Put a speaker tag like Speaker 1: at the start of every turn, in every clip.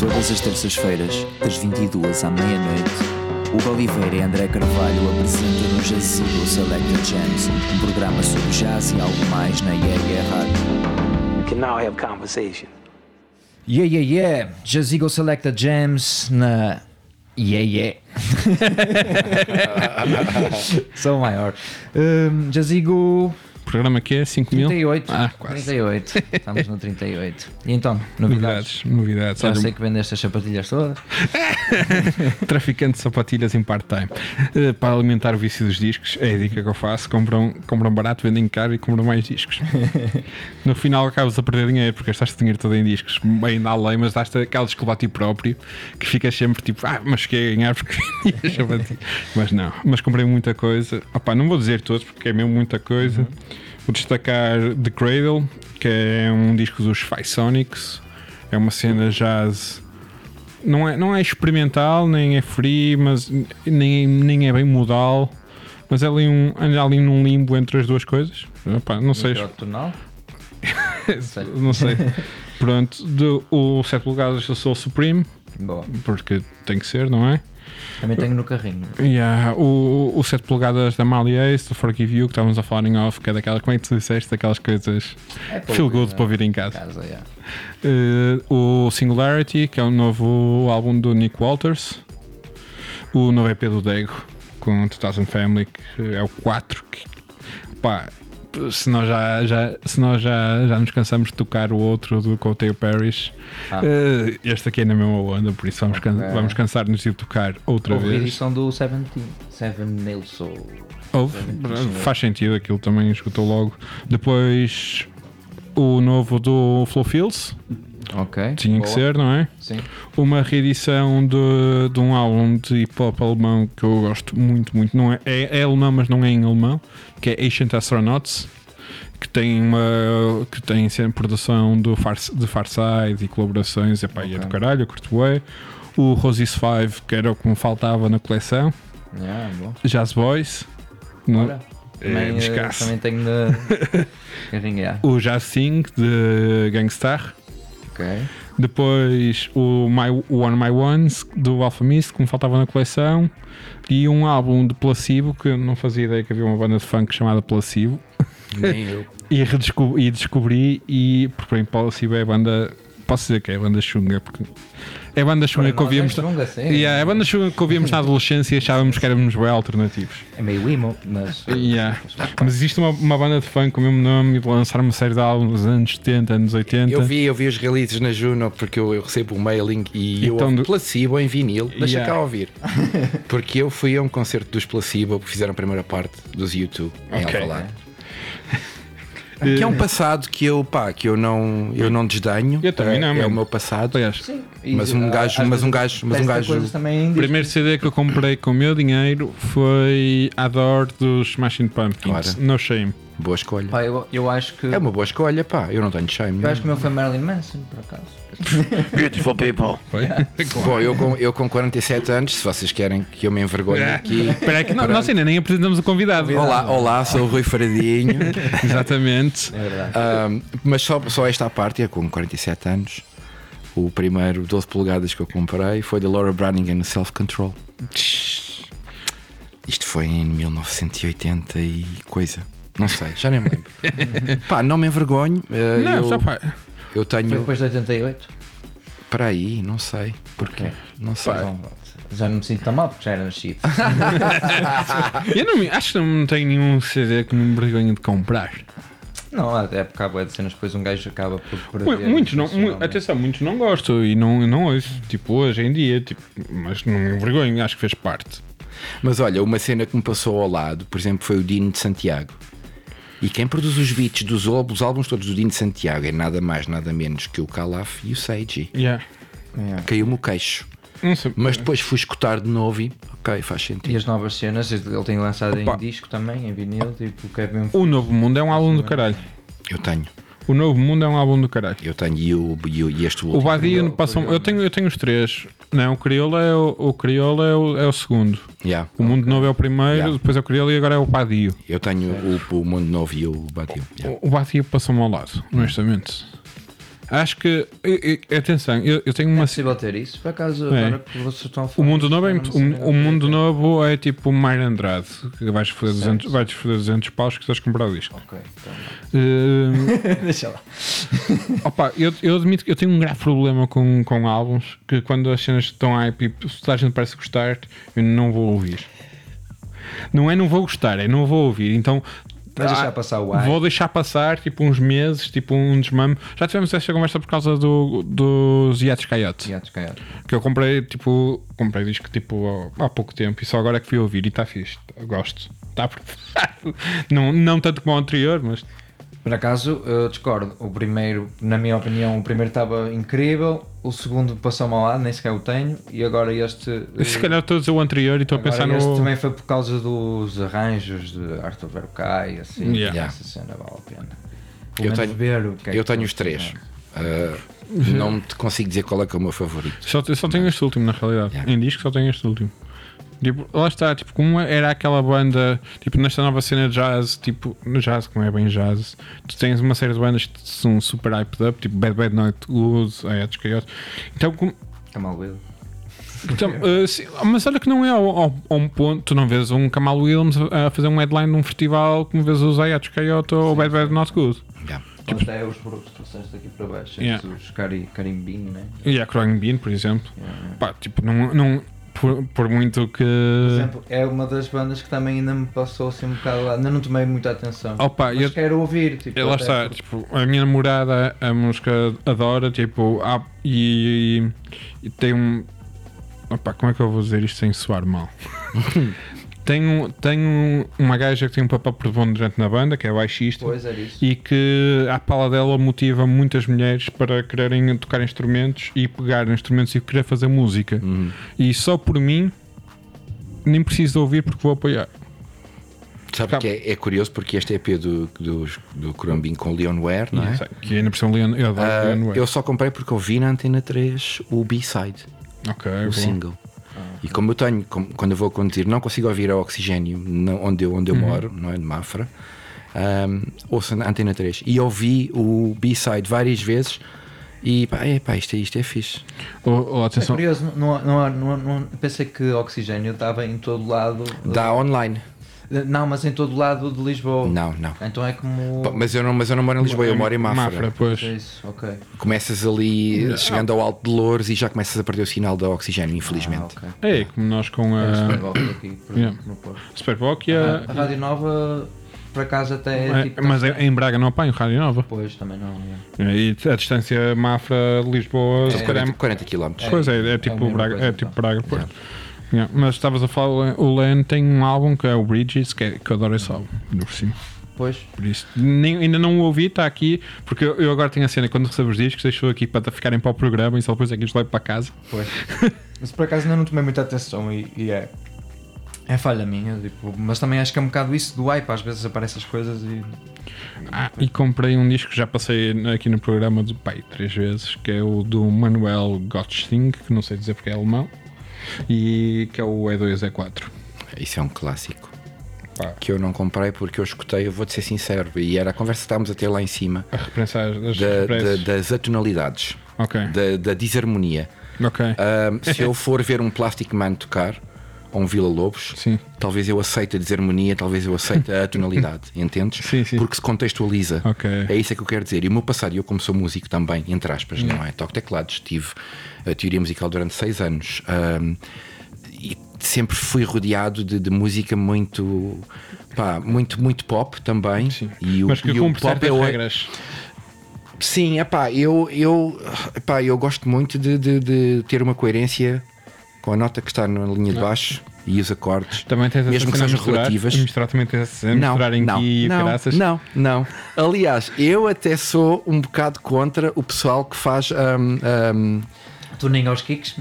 Speaker 1: Todas as terças-feiras, das 22 à meia-noite, Hugo Oliveira e André Carvalho apresentam no Jazigo Selected Jams, um programa sobre jazz e algo mais na Yeah Yeah Rádio.
Speaker 2: can now have conversation.
Speaker 1: Yeah Yeah Yeah, Jazigo Selected Jams na Yeah Yeah. Sou maior. Um, Jazigo
Speaker 3: Programa que é 5 mil?
Speaker 1: 38.
Speaker 3: Ah, quase.
Speaker 1: 38. Estamos no 38. E então, novidades?
Speaker 3: Novidades, novidades.
Speaker 1: Já
Speaker 3: Olha,
Speaker 1: sei que vendeste as sapatilhas todas.
Speaker 3: traficante de sapatilhas em part-time. Eh, para alimentar o vício dos discos, é a dica que eu faço. Compram, compram barato, vendem caro e compram mais discos. no final acabas a perder dinheiro, porque gastaste dinheiro todo em discos. Ainda além, mas daste aquela desculpa a ti próprio, que ficas sempre tipo, ah, mas cheguei a ganhar porque vendi as sapatilhas. Mas não, mas comprei muita coisa. Opá, não vou dizer todos, porque é mesmo muita coisa. Vou destacar The Cradle, que é um disco dos Sonics. É uma cena jazz não é, não é experimental, nem é free, mas nem, nem é bem modal. Mas é ali, um, anda ali num limbo entre as duas coisas. Epá, não sei. Não sei. Pronto, do, o 7 lugares do Soul Supreme,
Speaker 1: Boa.
Speaker 3: porque tem que ser, não é?
Speaker 1: Também tenho no carrinho.
Speaker 3: Yeah, o, o 7 polegadas da Mali Ace, do Forgive You, que estávamos a falar em off, que é daquela, como é que tu disseste, daquelas coisas
Speaker 1: É
Speaker 3: feel good
Speaker 1: né?
Speaker 3: para ouvir em casa.
Speaker 1: Casa, yeah.
Speaker 3: Eh, o Singularity, que é o novo álbum do Nick Walters. O novo EP do Dego, com 2000 Family, que é o 4. Que, pá, se nós, já, já, se nós já, já nos cansamos de tocar o outro do Coteio Parish,
Speaker 1: Ah.
Speaker 3: eh, este aqui é na mesma onda, por isso vamos, can-
Speaker 1: Ok.
Speaker 3: vamos cansar-nos de tocar outra
Speaker 1: Houve a
Speaker 3: vez.
Speaker 1: edição do Seventeen. Seven Nails ou.
Speaker 3: Houve, faz sentido, aquilo também escutou logo. Depois o novo do Flow Fields,
Speaker 1: Ok.
Speaker 3: tinha que
Speaker 1: boa.
Speaker 3: ser, não é?
Speaker 1: Sim.
Speaker 3: uma reedição de, de um álbum de hip hop alemão que eu gosto muito, muito. Não é, é, é alemão, mas não é em alemão, que é Ancient Astronauts, que tem uma que tem sempre produção do Far, de Farside e colaborações, epá, e é do caralho, eu curto bué. O Rosie's Five, que era o que me faltava na coleção.
Speaker 1: Yeah, bom.
Speaker 3: Jazz Boys. no-
Speaker 1: Olha.
Speaker 3: é
Speaker 1: Também, eh, também tenho yeah.
Speaker 3: O Jazz Sing de Gangstar.
Speaker 1: Ok.
Speaker 3: Depois o, My, o On My Ones do Alpha Mist, que me faltava na coleção. E um álbum de Placebo, que eu não fazia ideia que havia uma banda de funk chamada Placebo.
Speaker 4: Nem eu.
Speaker 3: E, redesco- e descobri, e porque bem, Placebo é a banda. Posso dizer que é a banda Xunga, porque é a banda Xunga que ouvíamos.
Speaker 1: Chunga, sim.
Speaker 3: Yeah, é a banda Xunga que ouvíamos na adolescência e achávamos que éramos bem alternativos.
Speaker 1: É meio emo, mas.
Speaker 3: Yeah. Mas existe uma, uma banda de funk com o mesmo nome e de lançar uma série de álbuns nos anos 70, anos 80.
Speaker 4: Eu vi, eu vi os releases na Juno porque eu, eu recebo um mailing e eu
Speaker 3: Então,
Speaker 4: ouvo
Speaker 3: do-
Speaker 4: Placebo em vinil. Deixa
Speaker 3: Yeah.
Speaker 4: cá ouvir. Porque eu fui a um concerto dos Placebo que fizeram a primeira parte dos YouTube em
Speaker 3: Ok.
Speaker 4: Alvalade. Que é um passado que eu, pá, que eu não, eu não desdenho.
Speaker 3: Eu também
Speaker 4: É-
Speaker 3: não,
Speaker 4: É,
Speaker 3: mano.
Speaker 4: o meu passado.
Speaker 3: Aliás,
Speaker 1: E,
Speaker 4: Mas um
Speaker 1: ah,
Speaker 4: gajo- mas um gajo- mas um gajo-
Speaker 3: O primeiro CD que eu comprei com o meu dinheiro foi Adore dos Smashing Pumpkins.
Speaker 4: Claro.
Speaker 3: No Shame.
Speaker 4: Boa escolha.
Speaker 1: Pá, eu, eu acho que.
Speaker 4: É uma boa escolha, pá. Eu não tenho shame.
Speaker 1: Eu acho que o meu foi Marilyn Manson, por acaso.
Speaker 4: Beautiful people.
Speaker 3: Foi?
Speaker 4: Bom, eu com, eu com 47 anos, se vocês querem que eu me envergonhe aqui.
Speaker 3: Espera aí que não, nós ainda nem apresentamos o convidado.
Speaker 4: Olá, olá, sou o Rui Faradinho.
Speaker 3: Exatamente.
Speaker 1: É verdade.
Speaker 4: Ahm, mas só, só esta parte, eu com 47 anos, o primeiro 12 polegadas que eu comprei foi da Laura Branigan Self Control. Isto foi em 1980 e coisa. Não sei, já nem me lembro. Pá, não me envergonho. eh,
Speaker 3: Não,
Speaker 4: eu,
Speaker 3: só pá.
Speaker 4: eu
Speaker 1: Foi
Speaker 4: tenho.
Speaker 1: depois de 88?
Speaker 4: Para aí, não sei. Porquê? Não sei.
Speaker 1: Já não me sinto tão mal porque já era nascido.
Speaker 3: Eu não, me- acho que não tenho nenhum CD que me envergonhe de comprar.
Speaker 1: não, até porque há de cenas, depois um gajo acaba por perder.
Speaker 3: Mu- Muitos não, atenção, muitos não gostam e não, não ouço. Tipo, hoje em dia, tipo, mas não me envergonho, acho que fez parte.
Speaker 4: Mas olha, uma cena que me passou ao lado, por exemplo, foi o Dino de Santiago. E quem produz os beats dos álbuns, os álbuns todos do Dino de Santiago é nada mais, nada menos que o Calaf e o Seiji.
Speaker 3: Yeah.
Speaker 1: Yeah.
Speaker 4: Caiu-me o queixo. Mas depois fui escutar de novo e ok, faz
Speaker 1: E
Speaker 4: sentido.
Speaker 1: as novas cenas, ele tem lançado
Speaker 3: Opa.
Speaker 1: em disco também, em vinil, tipo o Kevin.
Speaker 3: O Novo Mundo é um álbum do caralho.
Speaker 4: Eu tenho,
Speaker 3: O Novo Mundo é um álbum do caralho.
Speaker 4: eu tenho e, o, e, o- e este
Speaker 3: O
Speaker 4: último.
Speaker 3: Badio passou. Eu tenho, eu tenho os três. Não, o Crioula é o, o, Crioula é o, é o segundo.
Speaker 4: Yeah,
Speaker 3: O Mundo Novo é o primeiro,
Speaker 4: Yeah.
Speaker 3: depois é o Crioula e agora é o Badio.
Speaker 4: eu tenho o, o Mundo Novo e o Badio. yeah.
Speaker 3: O Badio passou-me ao lado, honestamente. Acho que. e- e- Atenção, eu, eu tenho
Speaker 2: É
Speaker 3: uma.
Speaker 2: possível ter isso? Por acaso,
Speaker 3: É.
Speaker 2: agora que vocês estão a
Speaker 3: O
Speaker 2: falar.
Speaker 3: mundo novo é, o, o mundo
Speaker 2: bem.
Speaker 3: novo é tipo o Mário Andrade, que vais foder 200, vais foder 200 paus que estás a comprar o disco.
Speaker 2: Ok, então.
Speaker 3: Eh,
Speaker 2: Deixa lá.
Speaker 3: Opa, eu, eu admito que eu tenho um grave problema com, com álbuns que quando as cenas estão hype e se a gente parece gostar, eu não vou ouvir. Não é não vou gostar, é não vou ouvir. Então
Speaker 2: Vais deixar
Speaker 3: ah,
Speaker 2: passar o hype.
Speaker 3: Vou deixar passar tipo uns meses, tipo um desmame. Já tivemos esta conversa por causa do, dos Yates Coyote.
Speaker 2: Caiados.
Speaker 3: Que eu comprei, tipo, comprei disco tipo há pouco tempo e só agora é que fui ouvir e está fixe. Eu gosto. Está não, não tanto como o anterior, mas
Speaker 2: Por acaso, eu discordo. O primeiro, na minha opinião, o primeiro estava incrível. O segundo passou-me ao lado, nem sequer o tenho. E agora este.
Speaker 3: se calhar estou a dizer o anterior e estou a pensar
Speaker 2: este
Speaker 3: no.
Speaker 2: também foi por causa dos arranjos de Arthur Verocai, assim.
Speaker 3: Yeah.
Speaker 2: Essa cena vale a pena. Pelo
Speaker 4: Eu tenho-
Speaker 2: ver o que é
Speaker 4: Eu
Speaker 2: que
Speaker 4: tenho os três. Ah, não te consigo dizer qual é que é o meu favorito.
Speaker 3: Só, só tenho este último, na realidade.
Speaker 4: Yeah.
Speaker 3: Em disco só tenho este último. Tipo, lá está, tipo, como era aquela banda, tipo, nesta nova cena de jazz, tipo, no jazz, como é bem jazz, tu tens uma série de bandas que são super hyped up, tipo Bad Bad Night Good, Ayatos Coyote. Então, como,
Speaker 2: Kamal Will.
Speaker 3: então sim, mas olha que não é ao, ao- a um ponto, tu não vês um Kamal Williams a fazer um headline num festival como vês os Ayatos Coyote ou Bad Bad Not Good.
Speaker 4: Yeah.
Speaker 2: Tipo, até os brutos trouxeste aqui para baixo.
Speaker 3: Yeah.
Speaker 2: Os cari, carimbinho, né?
Speaker 3: E a Crying Bean, por exemplo.
Speaker 2: Yeah.
Speaker 3: Pá, tipo, não, não por, por muito que.
Speaker 2: Por exemplo, é uma das bandas que também ainda me passou assim um bocado lá. Ainda não tomei muita atenção.
Speaker 3: Opa,
Speaker 2: mas
Speaker 3: eu,
Speaker 2: quero ouvir. Tipo,
Speaker 3: lá está, tipo, a minha namorada a música adora, tipo, há- e, e tem um. Opa, como é que eu vou dizer isto sem soar mal? tem um, tem um- uma gaja que tem um papel preponderante na banda, que é baixista,
Speaker 2: Pois era isso.
Speaker 3: e que a pala dela motiva muitas mulheres para quererem tocar instrumentos e pegar instrumentos e querer fazer música.
Speaker 4: Uhum.
Speaker 3: E só por mim, nem preciso ouvir porque vou apoiar.
Speaker 4: Sabe
Speaker 3: Tá.
Speaker 4: que é, é curioso porque este EP do, do, do Crumbin com Leon Ware, não é?
Speaker 3: Sei, que ainda por cima Leon- eu adoro
Speaker 4: Ah,
Speaker 3: Leon Ware.
Speaker 4: eu só comprei porque ouvi na Antena 3 o B-side,
Speaker 3: Ok,
Speaker 4: o
Speaker 3: bom.
Speaker 4: single. E como eu tenho, como- quando eu vou conduzir, não consigo ouvir a oxigênio não- onde eu, onde eu moro, não é? De Mafra, um, ouço na Antena 3. E ouvi o B-side várias vezes e pá, é, pá isto, é- isto é fixe.
Speaker 3: Oh, oh,
Speaker 2: É
Speaker 3: atenção,
Speaker 2: curioso, não, não, não, não, pensei que oxigênio estava em todo lado.
Speaker 4: Dá online.
Speaker 2: Não, mas em todo lado de Lisboa.
Speaker 4: Não, não.
Speaker 2: Então é como.
Speaker 4: Mas eu não, mas eu não moro em Lisboa, eu moro em Mafra.
Speaker 3: pois.
Speaker 2: É isso, ok.
Speaker 4: Começas ali, chegando ao Alto de Louros e já começas a perder o sinal da oxigênio, infelizmente.
Speaker 2: Ah, ok.
Speaker 3: É, como nós com
Speaker 2: É,
Speaker 3: a
Speaker 2: Superboc aqui, por
Speaker 3: Yeah.
Speaker 2: exemplo, no Porto.
Speaker 3: Superboc e
Speaker 2: A,
Speaker 3: a.
Speaker 2: Rádio Nova, por acaso, até é
Speaker 3: é,
Speaker 2: tipo.
Speaker 3: mas é- em Braga não apanho Rádio Nova.
Speaker 2: Depois também não. é.
Speaker 3: E a distância Mafra-Lisboa. Calhar
Speaker 4: 40, 40 km.
Speaker 3: Pois é, é,
Speaker 2: É
Speaker 3: tipo Braga, é tipo
Speaker 2: então.
Speaker 3: Braga, Porto. Yeah, Mas estavas a falar, o Len tem um álbum que é o Bridges, que, é, que eu adoro esse álbum, por cima.
Speaker 2: Pois.
Speaker 3: Por isso, nem- ainda não o ouvi, está aqui, porque eu, eu agora tenho a cena, quando recebo os discos, deixo aqui para ficarem para o programa e só depois é que os levo para casa.
Speaker 2: Pois. Mas por acaso ainda não tomei muita atenção e, e é. É falha minha, tipo, mas também acho que é um bocado isso do hype, às vezes aparecem as coisas e.
Speaker 3: Ah, e comprei um disco que já passei aqui no programa do pai três vezes, que é o do Manuel Gottsting, que não sei dizer porque é alemão, e que é o E2 E4.
Speaker 4: Isso é um clássico.
Speaker 3: Pá.
Speaker 4: Que eu não comprei porque eu escutei, eu vou-te ser sincero, e era a conversa que estávamos a ter lá em cima
Speaker 3: das
Speaker 4: da- da- das atonalidades,
Speaker 3: Ok,
Speaker 4: da, da disharmonia.
Speaker 3: ok.
Speaker 4: Ahm, se eu for ver um Plastic Man tocar, ou um Vila Lobos,
Speaker 3: Sim.
Speaker 4: talvez eu aceite a desarmonia, talvez eu aceite a atonalidade, entendes?
Speaker 3: Sim, sim.
Speaker 4: Porque se contextualiza.
Speaker 3: Ok.
Speaker 4: É isso é que eu quero dizer. E o meu passado, eu como sou músico também, entre aspas, não é? Toco teclados, tive a teoria musical durante seis anos. ahm, e sempre fui rodeado de, de música muito, pá, muito, muito pop também.
Speaker 3: Sim.
Speaker 4: E o,
Speaker 3: Mas que
Speaker 4: e o pop é o-
Speaker 3: regras.
Speaker 4: Sim, epá, eu, eu, epá, eu gosto muito de, de- de ter uma coerência com a nota que está na linha de baixo e os acordes.
Speaker 3: Também tens
Speaker 4: mesmo que sejam
Speaker 3: misturar,
Speaker 4: relativas.
Speaker 3: e misturar também tens de
Speaker 4: Não,
Speaker 3: misturar em
Speaker 4: não,
Speaker 3: ki e
Speaker 4: não,
Speaker 3: caraças.
Speaker 4: não, não. Aliás, eu até sou um bocado contra o pessoal que faz. hum, hum,
Speaker 2: Tuning aos kicks.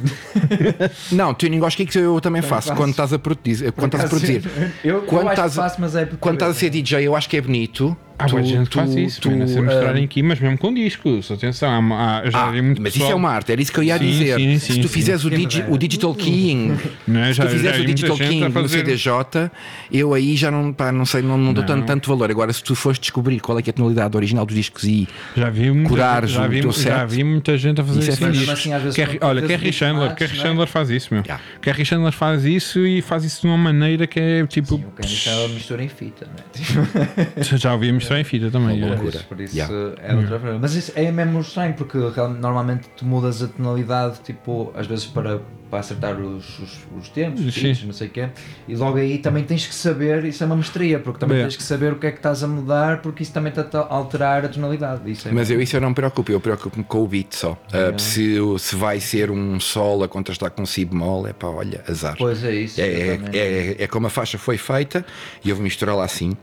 Speaker 4: não, tuning aos kicks eu também faço,
Speaker 2: faço.
Speaker 4: quando estás a produzir. Quando estás a produzir.
Speaker 2: Eu,
Speaker 4: Quando
Speaker 2: eu acho
Speaker 4: estás
Speaker 2: que
Speaker 4: a-
Speaker 2: faço, mas é
Speaker 4: Quando estás a ser DJ, eu acho que é bonito
Speaker 3: Há
Speaker 4: tu-
Speaker 3: boa gente que
Speaker 4: tu-
Speaker 3: faz isso,
Speaker 4: tu,
Speaker 3: tu, não sei
Speaker 4: ah,
Speaker 3: mostrarem aqui, mas mesmo com discos. Atenção, há, há, já
Speaker 4: Ah,
Speaker 3: muito
Speaker 4: mas
Speaker 3: pessoal-
Speaker 4: isso é uma arte, era isso que eu ia
Speaker 3: Sim,
Speaker 4: dizer.
Speaker 3: sim,
Speaker 4: se
Speaker 3: sim,
Speaker 4: tu
Speaker 3: sim.
Speaker 4: fizeres o, digi- o Digital Keying,
Speaker 3: é?
Speaker 4: se
Speaker 3: Já-
Speaker 4: tu fizeres
Speaker 3: já
Speaker 4: o
Speaker 3: muita
Speaker 4: Digital King
Speaker 3: a
Speaker 4: no
Speaker 3: fazer.
Speaker 4: CDJ, eu aí já não, pá, não sei, não, não dou
Speaker 3: Não.
Speaker 4: tanto, tanto valor. Agora, se tu fores descobrir qual é, que é a tonalidade original dos discos e
Speaker 3: Já vi muita,
Speaker 4: Curares
Speaker 3: já
Speaker 4: o
Speaker 3: vi,
Speaker 4: teu
Speaker 3: já
Speaker 4: set.
Speaker 3: vi muita gente a fazer
Speaker 4: Isso é
Speaker 3: isso.
Speaker 2: assim,
Speaker 3: Kerry-
Speaker 2: quando
Speaker 3: olha, Kerry Chandler, Kerry
Speaker 2: é?
Speaker 3: Chandler faz isso, meu. Kerry Chandler faz isso e faz isso de uma maneira que é tipo.
Speaker 2: Sim, o Kenny Chandler mistura em fita, não é?
Speaker 3: Já ouvi mostrar em fita também.
Speaker 4: Uma
Speaker 3: é.
Speaker 4: loucura.
Speaker 2: Por isso
Speaker 4: Yeah.
Speaker 2: é outra forma. Mas isso é mesmo estranho porque normalmente tu mudas a tonalidade, tipo, às vezes para, para acertar os, os, os tempos, os pitches, não sei o quê, e logo aí também tens que saber, isso é uma mestria, porque também
Speaker 3: É.
Speaker 2: tens que saber o que é que estás a mudar, porque isso também está a alterar a tonalidade. Isso é
Speaker 4: Mas eu, isso eu não me preocupo, eu preocupo-me com o beat só. Uh, se, se vai ser um sol a contrastar com si bemol, é pá, olha, azar.
Speaker 2: Pois é isso.
Speaker 4: É, é, é, é como a faixa foi feita e eu vou misturá-la assim.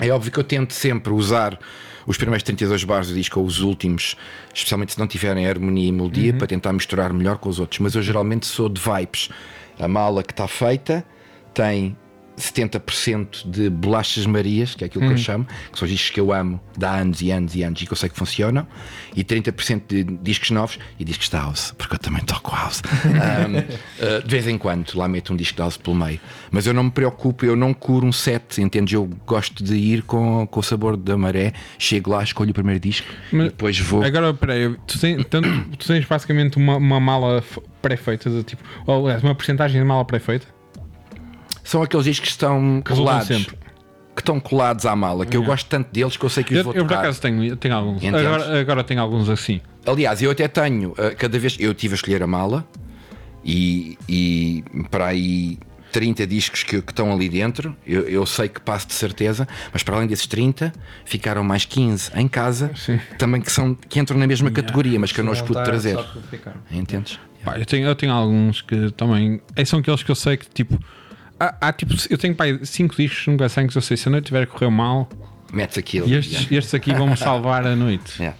Speaker 4: É óbvio que eu tento sempre usar os primeiros 32 bars do disco ou os últimos, especialmente se não tiverem harmonia e melodia, para tentar misturar melhor com os outros. Mas eu geralmente sou de vibes. A mala que está feita tem 70% de bolachas marias, que é aquilo que eu chamo, que são os discos que eu amo de há anos e anos e anos e que eu sei que funcionam, e 30% de discos novos e discos de house, porque eu também toco house. Um, uh, de vez em quando lá meto um disco de house pelo meio. Mas eu não me preocupo, eu não curo um set, entendes? Eu gosto de ir com, com o sabor da maré, chego lá, escolho o primeiro disco
Speaker 3: Mas-
Speaker 4: depois vou.
Speaker 3: Agora, peraí, tu tens, tanto, tu tens basicamente uma, uma mala pré-feita, tipo, ou uma porcentagem de mala pré-feita.
Speaker 4: São aqueles discos que estão
Speaker 3: Resultam
Speaker 4: colados.
Speaker 3: sempre.
Speaker 4: Que estão colados à mala, que eu gosto tanto deles que eu sei que os
Speaker 3: Eu,
Speaker 4: vou
Speaker 3: eu por
Speaker 4: tocar.
Speaker 3: acaso tenho, tenho alguns.
Speaker 4: Entendes?
Speaker 3: Agora, agora tenho alguns assim.
Speaker 4: Aliás, eu até tenho, uh, cada vez eu tive a escolher a mala e, e para aí 30 discos que, que estão ali dentro, eu, eu sei que passo de certeza, mas para além desses 30, ficaram mais 15 em casa,
Speaker 3: Sim.
Speaker 4: também que, são, que entram na mesma categoria, mas que eu não os pude
Speaker 2: Montar
Speaker 4: trazer. Entendes?
Speaker 3: Pá, eu, tenho, eu tenho alguns que também. é, São aqueles que eu sei que tipo. Há, há, tipo, eu tenho pá, 5 discos nunca sei que eu sei se a noite tiver a correr mal.
Speaker 4: Metes aquilo.
Speaker 3: E estes, estes aqui vão-me salvar a noite.
Speaker 4: Yeah.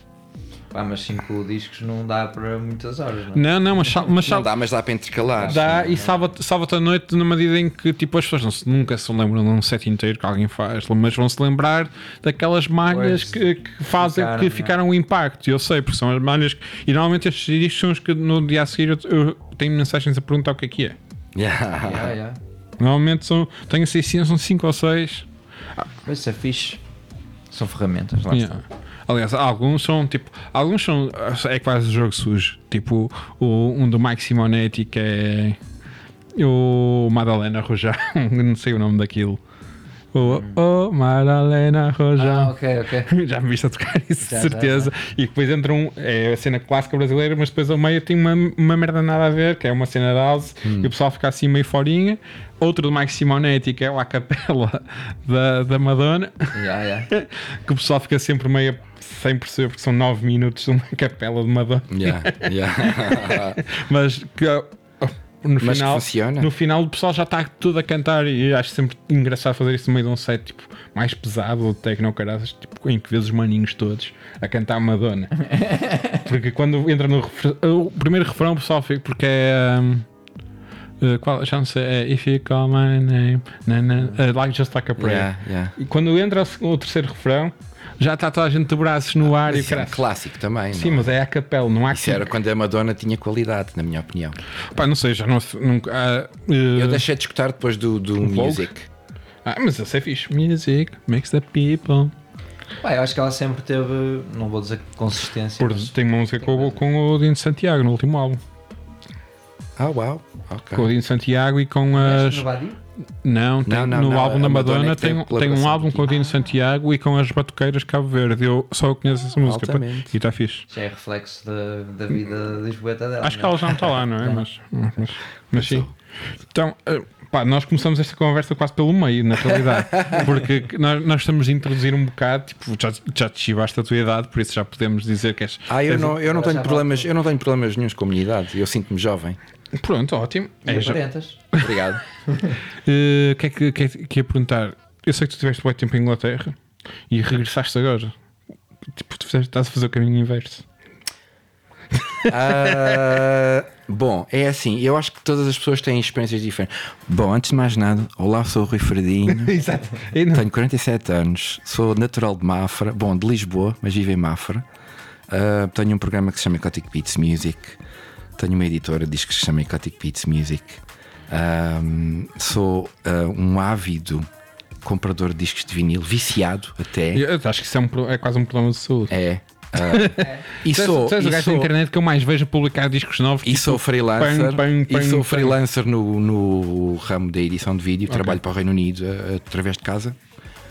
Speaker 2: Pá, mas 5 discos não dá para muitas horas, não é?
Speaker 3: Não, não, mas, sal- mas
Speaker 4: Não
Speaker 3: sal-
Speaker 4: dá, mas dá para intercalar.
Speaker 3: dá e salva-te salva a noite na medida em que tipo, as pessoas não se- nunca se lembram de um set inteiro que alguém faz, mas vão se lembrar daquelas malhas
Speaker 2: Pois,
Speaker 3: que, que fazem
Speaker 2: ficaram,
Speaker 3: que ficaram o impacto. Eu sei, porque são as malhas. que- E normalmente estes discos são os que no dia a seguir eu, eu tenho mensagens a perguntar o que é que é.
Speaker 4: Yeah.
Speaker 2: Yeah, yeah.
Speaker 3: Normalmente são, tenho 600, são 5 ou 6.
Speaker 2: Mas isso é fixe. São ferramentas, lá
Speaker 3: Yeah. Aliás, alguns são tipo. Alguns são. É quase jogo sujo. Tipo o, um do Mike Simonetti que é. O Madalena Rojão. Não sei o nome daquilo. O oh, Madalena
Speaker 2: está. Ah,
Speaker 3: Rojão.
Speaker 2: ok, ok.
Speaker 3: Já me viste a tocar isso,
Speaker 2: Já,
Speaker 3: certeza. E depois entra um. É a cena clássica brasileira, mas depois ao meio tem uma, uma merda nada a ver, que é uma cena de house, e o pessoal fica assim meio forinha. Outro do Mike Simonetti, que é a capela da, da Madonna.
Speaker 2: Yeah, yeah.
Speaker 3: que o pessoal fica sempre meio sem perceber porque são 9 minutos de uma capela de Madonna.
Speaker 4: Yeah, yeah.
Speaker 3: Mas que no
Speaker 4: Mas
Speaker 3: final,
Speaker 4: funciona.
Speaker 3: no final o pessoal já está tudo a cantar e acho sempre engraçado fazer isso no meio de um set tipo, mais pesado ou techno caraças, tipo, em que vês os maninhos todos a cantar Madonna. porque quando entra no refrão, o primeiro refrão o pessoal fica porque é um, uh, qual, já não sei, é If you call my name, na, na, uh, like just like a prayer.
Speaker 4: Yeah, yeah.
Speaker 3: E quando entra o terceiro refrão, já está toda a gente de braços no ar e o
Speaker 4: Isso é um clássico também.
Speaker 3: Sim,
Speaker 4: não?
Speaker 3: mas é a capela, não há
Speaker 4: Isso era quando a Madonna tinha qualidade, na minha opinião.
Speaker 3: Pá, não sei, já não. Nunca, uh,
Speaker 4: Eu deixei de escutar depois do, do? Music.
Speaker 3: ah, mas esse é fixe. Music makes the people.
Speaker 2: Pá, eu acho que ela sempre teve, não vou dizer consistência,
Speaker 3: Por,
Speaker 2: mas
Speaker 3: tem uma música com, o- com o Dino Santiago no último álbum.
Speaker 4: Ah, uau. Ok.
Speaker 3: Com o Dino Santiago e com
Speaker 2: Mas
Speaker 3: as. Não, tem-
Speaker 4: Não, não,
Speaker 3: no
Speaker 4: não,
Speaker 3: álbum da
Speaker 4: Madonna
Speaker 3: Madonna
Speaker 4: é teve
Speaker 3: tem, tem um álbum com o Dino Santiago e com as batuqueiras Cabo Verde. Eu só conheço essa música. pá. E está fixe.
Speaker 2: Já é reflexo da, da vida lisboeta dela.
Speaker 3: Acho que
Speaker 2: né?
Speaker 3: ela já não está lá, não é? Mas, mas, mas sim. Então, eh, pá, nós começamos esta conversa quase pelo meio, na realidade. Porque nós, nós estamos a introduzir um bocado, tipo, já, já te chivaste a tua idade, por isso já podemos dizer que és.
Speaker 4: Ah, eu
Speaker 3: és-
Speaker 4: não, eu não tenho problemas, eu não tenho problemas nenhums com a minha idade. Eu sinto-me jovem.
Speaker 3: Pronto, ótimo.
Speaker 2: E
Speaker 3: É, já-.
Speaker 4: Obrigado.
Speaker 3: Eh, que é que, que, é que ia perguntar? Eu sei que tu tiveste bem tempo em Inglaterra e regressaste agora. Tipo, tu fizeste- estás a fazer o caminho inverso.
Speaker 4: Ah, Bom, é assim, eu acho que todas as pessoas têm experiências diferentes. Bom, antes de mais nada, olá, sou o Rui Fredinho.
Speaker 3: Exato.
Speaker 4: Tenho 47 anos, sou natural de Mafra, bom, de Lisboa, mas vivo em Mafra. Ah, tenho um programa que se chama Eclectic Beats Music. Tenho uma editora de discos que se chama Eclectic Beats Music. Ahm, sou ah, um ávido comprador de discos de vinil, viciado até.
Speaker 3: Eu acho que isso é, um é quase um problema de saúde.
Speaker 4: É. ah, e
Speaker 3: Tu és-
Speaker 4: sou,
Speaker 3: tu és o
Speaker 4: e
Speaker 3: gajo da internet que eu mais vejo publicar discos novos.
Speaker 4: E
Speaker 3: tipo,
Speaker 4: sou freelancer, e sou freelancer no, no ramo da edição de vídeo. Trabalho para o Reino Unido através de casa,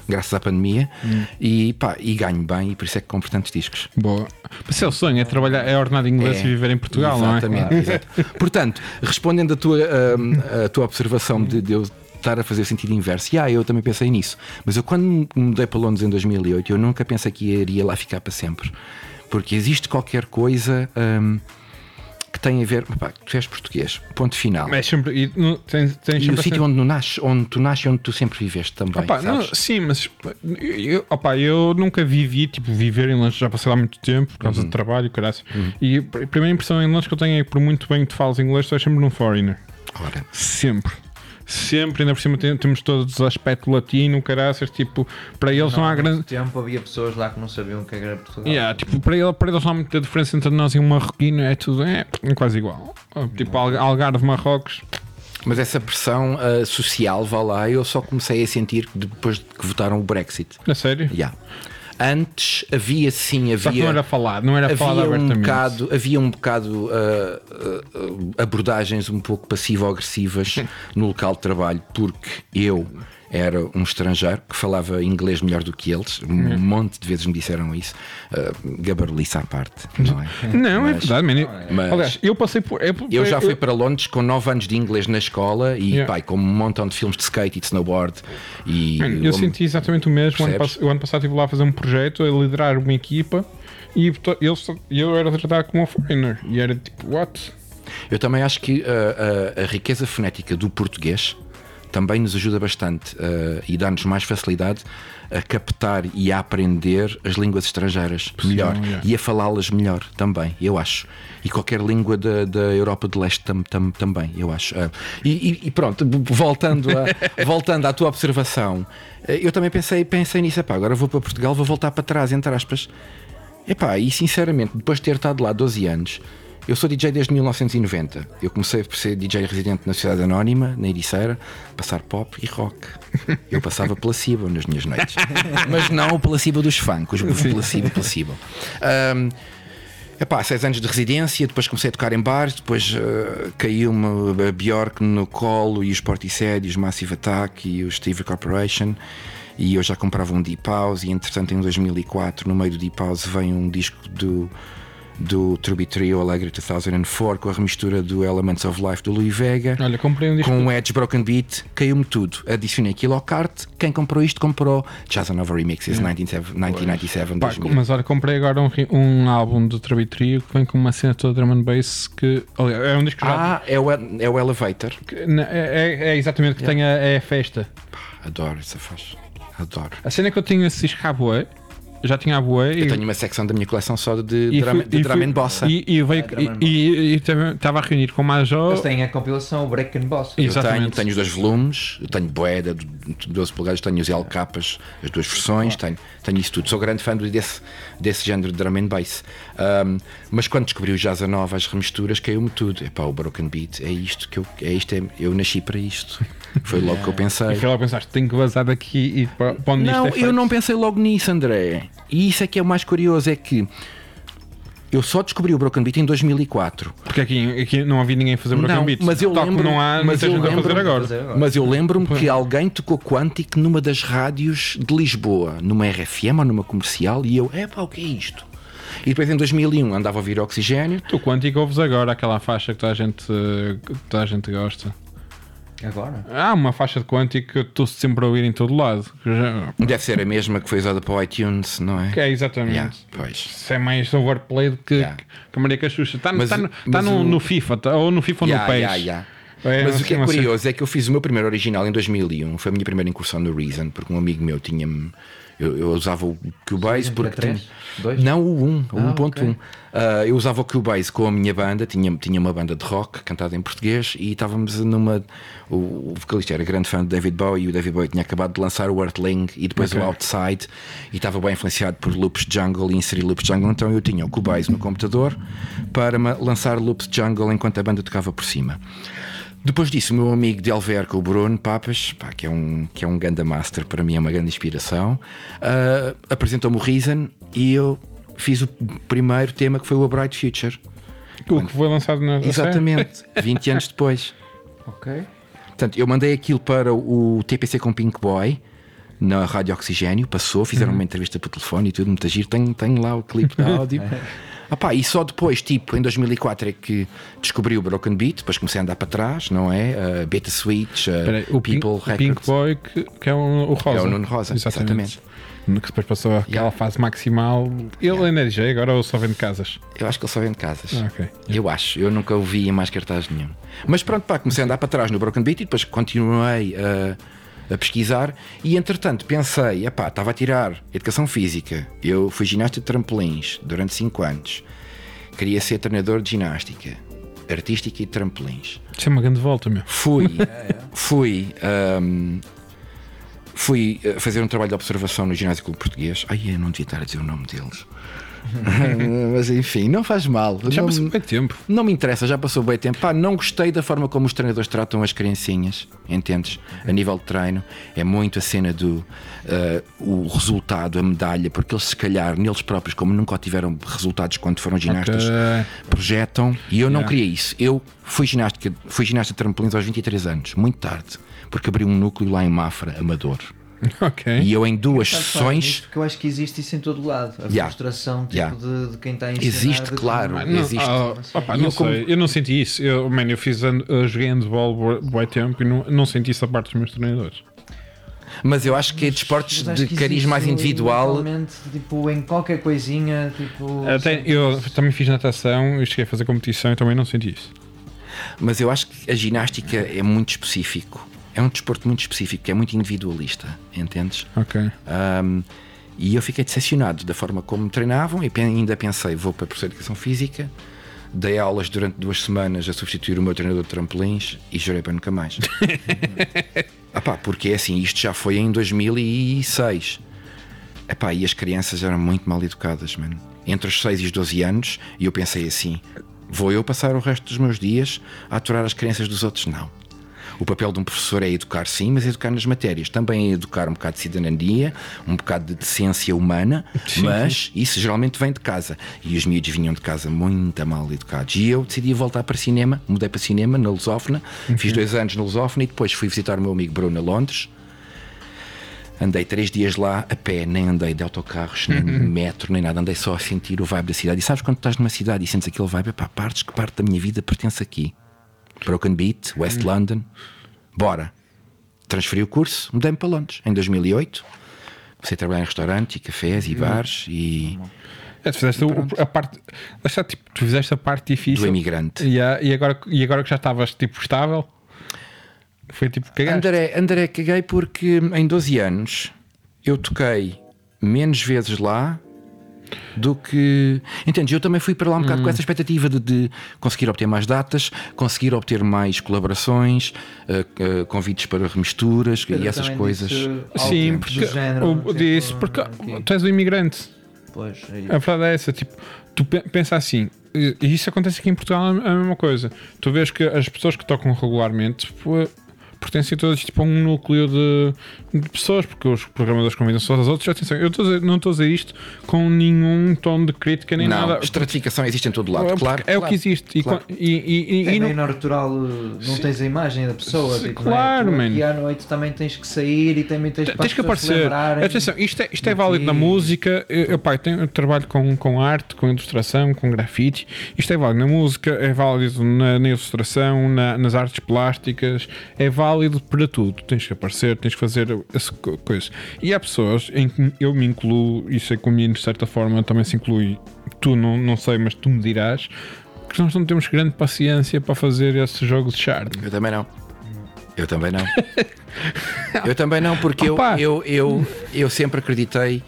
Speaker 4: graças à pandemia,
Speaker 3: Hum.
Speaker 4: e, pá, e ganho bem, e por isso é que compro tantos discos.
Speaker 3: Boa. Mas é o sonho, é trabalhar, é ordenado inglês e viver em Portugal,
Speaker 4: Exatamente,
Speaker 3: não é?
Speaker 4: exato. Portanto, respondendo à tua, à tua observação de, de eu estar a fazer sentido inverso, yeah, eu também pensei nisso. Mas eu, quando me mudei para Londres em 2008, eu nunca pensei que iria lá ficar para sempre. Porque existe qualquer coisa hum, tem a ver. Pá, tu és português, ponto final.
Speaker 3: Mas sempre. E, no, tens, tens
Speaker 4: E o sítio onde, tu nasces, onde tu nasces e onde tu sempre viveste também.
Speaker 3: Opa, não, sim, mas eu, opa, eu nunca vivi, tipo, viver em Londres, já passei lá muito tempo por causa
Speaker 4: Uhum.
Speaker 3: de trabalho, caraças. E a primeira impressão em Londres que eu tenho é que por muito bem que tu falas inglês, tu és sempre um foreigner.
Speaker 4: Ora,
Speaker 3: Sempre. Sempre, ainda por cima tem- temos todos o aspecto latino, caraças, tipo, para eles não, há
Speaker 2: há
Speaker 3: grande.
Speaker 2: muito tempo havia pessoas lá que não sabiam o que era Portugal.
Speaker 3: Yeah, tipo, para, ele, para eles não há muita diferença entre nós e um marroquino, é tudo é, quase igual. Tipo, Alg- Algarve, Marrocos,
Speaker 4: mas essa pressão ah, social, vá lá, eu só comecei a sentir depois de que votaram o Brexit.
Speaker 3: a sério.
Speaker 4: Yeah. Antes havia sim,
Speaker 3: Só que
Speaker 4: havia.
Speaker 3: não era falado, não era falado
Speaker 4: Havia um
Speaker 3: abertamente.
Speaker 4: bocado, havia um bocado ah, ah, abordagens um pouco passivo-agressivas no local de trabalho, porque eu era um estrangeiro que falava inglês melhor do que eles. Um
Speaker 3: Uhum.
Speaker 4: monte de vezes me disseram isso. Uh, à parte, não é?
Speaker 3: Não, é
Speaker 4: Mas-
Speaker 3: verdade, man.
Speaker 4: mas-
Speaker 3: Aliás, eu passei por. Eu,
Speaker 4: Eu já fui para Londres com 9 anos de inglês na escola e
Speaker 3: Yeah.
Speaker 4: pai, com um montão de filmes de skate e de snowboard. E
Speaker 3: Man, eu senti exatamente o mesmo. O ano, o ano passado estive lá a fazer um projeto, a liderar uma equipa e eles, eu era tratado como um foreigner. E era tipo, what?
Speaker 4: Eu também acho que uh, a, a riqueza fonética do português também nos ajuda bastante uh, e dá-nos mais facilidade a captar e a aprender as línguas estrangeiras melhor
Speaker 3: yeah.
Speaker 4: e a falá-las melhor também, eu acho. E qualquer língua da, da Europa de Leste tam, tam- também, eu acho. Uh, e, e- pronto, voltando, a- voltando à tua observação, uh, eu também pensei, pensei nisso, epá, agora vou para Portugal, vou voltar para trás, entre aspas. Epá, e sinceramente, depois de ter estado lá 12 anos, eu sou DJ desde 1990. Eu comecei por ser DJ residente na Sociedade Anónima, na Ericeira, passar pop e rock. Eu passava placebo nas minhas noites. Mas não o placebo dos funk, os placebo, placebo. Um, Epá, seis anos de residência, depois comecei a tocar em bares, depois eh, caiu-me a Bjork no colo e os Portishead, e os Massive Attack e os Steve Corporation e eu já comprava um Deep House e entretanto em 2004 no meio do Deep House vem um disco do do Truby Trio Alegre 2004 com a remistura do Elements of Life do Louis Vega
Speaker 3: Olha, comprei um disco.
Speaker 4: com o Edge Broken Beat, caiu-me tudo. Adicionei aquilo ao cart. Quem comprou isto comprou Jazz Nova Remixes 1997, 1997
Speaker 3: Pá,
Speaker 4: 2000.
Speaker 3: mas olha, comprei agora um, um álbum do Trabi Trio que vem com uma cena toda drum and bass que. Aliás, é um disco que já.
Speaker 4: Ah, é o, é o Elevator.
Speaker 3: que- na- é, é- é exatamente que tem a, é a festa.
Speaker 4: Adoro essa faixa. Adoro.
Speaker 3: A cena é que eu tinha esse disco já tinha à bué
Speaker 4: Eu
Speaker 3: e.
Speaker 4: tenho uma secção da minha coleção só de,
Speaker 3: e
Speaker 4: drum,
Speaker 3: fui-
Speaker 4: de
Speaker 3: e
Speaker 4: drum
Speaker 3: fui-
Speaker 4: and bossa.
Speaker 3: E, e veio-
Speaker 2: Ah,
Speaker 3: e- e- e também estava a reunir com o Major.
Speaker 2: Eles têm a compilação Break and Boss.
Speaker 4: Eu
Speaker 3: Exatamente.
Speaker 4: tenho, tenho os dois volumes, eu tenho Boeda de 12 polegadas, tenho os L capas, as duas versões, tenho, tenho isso tudo. Sou grande fã desse, desse género de drum and bass. Um, mas quando descobri o Jazz a Nova, as remisturas, caiu-me tudo. Epá, o Broken Beat, é isto que eu. É isto, é, eu nasci para isto. Foi logo que eu pensei.
Speaker 3: E foi lá pensaste, tenho que vazar daqui e para onde
Speaker 4: Não,
Speaker 3: isto é
Speaker 4: eu não pensei logo nisso, André. E isso é que é o mais curioso: é que eu só descobri o Broken Beat em 2004.
Speaker 3: Porque aqui, aqui não havia ninguém a fazer broken
Speaker 4: Não,
Speaker 3: beats.
Speaker 4: mas eu
Speaker 3: Tal
Speaker 4: lembro,
Speaker 3: não há
Speaker 4: mas eu
Speaker 3: gente a fazer
Speaker 4: lembro,
Speaker 3: agora.
Speaker 2: fazer agora.
Speaker 4: mas eu lembro-me que alguém tocou Quantic numa das rádios de Lisboa, numa RFM ou numa comercial, e eu, epá, o que é isto? E depois em 2001 andava a ouvir Oxigênio.
Speaker 3: Tu quântico ouves agora aquela faixa que toda a gente, toda a gente gosta.
Speaker 2: Agora?
Speaker 3: Há uma faixa de quântico que eu estou sempre a ouvir em todo lado.
Speaker 4: Deve ser a mesma que foi usada para o iTunes, não é?
Speaker 3: Que é exatamente.
Speaker 4: Yeah, pois.
Speaker 3: Isso é mais overplayed que,
Speaker 4: Yeah.
Speaker 3: que a Maria Cachucha. Está,
Speaker 4: Mas
Speaker 3: no, está
Speaker 4: mas
Speaker 3: no,
Speaker 4: o-
Speaker 3: no FIFA, tá- ou no FIFA ou
Speaker 4: Yeah,
Speaker 3: no PES.
Speaker 4: yeah.
Speaker 3: É,
Speaker 4: Mas o que é
Speaker 3: sei.
Speaker 4: curioso é que eu fiz o meu primeiro original em 2001. Foi a minha primeira incursão no Reason, porque um amigo meu tinha-me. Eu, eu usava o Cubase porque.
Speaker 2: três?
Speaker 4: tinha-
Speaker 2: Dois?
Speaker 4: Não, o 1, o
Speaker 2: Ah,
Speaker 4: 1.1.
Speaker 2: ok.
Speaker 4: Ah, eu usava o Cubase com a minha banda, tinha, tinha uma banda de rock cantada em português e estávamos numa. O, o vocalista era grande fã de David Bowie e o David Bowie tinha acabado de lançar o Earthling e depois
Speaker 3: Ok.
Speaker 4: o Outside e estava bem influenciado por Loops Jungle e inserir Loops Jungle. Então eu tinha o Cubase no computador para lançar Loops Jungle enquanto a banda tocava por cima. Depois disso, o meu amigo de Alverca, o Bruno Papas, pá, que, é um, que é um ganda master, para mim é uma grande inspiração, ah, apresentou-me o Reason e eu fiz o primeiro tema que foi o A Bright Future.
Speaker 3: O que foi lançado na.
Speaker 4: Exatamente, 20 anos depois.
Speaker 2: Ok.
Speaker 4: Portanto, eu mandei aquilo para o TPC com Pink Boy na Rádio Oxigênio, passou, fizeram uma entrevista por telefone e tudo, muito giro. Tenho, tenho lá o clipe de áudio. Ah pá, e só depois, tipo, em 2004 é que descobri o Broken Beat, depois comecei a andar para trás, não é? Uh, Beta Switch, uh,
Speaker 3: Espera aí, o Pink,
Speaker 4: People
Speaker 3: Pink
Speaker 4: Records.
Speaker 3: Boy, que, que é o, o Rosa.
Speaker 4: É o Nuno Rosa, exatamente.
Speaker 3: Que depois passou aquela
Speaker 4: Yeah.
Speaker 3: fase maximal. Ele ainda é DJ, agora ou só vende casas.
Speaker 4: Eu acho que ele só vende casas.
Speaker 3: Ah, ok.
Speaker 4: Eu acho, eu nunca o vi em mais cartaz nenhum. Mas pronto, pá, comecei a andar para trás no Broken Beat e depois continuei a, a pesquisar. E entretanto pensei, epá, estava a tirar educação física. Eu fui ginasta de trampolins durante 5 anos. Queria ser treinador de ginástica artística e de trampolins.
Speaker 3: Isso é uma grande volta, meu.
Speaker 4: Fui, fui, ahm, fui eh, fazer um trabalho de observação no Ginásio Clube Português. Ai, eu não devia estar a dizer o nome deles. Mas enfim, não faz mal.
Speaker 3: Já
Speaker 4: não,
Speaker 3: passou bem tempo.
Speaker 4: não me interessa, já passou bem tempo. Pá, não gostei da forma como os treinadores tratam as criancinhas, entendes? A nível de treino, é muito a cena do eh, o resultado, a medalha, porque eles, se calhar, neles próprios, como nunca tiveram resultados quando foram ginastas,
Speaker 3: Ok.
Speaker 4: projetam. E eu não
Speaker 3: Yeah.
Speaker 4: queria isso. Eu fui, ginástica, fui ginasta de trampolins aos 23 anos, muito tarde, porque abri um núcleo lá em Mafra, Amador.
Speaker 3: Ok.
Speaker 4: E eu, em duas
Speaker 2: pá,
Speaker 4: sessões.
Speaker 2: nisto que eu acho que existe isso em todo lado. A
Speaker 4: Yeah.
Speaker 2: frustração tipo,
Speaker 4: Yeah.
Speaker 2: de, de quem está a ensinar.
Speaker 4: Existe,
Speaker 2: de
Speaker 4: claro.
Speaker 2: como-
Speaker 3: Não,
Speaker 4: existe.
Speaker 3: ah, opá,
Speaker 4: E
Speaker 3: não
Speaker 4: eu como-
Speaker 3: eu não senti isso. Eu, man, eu fiz eu joguei handball bué tempo e não, não senti isso da parte dos meus treinadores.
Speaker 4: Mas eu acho que desportos
Speaker 2: Mas acho
Speaker 4: de
Speaker 2: que
Speaker 4: cariz mais individual.
Speaker 2: Tipo, em qualquer coisinha, tipo.
Speaker 3: Até, eu também fiz natação e cheguei a fazer competição e também não senti isso.
Speaker 4: Mas eu acho que a ginástica é muito específico. É um desporto muito específico, que é muito individualista, entendes?
Speaker 3: Ok.
Speaker 4: Ahm, e eu fiquei decepcionado da forma como me treinavam e ainda pensei, vou para a professor de educação física, dei aulas durante duas semanas a substituir o meu treinador de trampolins e jurei para nunca mais. ah pá, porque é assim, isto já foi em 2006. Epá, e as crianças eram muito mal educadas, mano. Entre os 6 e os 12 anos, e eu pensei assim: vou eu passar o resto dos meus dias a aturar as crianças dos outros? Não. O papel de um professor é educar, sim, mas educar nas matérias. Também é educar um bocado de cidadania, um bocado de decência humana, mas isso geralmente vem de casa. E os miúdos vinham de casa muito mal educados. E eu decidi voltar para cinema, mudei para cinema na Lusófona, fiz dois anos na Lusófona e depois fui visitar o meu amigo Bruno a Londres. Andei três dias lá a pé, nem andei de autocarros, nem de metro, nem nada. Andei só a sentir o vibe da cidade. E sabes quando estás numa cidade e sentes aquele vibe? Pá, partes que parte da minha vida pertence aqui. Broken Beat, West London. Bora. Transferi o curso, mudei-me para Londres em 2008. Comecei a trabalhar em restaurantes e cafés e bares e
Speaker 3: É, tu fizeste o- a parte. está, tipo, tu fizeste a parte difícil.
Speaker 4: do imigrante.
Speaker 3: E, ah, e agora, e agora que já estavas tipo estável, foi tipo cagaste.
Speaker 4: André, André, caguei porque em 12 anos eu toquei menos vezes lá do que. Entendes? Eu também fui para lá um bocado com essa expectativa de, de conseguir obter mais datas, conseguir obter mais colaborações, eh, eh, convites para remisturas
Speaker 2: Pedro
Speaker 4: e essas coisas.
Speaker 3: Sim, porque,
Speaker 2: género,
Speaker 3: o-
Speaker 2: tipo,
Speaker 3: disse, porque
Speaker 2: aqui.
Speaker 3: tu és um imigrante.
Speaker 2: Pois, é
Speaker 3: A verdade é essa, tipo, tu pe- pensa assim, e isso acontece aqui em Portugal é a mesma coisa. Tu vês que as pessoas que tocam regularmente pertencem todas tipo, a um núcleo de, de pessoas, porque os programadores convidam-se uns aos outros. Atenção, eu não estou a dizer isto com nenhum tom de crítica nem
Speaker 4: Não,
Speaker 3: nada.
Speaker 4: estratificação existe em todo
Speaker 3: É
Speaker 4: lado,
Speaker 3: porque
Speaker 4: claro.
Speaker 3: é o que existe. E,
Speaker 4: claro.
Speaker 3: e, e, e-
Speaker 2: É
Speaker 3: e não-
Speaker 2: bem natural, uh, não tens a imagem da pessoa.
Speaker 3: Sim,
Speaker 2: tipo,
Speaker 3: claro,
Speaker 2: não é? Aqui à noite também tens que sair e também tens,
Speaker 3: Tens que aparecer. Atenção, isto é, isto é válido na música. Eu, eu, eu, tenho, eu trabalho com, com arte, com ilustração, com grafite. Isto é válido na música, é válido na, na ilustração, na- nas artes plásticas, é válido para tudo. Tens que aparecer, tens que fazer essa co- coisa. E há pessoas em que eu me incluo, e sei que o menino de certa forma também se inclui, tu não, não sei, mas tu me dirás. porque nós não temos grande paciência para fazer esses jogos de charme.
Speaker 4: Eu também não. Eu também não. eu também não, porque eu,
Speaker 3: Opa!
Speaker 4: eu, eu, eu sempre acreditei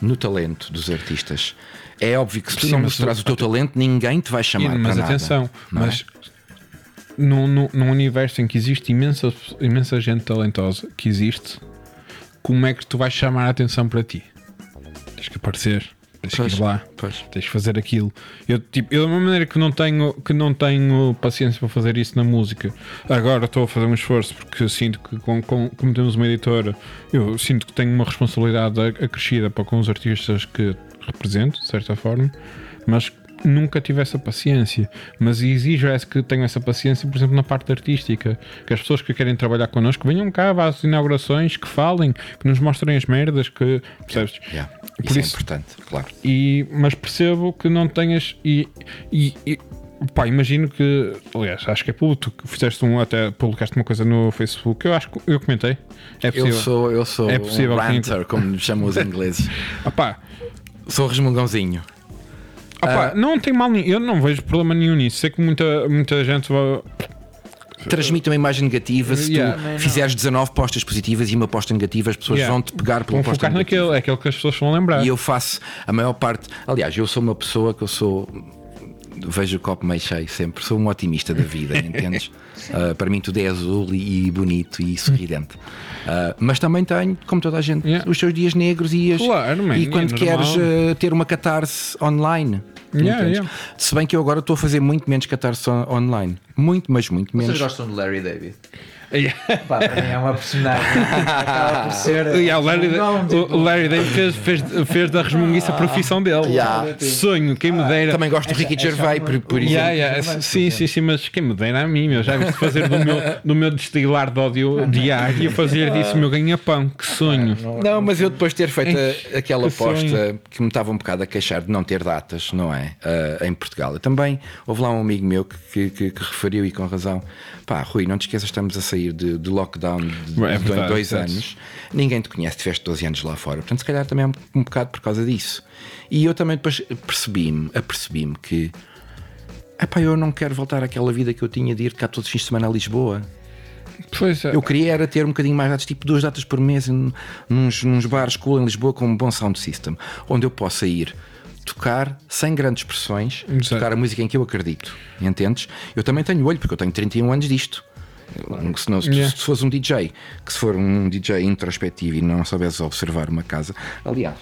Speaker 4: no talento dos artistas. É óbvio que se tu
Speaker 3: Sim,
Speaker 4: não
Speaker 3: mas
Speaker 4: mostrares o teu talento, ninguém te vai chamar
Speaker 3: mas
Speaker 4: para nada.
Speaker 3: atenção,
Speaker 4: não é?
Speaker 3: Num, num, num universo em que existe imensa, imensa gente talentosa que existe, como é que tu vais chamar a atenção para ti? Tens que aparecer, tens que
Speaker 4: Pois,
Speaker 3: ir lá,
Speaker 4: pois.
Speaker 3: tens que fazer aquilo. Eu, tipo, eu da mesma maneira que não tenho, que não tenho paciência para fazer isso na música, agora estou a fazer um esforço porque eu sinto que, com, com- como temos uma editora, eu sinto que tenho uma responsabilidade acrescida para com os artistas que represento, de certa forma, mas nunca tive essa paciência. Mas exijo essa- que tenho essa paciência, por exemplo, na parte artística. Que as pessoas que querem trabalhar connosco venham cá às inaugurações, que falem, que nos mostrem as merdas, que percebes?
Speaker 4: Yeah.
Speaker 3: Por
Speaker 4: Isso, é
Speaker 3: isso-
Speaker 4: importante, claro.
Speaker 3: E, mas percebo que não tenhas. E, e, e- pá, imagino que. Aliás, acho que é público. Tu fizeste um, até publicaste uma coisa no Facebook. Eu acho que eu comentei. É
Speaker 4: Eu
Speaker 3: possível.
Speaker 4: sou, eu sou
Speaker 3: É possível
Speaker 4: um
Speaker 3: que-
Speaker 4: ranter, como chamam os ingleses.
Speaker 3: Ah, pá,
Speaker 4: sou resmungãozinho.
Speaker 3: Ah, pá, não tem mal nenhum. Eu não vejo problema nenhum nisso. Sei que muita, muita gente vai.
Speaker 4: Transmite uma imagem negativa se
Speaker 3: Yeah.
Speaker 4: tu fizeres 19 postas positivas e uma posta negativa, as pessoas
Speaker 3: Yeah.
Speaker 4: vão-te pegar pela
Speaker 3: Vão
Speaker 4: posta
Speaker 3: focar
Speaker 4: negativa.
Speaker 3: naquele. É aquele que as pessoas vão lembrar.
Speaker 4: E eu faço a maior parte. Aliás, eu sou uma pessoa que eu sou. Vejo o copo meio cheio sempre. Sou um otimista da vida, entendes? Ah, para mim tudo é azul e, e bonito e sorridente. Ah, mas também tenho, como toda a gente,
Speaker 3: Yeah.
Speaker 4: os seus dias negros e, as,
Speaker 3: Claro, man,
Speaker 4: e
Speaker 3: é
Speaker 4: quando
Speaker 3: normal.
Speaker 4: queres ah, ter uma catarse online.
Speaker 3: Yeah,
Speaker 4: entendes?
Speaker 3: yeah.
Speaker 4: Se bem que eu agora estou a fazer muito menos catarse on- online. Muito, mas muito
Speaker 2: Vocês
Speaker 4: menos.
Speaker 2: gostam de Larry David?
Speaker 3: Yeah.
Speaker 2: Pá, para mim é uma personagem. Acaba por ser.
Speaker 3: Yeah, o Larry,
Speaker 2: Não, tipo,
Speaker 3: o Larry David fez, fez, fez da resmunguiça a profissão dele.
Speaker 4: Yeah.
Speaker 3: Sonho, quem me dera.
Speaker 4: Também gosto do Ricky
Speaker 2: é
Speaker 4: Gervais, por, por exemplo.
Speaker 3: Yeah, yeah,
Speaker 2: Também, por
Speaker 3: Sim,
Speaker 2: exemplo.
Speaker 3: sim, sim, mas quem me dera a mim, meu, já viste fazer do meu, do meu destilar de ódio diário e fazer disso o meu ganha-pão, que sonho.
Speaker 4: Não, mas eu depois de ter feito a- aquela aposta que me estava um bocado a queixar de não ter datas, não é? Ah, em Portugal. Eu também houve lá um amigo meu que, que- que- que referiu e com razão: pá, Rui, não te esqueças, estamos a sair de, de lockdown de,
Speaker 3: É
Speaker 4: de
Speaker 3: verdade,
Speaker 4: dois
Speaker 3: é.
Speaker 4: anos. Ninguém te conhece, tiveste 12 anos lá fora. Portanto, se calhar também é um, um bocado por causa disso. E eu também depois percebi-me, apercebi-me que. Epá, eu não quero voltar àquela vida que eu tinha de ir cá todos os fins de semana a Lisboa.
Speaker 3: Pois é.
Speaker 4: Eu queria era ter um bocadinho mais datas, tipo duas datas por mês, nos, nos bares cool em Lisboa com um bom sound system, onde eu possa ir tocar sem grandes pressões,
Speaker 3: Exato.
Speaker 4: tocar a música em que eu acredito. Entendes? Eu também tenho olho, porque eu tenho 31 anos disto. Se, não, se,
Speaker 3: Yeah.
Speaker 4: se fosse um DJ, que se for um DJ introspectivo e não soubesse observar uma casa, aliás,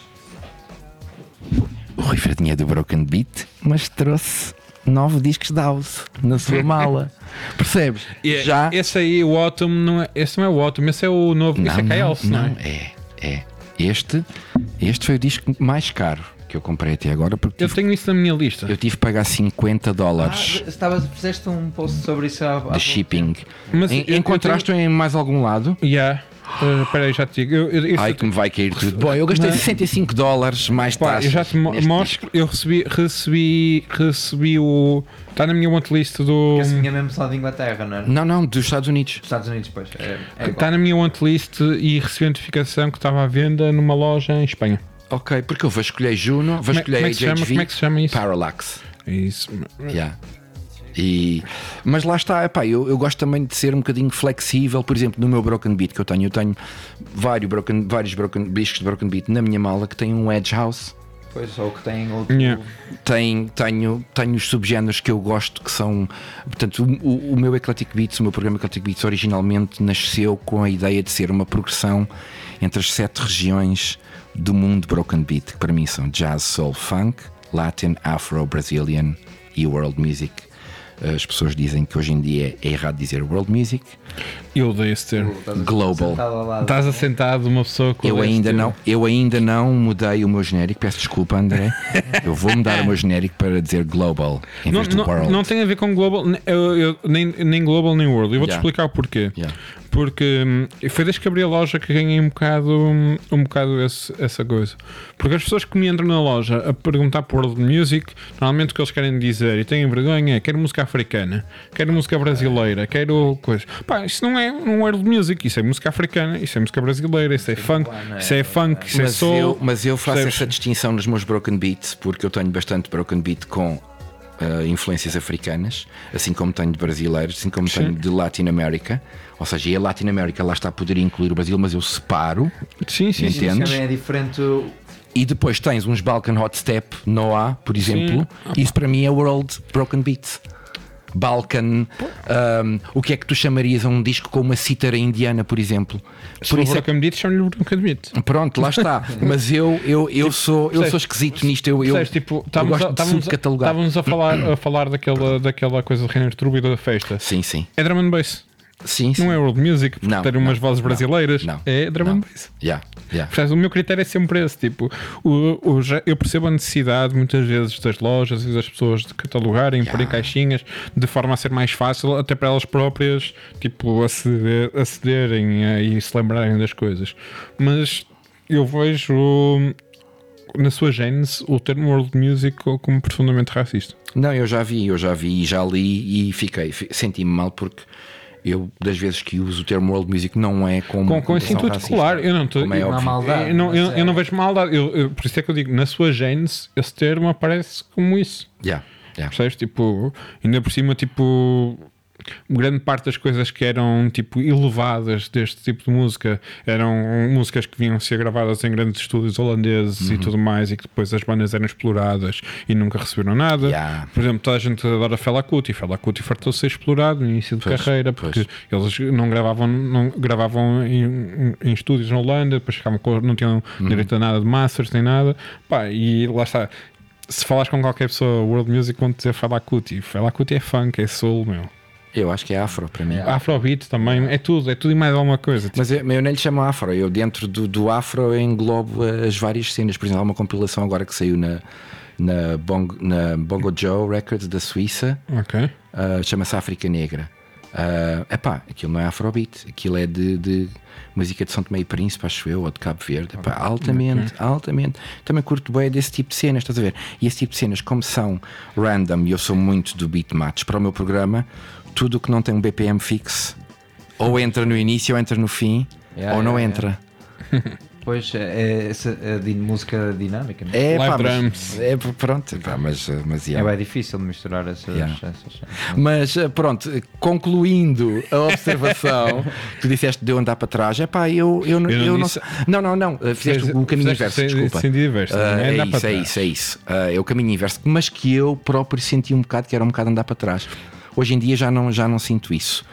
Speaker 4: o Rui Fradinha é do Broken Beat, mas trouxe nove discos de house na sua mala. Percebes?
Speaker 3: E-
Speaker 4: Já
Speaker 3: Esse aí, o Autumn, não é, esse não é o Autumn, esse é o novo. esse é Chaos, não,
Speaker 4: não,
Speaker 3: é?
Speaker 4: é, é. Este, este foi o disco mais caro que eu comprei até agora porque
Speaker 3: Eu
Speaker 4: tive,
Speaker 3: tenho isso na minha lista.
Speaker 4: eu tive que pagar 50
Speaker 2: Ah,
Speaker 4: dólares
Speaker 2: estava, fizeste um post sobre isso há,
Speaker 4: de shipping.
Speaker 3: Mas
Speaker 4: En-
Speaker 3: eu- eu
Speaker 4: Encontraste em mais algum lado?
Speaker 3: Yeah. Uh, Espera aí, já te digo. Eu, eu, isso-
Speaker 4: Ai, que me vai cair tudo. Bom, eu gastei
Speaker 3: Não.
Speaker 4: 65 dólares mais
Speaker 3: Pá,
Speaker 4: taxas.
Speaker 3: eu já te mo- mostro. Eu recebi, recebi, recebi o. Está na minha wantlist do.
Speaker 2: Que esse vinha mesmo só de Inglaterra, não é?
Speaker 4: Não, não, dos Estados Unidos.
Speaker 2: Estados Unidos, pois. É, é.
Speaker 3: Está na minha wantlist e recebi a notificação que estava à venda numa loja em Espanha.
Speaker 4: Ok, porque eu vou escolher Juno, vou
Speaker 3: Como é-
Speaker 4: escolher
Speaker 3: como é que se chama?
Speaker 4: HHV,
Speaker 3: Como é que se chama isso?
Speaker 4: Parallax.
Speaker 3: É Isso.
Speaker 4: Yeah. E, mas lá está, epá, eu, eu gosto também de ser um bocadinho flexível. Por exemplo, no meu Broken Beat que eu tenho, eu tenho vários Broken, vários broken, discos de Broken Beat na minha mala que tem um Edge House.
Speaker 2: Pois, ou que tem outro.
Speaker 3: Yeah.
Speaker 4: Tem, tenho, tenho os subgéneros que eu gosto que são. Portanto, o, o- o meu Eclectic Beats, o meu programa Eclectic Beats, originalmente nasceu com a ideia de ser uma progressão entre as sete regiões do mundo Broken Beat, que para mim são Jazz, Soul, Funk, Latin, Afro, Brazilian e World Music. As pessoas dizem que hoje em dia é errado dizer World Music.
Speaker 3: Eu odeio esse termo.
Speaker 2: A-
Speaker 4: Global.
Speaker 3: Estás assentado uma pessoa com
Speaker 4: Eu ainda, não, eu ainda não mudei o meu genérico, peço desculpa, André. Eu vou mudar o meu genérico para dizer Global em
Speaker 3: Não,
Speaker 4: vez de
Speaker 3: não,
Speaker 4: World.
Speaker 3: não tem a ver com global, eu- eu- nem, nem global nem world. Eu vou-te
Speaker 4: Yeah.
Speaker 3: explicar o porquê.
Speaker 4: Yeah.
Speaker 3: Porque hum, foi desde que abri a loja que ganhei um bocado, hum, um bocado esse- essa coisa. Porque as pessoas que me entram na loja a perguntar por world music, normalmente o que eles querem dizer e têm vergonha é quero música africana, quero música brasileira, quero coisa. Pá, isso não é um world music, isso é música africana, isso é música brasileira, isso é funk,
Speaker 2: é?
Speaker 3: isso é funk, isso é
Speaker 4: mas,
Speaker 3: soul.
Speaker 4: eu, mas eu faço
Speaker 3: percebes?
Speaker 4: essa distinção nos meus broken beats porque eu tenho bastante broken beat com uh, influências africanas, assim como tenho de brasileiros, assim como
Speaker 3: Sim.
Speaker 4: tenho de Latinoamérica. Ou seja, e a Latinoamérica lá está a poder incluir o Brasil, mas eu separo.
Speaker 3: Sim, sim, sim.
Speaker 4: Entendes?
Speaker 2: Também é diferente.
Speaker 4: E depois tens uns Balkan Hot Step Noah, por exemplo. Isso para mim é World Broken Beats. Balkan, um, o que é que tu chamarias a um disco com uma cítara indiana, por exemplo?
Speaker 3: Se
Speaker 4: Por isso é
Speaker 3: Broken Beat, chama-lhe Broken Beat.
Speaker 4: Pronto, lá está. Mas eu, eu, eu, sou, eu sou esquisito nisto. Eu, eu,
Speaker 3: tipo,
Speaker 4: eu
Speaker 3: estávamos
Speaker 4: gosto
Speaker 3: a,
Speaker 4: de subcatalogar.
Speaker 3: estávamos a falar, a falar daquela, daquela coisa de Reino Trúbido da festa.
Speaker 4: Sim, sim.
Speaker 3: É drum and bass.
Speaker 4: Sim, sim.
Speaker 3: Não é world music, porque
Speaker 4: Não,
Speaker 3: ter umas
Speaker 4: não,
Speaker 3: vozes brasileiras.
Speaker 4: não,
Speaker 3: é drum and bass.
Speaker 4: Yeah, yeah.
Speaker 3: O meu critério é sempre esse. Tipo, o, o eu percebo a necessidade muitas vezes das lojas e das pessoas de catalogarem,
Speaker 4: Yeah.
Speaker 3: em caixinhas, de forma a ser mais fácil, até para elas próprias tipo, aceder, acederem eh, e se lembrarem das coisas. Mas eu vejo na sua gênese o termo world music como profundamente racista.
Speaker 4: Não, eu já vi, eu já vi e já li e fiquei, fi- senti-me mal porque eu, das vezes que uso o termo world music, não é como.
Speaker 3: Com, com esse intuito
Speaker 4: racista,
Speaker 3: claro, eu não estou.
Speaker 4: como é
Speaker 2: Não maldade.
Speaker 3: Eu não, eu,
Speaker 2: mas
Speaker 3: eu não
Speaker 2: é-
Speaker 3: vejo maldade. Eu, eu- por isso é que eu digo, na sua gênese, esse termo aparece como isso.
Speaker 4: Yeah, yeah.
Speaker 3: Percebes? Tipo, ainda por cima, tipo, grande parte das coisas que eram tipo elevadas deste tipo de música eram músicas que vinham ser gravadas em grandes estúdios holandeses
Speaker 4: Uhum.
Speaker 3: e tudo mais, e que depois as bandas eram exploradas e nunca receberam nada.
Speaker 4: Yeah.
Speaker 3: Por exemplo, toda a gente adora Fela Kuti. Fela Kuti fartou-se ser explorado no início de
Speaker 4: Pois,
Speaker 3: carreira
Speaker 4: pois.
Speaker 3: porque eles não gravavam, não gravavam em, em estúdios na Holanda, depois ficavam com, não tinham
Speaker 4: Uhum.
Speaker 3: direito a nada de masters nem nada. Pá, e lá está. Se falares com qualquer pessoa World Music, vão dizer Fela Kuti. Fela Kuti é funk, é soul, meu.
Speaker 4: Eu acho que é afro para mim.
Speaker 3: Afrobeat também, é tudo, é tudo e mais alguma coisa. Tipo,
Speaker 4: Mas eu, eu nem lhe chamo afro, eu dentro do, do afro englobo as várias cenas. Por exemplo, há uma compilação agora que saiu na, na, Bongo, na Bongo Joe Records da Suíça,
Speaker 3: ok.
Speaker 4: ah, chama-se África Negra. É epá, aquilo não é afrobeat, aquilo é de, de música de São Tomé e Príncipe, acho eu, ou de Cabo Verde. Epá, altamente, altamente. Também curto bem desse tipo de cenas, estás a ver? E esse tipo de cenas, como são random, e eu sou muito do beat match para o meu programa, tudo o que não tem um BPM fixo, ou entra no início ou entra no fim,
Speaker 2: Yeah,
Speaker 4: ou não
Speaker 2: yeah,
Speaker 4: entra.
Speaker 2: Pois é, é essa a din- música dinâmica. não
Speaker 4: É,
Speaker 3: Live
Speaker 4: pá, mas, é pronto, pá, mas, mas
Speaker 2: É
Speaker 4: yeah.
Speaker 2: bem difícil misturar essas.
Speaker 4: Yeah.
Speaker 2: essas-
Speaker 4: Mas eh, pronto, concluindo a observação, tu disseste de eu andar para trás, é pá, eu, eu, não-
Speaker 3: Eu não
Speaker 4: eu não. Não, não, não, eh, fizeste
Speaker 3: Fez-
Speaker 4: o caminho
Speaker 3: fizeste
Speaker 4: inverso, desculpa.
Speaker 3: sentido inverso,
Speaker 4: Ah,
Speaker 3: não é
Speaker 4: é,
Speaker 3: andar para
Speaker 4: isso, é isso, é isso. Ah, é o caminho inverso, mas que eu próprio senti um bocado que era um bocado andar para trás. Hoje em dia já não, já não sinto isso.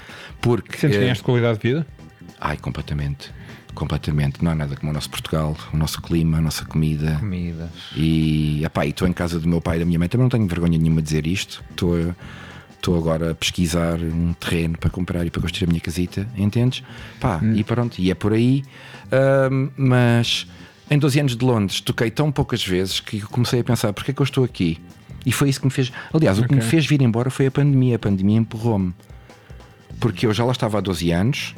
Speaker 4: Porque.
Speaker 3: Sentes que
Speaker 4: eh,
Speaker 3: ganhaste qualidade de vida?
Speaker 4: Ai, completamente. Completamente. Não há nada como o nosso Portugal, o nosso clima, a nossa comida.
Speaker 2: Comida.
Speaker 4: E e estou em casa do meu pai e da minha mãe, também não tenho vergonha nenhuma de dizer isto. Estou agora a pesquisar um terreno para comprar e para construir a minha casita, entendes? Pá, e pronto, e é por aí. Ahm, mas em 12 anos de Londres toquei tão poucas vezes que comecei a pensar: porque é que eu estou aqui? E foi isso que me fez. Aliás, o que me fez vir embora foi a pandemia. A pandemia empurrou-me. Porque eu já lá estava há 12 anos.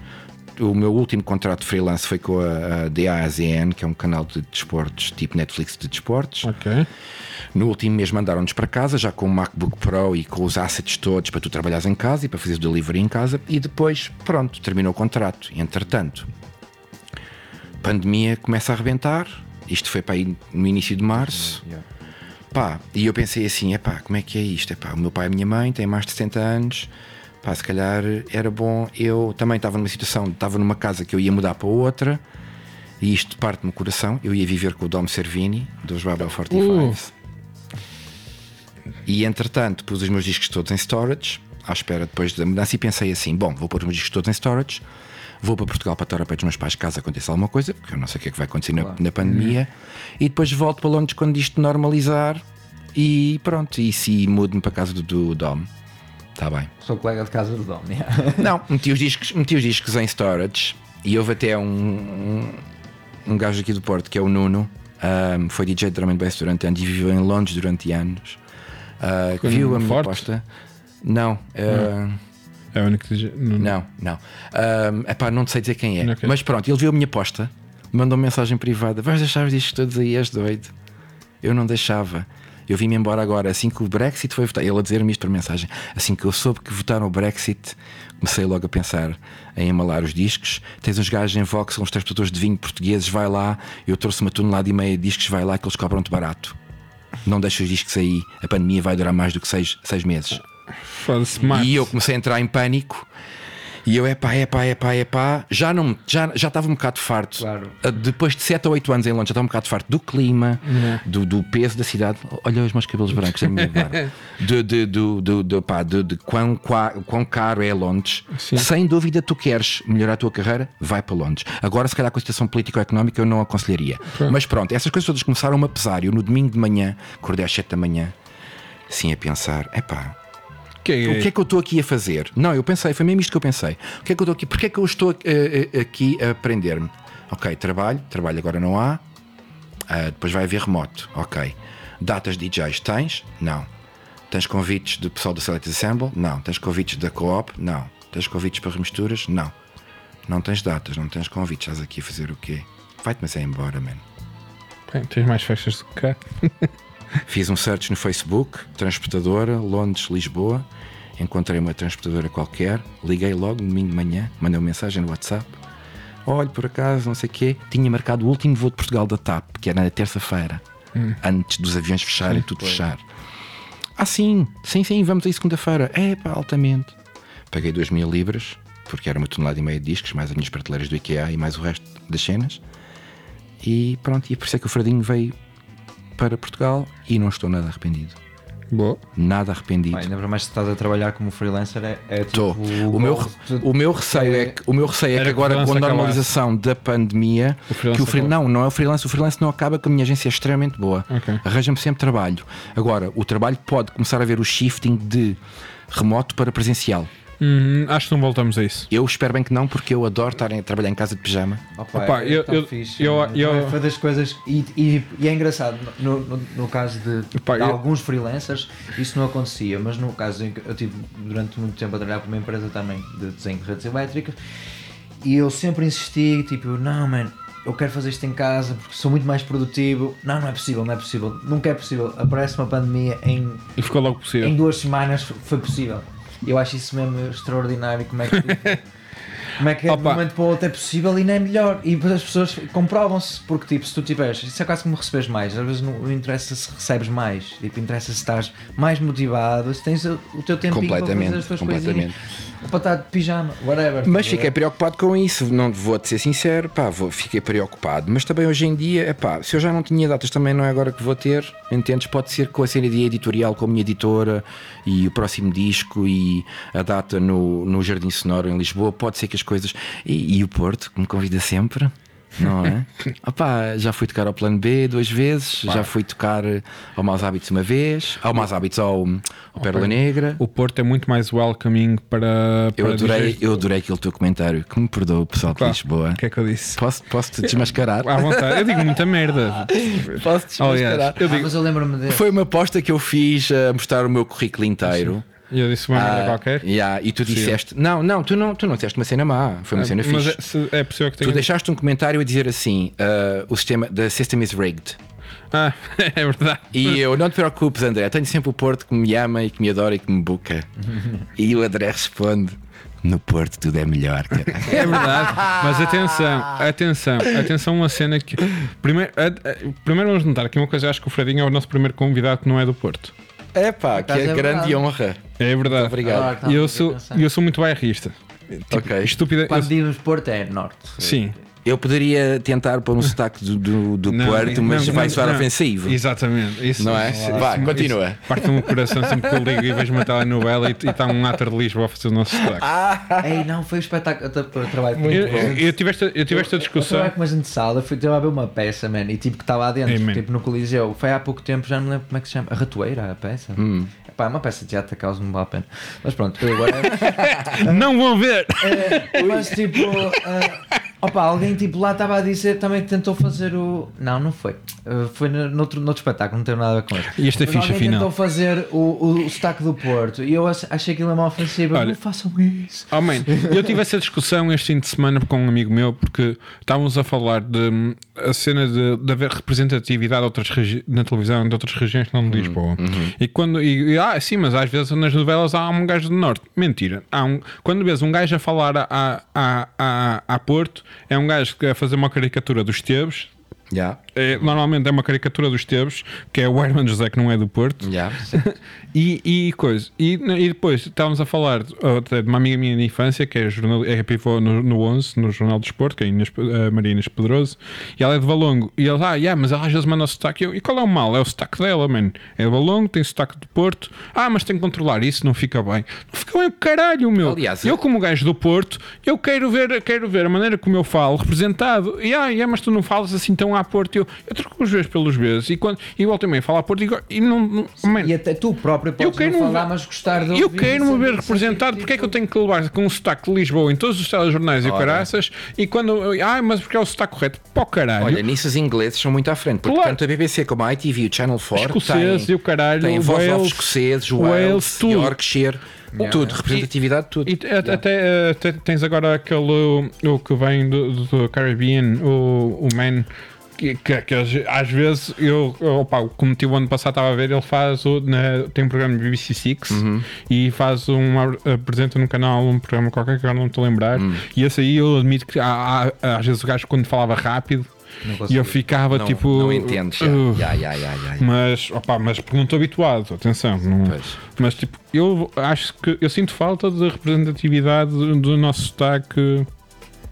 Speaker 4: O meu último contrato de freelance foi com a, a DAZN, que é um canal de desportos, tipo Netflix de desportos.
Speaker 3: Ok.
Speaker 4: No último mês mandaram-nos para casa, já com o MacBook Pro e com os assets todos para tu trabalhares em casa e para fazer o delivery em casa. E depois, pronto, terminou o contrato. Entretanto, pandemia começa a arrebentar. Isto foi para aí no início de março.
Speaker 2: Yeah.
Speaker 4: Pá, e eu pensei assim: epá, como é que é isto? Epá, o meu pai e a minha mãe têm mais de 60 anos. Pá, se calhar era bom. Eu também estava numa situação, estava numa casa que eu ia mudar para outra. E isto parte-me o coração. Eu ia viver com o Dom Servini, dos Babel 45. E entretanto, pus os meus discos todos em storage, à espera depois da mudança, e pensei assim: bom, vou pôr os meus discos todos em storage. Vou para Portugal para estar a pé dos meus pais caso aconteça alguma coisa, porque eu não sei o que é que vai acontecer na-
Speaker 2: Claro.
Speaker 4: na, pandemia. E depois volto para Londres quando isto normalizar. E pronto, e se mudo-me para a casa do, do Dom. Está bem.
Speaker 2: Sou colega de casa do Dom. yeah.
Speaker 4: Não, meti os discos, meti os discos em storage e houve até um, um, um gajo aqui do Porto que é o Nuno. ahm, foi DJ de drum and bass durante anos e viveu em Londres durante anos.
Speaker 3: Com
Speaker 4: viu a minha
Speaker 3: Forte?
Speaker 4: aposta. Não, ah,
Speaker 3: É o único que diz- não-
Speaker 4: não, não. é epá, não te sei dizer quem é.
Speaker 3: Ok.
Speaker 4: Mas pronto, ele viu a minha aposta, mandou uma mensagem privada: vais deixar os discos todos aí, és doido. Eu não deixava. Eu vim-me embora agora, assim que o Brexit foi votar. Ele a dizer-me isto por mensagem. Assim que eu soube que votaram o Brexit, comecei logo a pensar em embalar os discos. Tens uns gajos em Vox, uns transportadores de vinho portugueses, vai lá. Eu trouxe uma tonelada e meia de discos, vai lá que eles cobram-te barato. não deixa os discos aí, a pandemia vai durar mais do que seis, seis meses. E eu comecei a entrar em pânico. E eu, epá, epá, epá, epá, já não já já estava um bocado farto.
Speaker 2: Claro.
Speaker 4: Uh, Depois de 7 ou 8 anos em Londres, já estava um bocado farto do clima,
Speaker 3: Uhum.
Speaker 4: do, do peso da cidade. Olha os meus cabelos brancos, é a minha barba. de, de, do, do, do, pá, de, de quão, quão caro é Londres.
Speaker 3: Sim.
Speaker 4: Sem dúvida, tu queres melhorar a tua carreira, vai para Londres. Agora, se calhar, com a situação política ou económica, eu não aconselharia. Mas pronto, essas coisas todas começaram a pesar. Eu, no domingo de manhã, acordei às 7 da manhã, assim a pensar: epá,
Speaker 3: Que é-
Speaker 4: o que é que eu estou aqui a fazer? Não, eu pensei, foi mesmo isto que eu pensei. O que é que eu estou aqui? Porquê é que eu estou eh, eh, aqui a aprender-me? Ok, trabalho, trabalho agora não há. Ah, depois vai haver remoto. Ok. Datas de DJs tens? Não. Tens convites do pessoal do Select Assemble? Não. Tens convites da Co-op? Não. Tens convites para remisturas? Não. Não tens datas, não tens convites. Estás aqui a fazer o quê? Vai-te, mas é embora, mano.
Speaker 3: Bem, tens mais festas do que cá.
Speaker 4: Fiz um search no Facebook, transportadora, Londres, Lisboa. Encontrei uma transportadora qualquer, liguei logo no domingo de manhã, mandei uma mensagem no WhatsApp. Olha, por acaso, não sei o quê, tinha marcado o último voo de Portugal da TAP, que era na terça-feira, antes dos aviões fecharem, tudo fechar. Ah, sim, sim, sim, vamos aí segunda-feira. É, pá, altamente. Paguei 2 mil libras, porque era uma tonelada e meia de discos, mais as minhas prateleiras do IKEA e mais o resto das cenas. E pronto, e por isso é que o Fradinho veio para Portugal e não estou nada arrependido.
Speaker 3: Boa.
Speaker 4: Nada arrependido.
Speaker 2: Pá, ainda para mais se estás a trabalhar como freelancer é, é tipo
Speaker 4: Estou. O, meu, o meu receio é que, o meu receio é que
Speaker 3: o
Speaker 4: agora com a
Speaker 3: acabasse.
Speaker 4: normalização da pandemia
Speaker 3: O
Speaker 4: que o free, não, não é o freelance, o freelance não acaba que a minha agência é extremamente boa.
Speaker 3: Ok.
Speaker 4: Arranja-me sempre trabalho. Agora, o trabalho pode começar a ver o shifting de remoto para presencial.
Speaker 3: Hum, acho que não voltamos a isso.
Speaker 4: Eu espero bem que não, porque eu adoro estar a trabalhar em casa de pijama.
Speaker 2: Opa,
Speaker 3: Opa,
Speaker 2: é
Speaker 3: eu-
Speaker 2: tão
Speaker 3: eu-
Speaker 2: fixe,
Speaker 3: eu-
Speaker 2: mano.
Speaker 3: eu-
Speaker 2: Foi das coisas. E, e- e é engraçado, no, no, no caso de,
Speaker 3: Opa,
Speaker 2: de
Speaker 3: eu-
Speaker 2: alguns freelancers, isso não acontecia, mas no caso em que eu tive durante muito tempo a trabalhar para uma empresa também de desenho de redes elétricas e eu sempre insisti, tipo, não, man, eu quero fazer isto em casa porque sou muito mais produtivo. Não, não é possível, não é possível, nunca é possível. Aparece uma pandemia em
Speaker 3: E ficou logo possível.
Speaker 2: em duas semanas foi possível. Eu acho isso mesmo extraordinário. Como é que, como é que de um
Speaker 3: Opa.
Speaker 2: momento para o outro é possível e não é melhor. E as pessoas comprovam-se, porque tipo, se tu tiveres, isso é quase como receberes mais. Às vezes não, interessa se recebes mais, tipo, interessa se estás mais motivado, se tens o, teu tempo para fazer as tuas coisinhas, para estar de pijama, whatever.
Speaker 4: Mas fiquei preocupado com isso, não vou-te ser sincero, pá, vou, fiquei preocupado. Mas também hoje em dia, epá, se eu já não tinha datas, também não é agora que vou ter, entendes? Pode ser com a cena de editorial com a minha editora e o próximo disco e a data no, no Jardim Sonoro em Lisboa, pode ser que as coisas. E, e o Porto, que me convida sempre. Não é? Opá, já fui tocar ao plano B duas vezes, já fui tocar ao Maus Hábitos uma vez, ao Maus Hábitos ao, ao Pérola Negra.
Speaker 3: O Porto é muito mais welcoming para.
Speaker 4: Eu
Speaker 3: para
Speaker 4: adorei,
Speaker 3: DJs.
Speaker 4: eu adorei aquele teu comentário. Que me perdoa o pessoal de
Speaker 3: Claro.
Speaker 4: Lisboa.
Speaker 3: O que é que eu disse?
Speaker 4: Posso, posso te desmascarar?
Speaker 3: À vontade. Eu digo muita merda.
Speaker 4: Posso te
Speaker 3: Aliás, eu
Speaker 2: Ah,
Speaker 3: digo.
Speaker 2: mas eu lembro-me de.
Speaker 4: Foi uma aposta que eu fiz a mostrar o meu currículo inteiro.
Speaker 3: Eu disse uma merda
Speaker 4: Ah,
Speaker 3: qualquer.
Speaker 4: yeah, e tu disseste: Não, não, tu não, tu não disseste uma cena má. Foi uma cena
Speaker 3: Mas
Speaker 4: fixe.
Speaker 3: é, se- é possível que
Speaker 4: Tu
Speaker 3: tenha.
Speaker 4: deixaste um comentário a dizer assim: ah, o sistema, the system is rigged.
Speaker 3: Ah, é verdade.
Speaker 4: E eu, não te preocupes, André, tenho sempre o Porto que me ama e que me adora e que me buca. e o André responde: No Porto tudo é melhor, cara.
Speaker 3: É verdade, mas atenção, atenção, atenção, uma cena que. Primeiro, a- a- primeiro vamos notar que uma coisa, eu acho que o Fredinho é o nosso primeiro convidado que não é do Porto.
Speaker 4: É pá, que é
Speaker 2: é
Speaker 4: grande
Speaker 2: verdade.
Speaker 4: honra.
Speaker 3: É verdade.
Speaker 4: Obrigado.
Speaker 3: E eu sou, eu sou muito bairrista. Tipo,
Speaker 4: Ok.
Speaker 3: Estúpida.
Speaker 2: Quando
Speaker 3: eu-
Speaker 2: dizes Porto é Norte.
Speaker 3: sim.
Speaker 4: Eu poderia tentar pôr um sotaque do, do, do
Speaker 3: Não,
Speaker 4: Porto,
Speaker 3: não,
Speaker 4: mas
Speaker 3: não,
Speaker 4: vai soar
Speaker 3: não.
Speaker 4: ofensivo.
Speaker 3: Exatamente. Isso,
Speaker 4: Não é?
Speaker 3: isso-
Speaker 4: Vá,
Speaker 3: isso-
Speaker 4: continua.
Speaker 3: isso Parte-me o coração sempre que eu ligo e vejo uma telenovela e e está um ator de Lisboa a fazer o nosso sotaque.
Speaker 2: Ei, não, foi um espetáculo. Eu, tra- eu trabalho com
Speaker 3: eu, eu, eu tive esta, eu tive esta
Speaker 2: Eu
Speaker 3: discussão.
Speaker 2: trabalho com uma gente de sala, fui ter a ver uma peça, man, e tipo que estava lá dentro,
Speaker 3: man.
Speaker 2: tipo no Coliseu. Foi há pouco tempo, já não lembro como é que se chama. A Ratoeira, a peça.
Speaker 4: Hum.
Speaker 2: Epá, é uma peça de teatro, causa não vale a pena. Mas pronto, eu agora.
Speaker 3: Não vão ver!
Speaker 2: É, mas tipo. ah, opa, alguém tipo lá estava a dizer também que tentou fazer o. Não, não foi. Ah, foi no- noutro, noutro espetáculo, não tem nada a ver com isso.
Speaker 3: E esta é
Speaker 2: Mas
Speaker 3: ficha
Speaker 2: alguém
Speaker 3: final.
Speaker 2: tentou fazer o, o, o sotaque do Porto e eu ach- achei aquilo uma ofensiva.
Speaker 3: Olha.
Speaker 2: Não façam isso.
Speaker 3: Oh, man, eu tive essa discussão este fim de semana com um amigo meu porque estávamos a falar de hum, a cena de, de haver representatividade de outras regi- na televisão de outras regiões que não de Lisboa. E quando e, e, ah, sim, mas às vezes nas novelas há um gajo do norte. Mentira. Há um, quando vês um gajo a falar a, a, a, a Porto, é um gajo que a fazer uma caricatura dos Teves
Speaker 4: Já.
Speaker 3: É, normalmente é uma caricatura dos Teves, que é o Herman José que não é do Porto.
Speaker 4: Yeah.
Speaker 3: E, e coisa. E, e depois estávamos a falar uh, até de uma amiga minha de infância, que é, jornal, é pivô no, no 11, no Jornal do Esporte, que é a Inês, a Maria Inês Pedroso, e ela é de Valongo. E ela, ah, yeah, mas ela às vezes manda o sotaque. Eu, e qual é o mal? É o sotaque dela, mano. É de Valongo, tem sotaque do Porto. Ah, mas tem que controlar isso, não fica bem. Não fica bem o caralho, meu.
Speaker 4: Aliás,
Speaker 3: eu, como gajo do Porto, eu quero ver, quero ver a maneira como eu falo representado. E ah, yeah, mas tu não falas assim tão a Porto. Eu, eu troco os vezes pelos vezes. E, quando, e volto também a falar Porto e, e não. não man,
Speaker 2: E até tu próprio podes
Speaker 3: quero
Speaker 2: não
Speaker 3: me
Speaker 2: falar,
Speaker 3: ver-
Speaker 2: mas gostar de
Speaker 3: eu
Speaker 2: ouvir
Speaker 3: quero me ver representado, porque é que eu tenho que levar com um sotaque de Lisboa em todos os telejornais e caraças e quando. Ah, mas porque é o sotaque correto? O caralho.
Speaker 4: Olha, nisso os ingleses são muito à frente, porque
Speaker 3: Claro.
Speaker 4: tanto a BBC como a ITV, o Channel 4
Speaker 3: Escoceses
Speaker 4: têm,
Speaker 3: e o caralho,
Speaker 4: têm voz
Speaker 3: Wales,
Speaker 4: escoceses,
Speaker 3: Wales,
Speaker 4: Wales,
Speaker 3: tudo.
Speaker 4: Yorkshire, tudo, representatividade, tudo.
Speaker 3: E até, até, até tens agora aquele o, o que vem do, do- do Caribbean, o, o Man. Que, que, que às- vezes eu, opa, como o ano passado, estava a ver, ele faz o, na- tem um programa de BBC Six
Speaker 4: Uhum.
Speaker 3: e faz um apresenta no canal um programa qualquer que agora não estou a lembrar.
Speaker 4: Hum.
Speaker 3: E esse aí eu admito que há- há- às vezes o gajo quando falava rápido e eu ficava
Speaker 4: Não,
Speaker 3: tipo.
Speaker 4: não entendes,
Speaker 3: uh,
Speaker 4: Já, já, já, já.
Speaker 3: Mas, opa, mas porque não estou habituado, atenção. Não,
Speaker 4: Pois.
Speaker 3: mas tipo, eu acho que eu sinto falta de representatividade do, do nosso sotaque.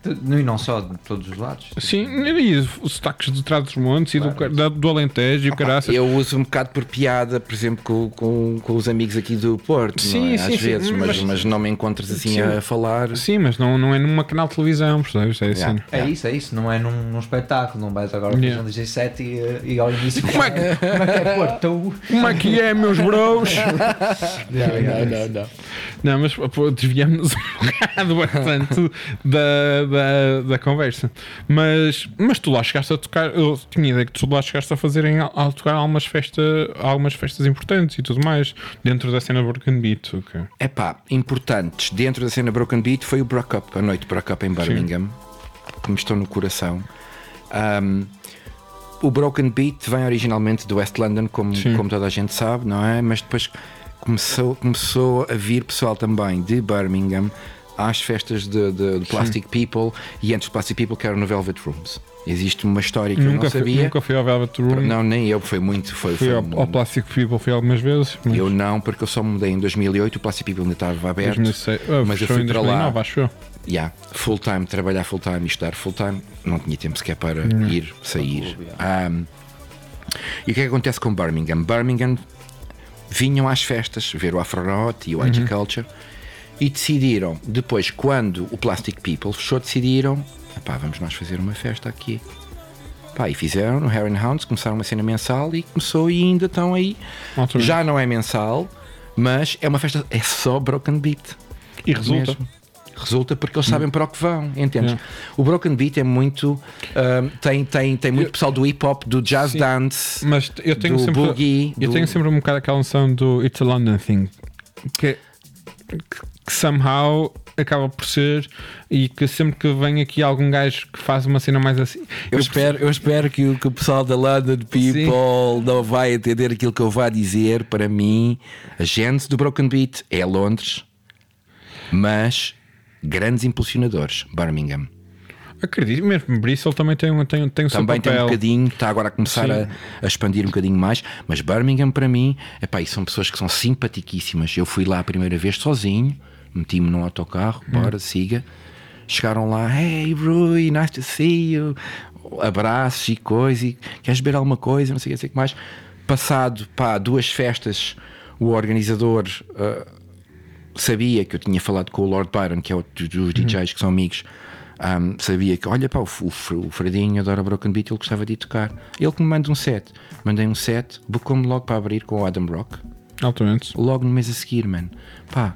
Speaker 2: E não só de todos os lados.
Speaker 3: Sim, e os sotaques de trás dos montes e do, da- do Alentejo e o caraças.
Speaker 4: Eu uso um bocado por piada, por exemplo, com, com, com os amigos aqui do Porto,
Speaker 3: Sim,
Speaker 4: é?
Speaker 3: sim,
Speaker 4: às
Speaker 3: sim,
Speaker 4: vezes, mas,
Speaker 3: mas-
Speaker 4: mas não me encontras assim
Speaker 3: Sim.
Speaker 4: a falar.
Speaker 3: Sim, mas não, não é numa canal de televisão, percebes? É assim.
Speaker 4: Yeah.
Speaker 2: É isso, é isso, não é num, num espetáculo, não vais agora fazer
Speaker 3: Yeah.
Speaker 2: um DJ set e, eh, e ao início.
Speaker 3: Como é que-
Speaker 2: como é que é Porto? Então,
Speaker 3: Como é que é, meus bros?
Speaker 4: Não, não, não.
Speaker 3: Não, mas desviamos um bocado bastante da, da, da conversa. Mas, mas tu lá chegaste a tocar. Eu tinha ideia que tu lá chegaste a fazerem a, a tocar algumas, festa, algumas festas importantes e tudo mais dentro da cena Broken Beat. ok.
Speaker 4: É pá, importantes dentro da cena Broken Beat foi o Brock Up, a noite Brock Up em Birmingham, que me estou no coração. Um, o Broken Beat vem originalmente do West London, como,
Speaker 3: Sim.
Speaker 4: como toda a gente sabe, não é? Mas depois começou, começou a vir pessoal também de Birmingham às festas de, de- de Plastic People e antes de Plastic People que era no Velvet Rooms. Existe uma história que eu
Speaker 3: Nunca,
Speaker 4: não
Speaker 3: fui,
Speaker 4: sabia.
Speaker 3: nunca fui ao Velvet Room.
Speaker 4: Não, nem eu, foi muito. Foi,
Speaker 3: Fui
Speaker 4: foi
Speaker 3: ao,
Speaker 4: um-
Speaker 3: ao Plastic People fui algumas vezes. Mas
Speaker 4: Eu não, porque eu só mudei em 2008, o Plastic People ainda estava aberto.
Speaker 3: 2006, ah,
Speaker 4: mas eu fui para lá.
Speaker 3: 2009, acho eu.
Speaker 4: Yeah, full time, trabalhar full time e estudar full time, não tinha tempo sequer para
Speaker 3: Hum.
Speaker 4: ir, sair. Um, e o que é que acontece com Birmingham? Birmingham vinham às festas ver o Afro Rock e o
Speaker 3: Uhum.
Speaker 4: Culture e decidiram, depois, quando o Plastic People fechou, decidiram: pá, vamos nós fazer uma festa aqui. Pá, e fizeram no Heron Hounds, começaram uma cena mensal e começou e ainda estão aí. Já não é mensal, mas é uma festa, é só Broken Beat.
Speaker 3: E resulta.
Speaker 4: Mesmo. Resulta porque eles sabem para o que vão, entendes? O Broken Beat é muito. ahm, tem, tem, tem muito
Speaker 3: Eu-
Speaker 4: pessoal do hip hop, do jazz
Speaker 3: Sim.
Speaker 4: dance.
Speaker 3: Mas eu tenho
Speaker 4: do
Speaker 3: sempre.
Speaker 4: boogie,
Speaker 3: eu
Speaker 4: do-
Speaker 3: tenho sempre um bocado aquela noção do It's a London Thing. Que, que, somehow acaba por ser e que sempre que vem aqui algum gajo que faz uma cena mais assim.
Speaker 4: Eu, espero, eu espero que o, que o pessoal da London People não vai entender aquilo que eu vá dizer. Para mim, a gente do Broken Beat é Londres, mas grandes impulsionadores, Birmingham.
Speaker 3: Acredito, mesmo Bristol também tem, um- tem, tem o seu
Speaker 4: Também tem um
Speaker 3: papel.
Speaker 4: bocadinho, está agora a começar a, a expandir um bocadinho mais, mas Birmingham para mim, epá, e são pessoas que são simpaticíssimas. Eu fui lá a primeira vez sozinho, meti-me num autocarro,
Speaker 3: Hum.
Speaker 4: bora, siga. Chegaram lá, hey Rui, nice to see you. Abraços e coisa, e queres beber alguma coisa, não sei o que, mais. Passado, pá, duas festas, o organizador ah, sabia que eu tinha falado com o Lord Byron, que é outro dos DJs que são amigos. Um, sabia que, olha pá, o, o, o Fredinho adora Broken Beat, ele gostava de tocar. Ele que me manda um set. Mandei um set, bocou-me logo para abrir com o Adam Rock.
Speaker 3: Altamente.
Speaker 4: Logo no mês a seguir, man. Pá,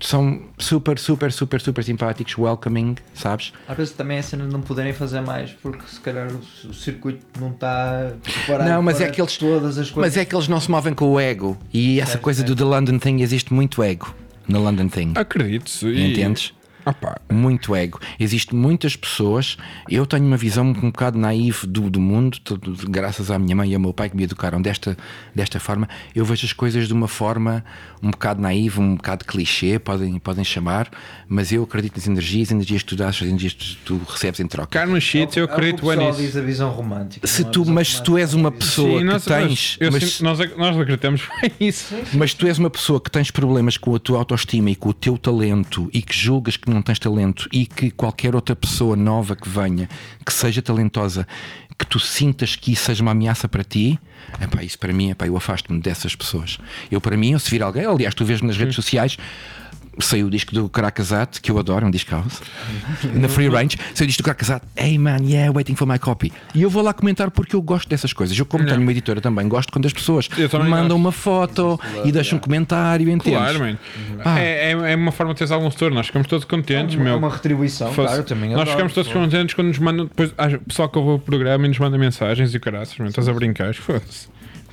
Speaker 4: são super, super, super, super simpáticos, welcoming, sabes?
Speaker 2: Às vezes também é a cena de não poderem fazer mais porque se calhar o, o circuito não está preparado
Speaker 4: Não, mas
Speaker 2: para
Speaker 4: é que eles-
Speaker 2: todas as coisas.
Speaker 4: Mas é que eles não se movem com o ego. E essa coisa
Speaker 2: certo.
Speaker 4: do The London Thing, existe muito ego na London Thing.
Speaker 3: Acredito. E,
Speaker 4: Entendes?
Speaker 3: Pá,
Speaker 4: muito ego. Existem muitas pessoas. Eu tenho uma visão um bocado naiva do, do mundo, tudo- graças à minha mãe e ao meu pai que me educaram desta, desta forma. Eu vejo as coisas de uma forma um bocado naiva, um bocado clichê, podem, podem chamar, mas eu acredito nas energias, energias que tu dás, as energias que tu recebes em troca.
Speaker 3: Carmen Sheets, eu
Speaker 2: É
Speaker 3: acredito
Speaker 2: o
Speaker 3: bem
Speaker 2: pessoal
Speaker 3: nisso.
Speaker 2: diz a visão romântica.
Speaker 4: Se
Speaker 2: é
Speaker 4: tu, mas se tu és uma
Speaker 2: é
Speaker 4: pessoa
Speaker 3: Sim, nós,
Speaker 4: que tens.
Speaker 3: eu
Speaker 4: mas-
Speaker 3: sinto- nós, nós acreditamos bem nisso.
Speaker 4: Mas tu és uma pessoa que tens problemas com a tua autoestima e com o teu talento e que julgas que não tens talento e que qualquer outra pessoa nova que venha, que seja talentosa, que tu sintas que isso seja uma ameaça para ti, epá, isso para mim, epá, eu afasto-me dessas pessoas. Eu, para mim, eu se vir alguém, aliás, tu vês nas redes sociais. Saiu o disco do Caracasat, que eu adoro, é um disco house, na Free Range. Saiu o disco do Caracasat, hey man, yeah, waiting for my copy. E eu vou lá comentar porque eu gosto dessas coisas. Eu, como tenho uma editora também, gosto quando as pessoas mandam
Speaker 3: gosto.
Speaker 4: uma foto e deixam um comentário, entendes?
Speaker 3: Claro, mano.
Speaker 4: Ah.
Speaker 3: É, é, é uma forma de teres algum retorno. Nós ficamos todos contentes,
Speaker 2: É uma,
Speaker 3: meu.
Speaker 2: uma retribuição,
Speaker 3: Fosse-
Speaker 2: claro, também
Speaker 3: Nós
Speaker 2: adoro.
Speaker 3: ficamos todos contentes quando nos mandam. Depois, há pessoal que ouve o programa e nos manda mensagens e o caraças, mano, estás a brincar. Foda-se.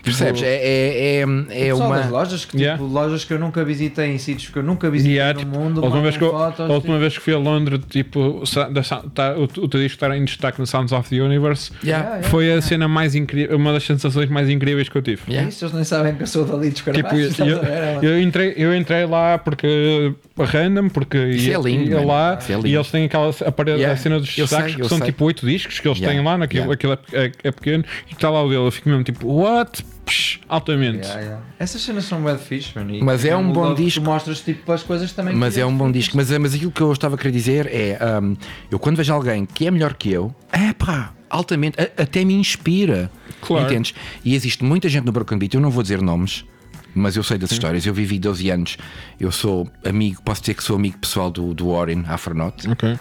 Speaker 4: Percebes? É, é, é, é
Speaker 2: Pessoal das
Speaker 4: uma.
Speaker 2: lojas, que, tipo,
Speaker 3: Yeah.
Speaker 2: lojas que eu nunca visitei em sítios que eu nunca visitei
Speaker 3: há,
Speaker 2: no
Speaker 3: tipo,
Speaker 2: mundo,
Speaker 3: a última, vez que eu,
Speaker 2: fotos,
Speaker 3: a última
Speaker 2: tipo,
Speaker 3: vez que fui a Londres, tipo, da, tá, o, o teu disco estar em destaque no Sounds of the Universe
Speaker 4: Yeah.
Speaker 2: Yeah,
Speaker 3: foi a cena mais incrível, uma das sensações mais incríveis que eu tive.
Speaker 4: Yeah.
Speaker 2: Isso, eles nem sabem que eu sou dali dos
Speaker 3: Tipo, eu,
Speaker 2: ver? É uma-
Speaker 3: eu, entrei, eu entrei lá porque random, porque
Speaker 4: Isso
Speaker 3: ia,
Speaker 4: é lindo,
Speaker 3: ia lá
Speaker 4: é lindo.
Speaker 3: e eles têm aquela a, parede,
Speaker 4: Yeah.
Speaker 3: a cena dos destaques que são
Speaker 4: sei.
Speaker 3: tipo oito discos que eles
Speaker 4: Yeah.
Speaker 3: têm lá, naquilo,
Speaker 4: Yeah.
Speaker 3: aquilo é, é- é pequeno e está lá o dele. Eu fico mesmo tipo, what? Psh, altamente.
Speaker 2: Yeah, yeah. Essas cenas são bad fixe, mano. e-
Speaker 4: Mas é um bom disco.
Speaker 2: Mostras tipo as coisas também.
Speaker 4: Mas é um bom disco. Mas, mas aquilo que eu estava a querer dizer é: hum, eu quando vejo alguém que é melhor que eu, é pá, altamente, a- até me inspira.
Speaker 3: Claro.
Speaker 4: Entendes? E existe muita gente no Broken Beat, eu não vou dizer nomes. Mas eu sei das histórias, eu vivi 12 anos, eu sou amigo, posso dizer que sou amigo pessoal do, do Warren Afronaut.
Speaker 3: Ok.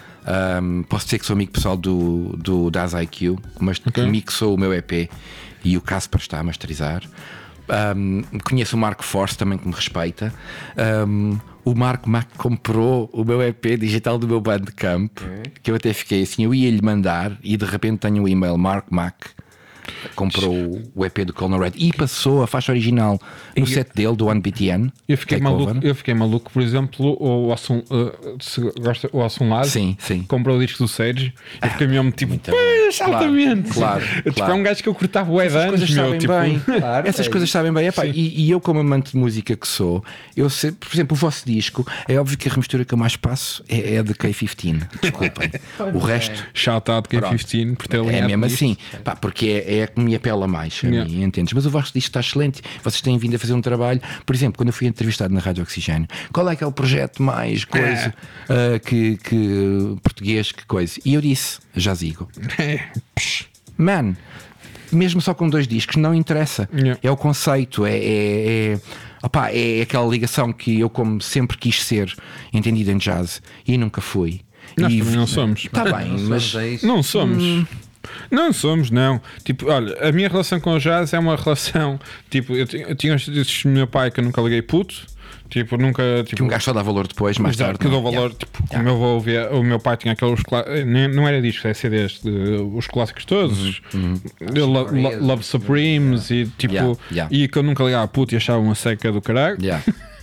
Speaker 4: Um, posso dizer que sou amigo pessoal do, do Das IQ, mas que
Speaker 3: Ok.
Speaker 4: mixou o meu EP e o Casper está a masterizar. Um, conheço o Marco Force também que me respeita. Um, o Marco Mac comprou o meu EP digital do meu Bandcamp, que eu até fiquei assim, eu ia lhe mandar e de repente tenho o e-mail Marco Mac. Comprou o EP do Colonel Red e passou a faixa original no set dele do 1BTN.
Speaker 3: Eu fiquei,
Speaker 4: Takeover.
Speaker 3: maluco, eu fiquei maluco, por exemplo, o Assun, uh, se gosta, o Assun Laz
Speaker 4: Sim, sim.
Speaker 3: comprou o disco do Sérgio. Eu fiquei mesmo tipo,
Speaker 4: muito
Speaker 3: pois,
Speaker 4: bom.
Speaker 3: altamente.
Speaker 4: Claro,
Speaker 3: Tipo,
Speaker 4: claro.
Speaker 3: é um gajo que eu cortava o
Speaker 4: Essas
Speaker 3: anos,
Speaker 4: coisas
Speaker 3: meu.
Speaker 4: sabem
Speaker 3: Tipo,
Speaker 4: bem.
Speaker 2: Claro,
Speaker 4: Essas
Speaker 2: é
Speaker 4: coisas sabem bem. Epá, e, e eu, como amante de música que sou, eu sei, por exemplo, o vosso disco, é óbvio que a remistura que eu mais passo é, é a de K15. Desculpem. o resto.
Speaker 3: Shout out K15 por ter
Speaker 4: É mesmo assim, Pá, porque é, é a que me apela mais, a
Speaker 3: Yeah.
Speaker 4: mim, entendes? Mas o vosso disco está excelente. Vocês têm vindo a fazer um trabalho. Por exemplo, quando eu fui entrevistado na Rádio Oxigênio, qual é que é o projeto mais coisa ah, que, que português, que coisa? E eu disse, Jazigo. Man, mesmo só com dois discos, não interessa.
Speaker 3: Yeah.
Speaker 4: É o conceito, é, é, é, opá, é aquela ligação que eu, como sempre quis ser entendido em jazz e nunca fui.
Speaker 3: Nós
Speaker 4: e,
Speaker 3: também não somos.
Speaker 4: Está bem,
Speaker 2: Não
Speaker 4: mas.
Speaker 2: somos, é.
Speaker 3: Não somos.
Speaker 4: Hum.
Speaker 3: Não somos, não. Tipo, olha, a minha relação com o jazz é uma relação. Tipo, eu, ti- eu tinha os discos do meu pai que eu nunca liguei puto. Tipo, nunca. Tipo,
Speaker 4: Que um gajo só dá valor depois, mais tarde.
Speaker 3: que eu dou
Speaker 4: é?
Speaker 3: valor, tipo, como eu vou ouvir, o meu pai tinha aqueles não era discos, é CDs, de- os clássicos todos, Lo- Lo- Love Supremes e tipo,
Speaker 4: Yeah, yeah.
Speaker 3: e que eu nunca ligava a puto e achava uma seca do caralho.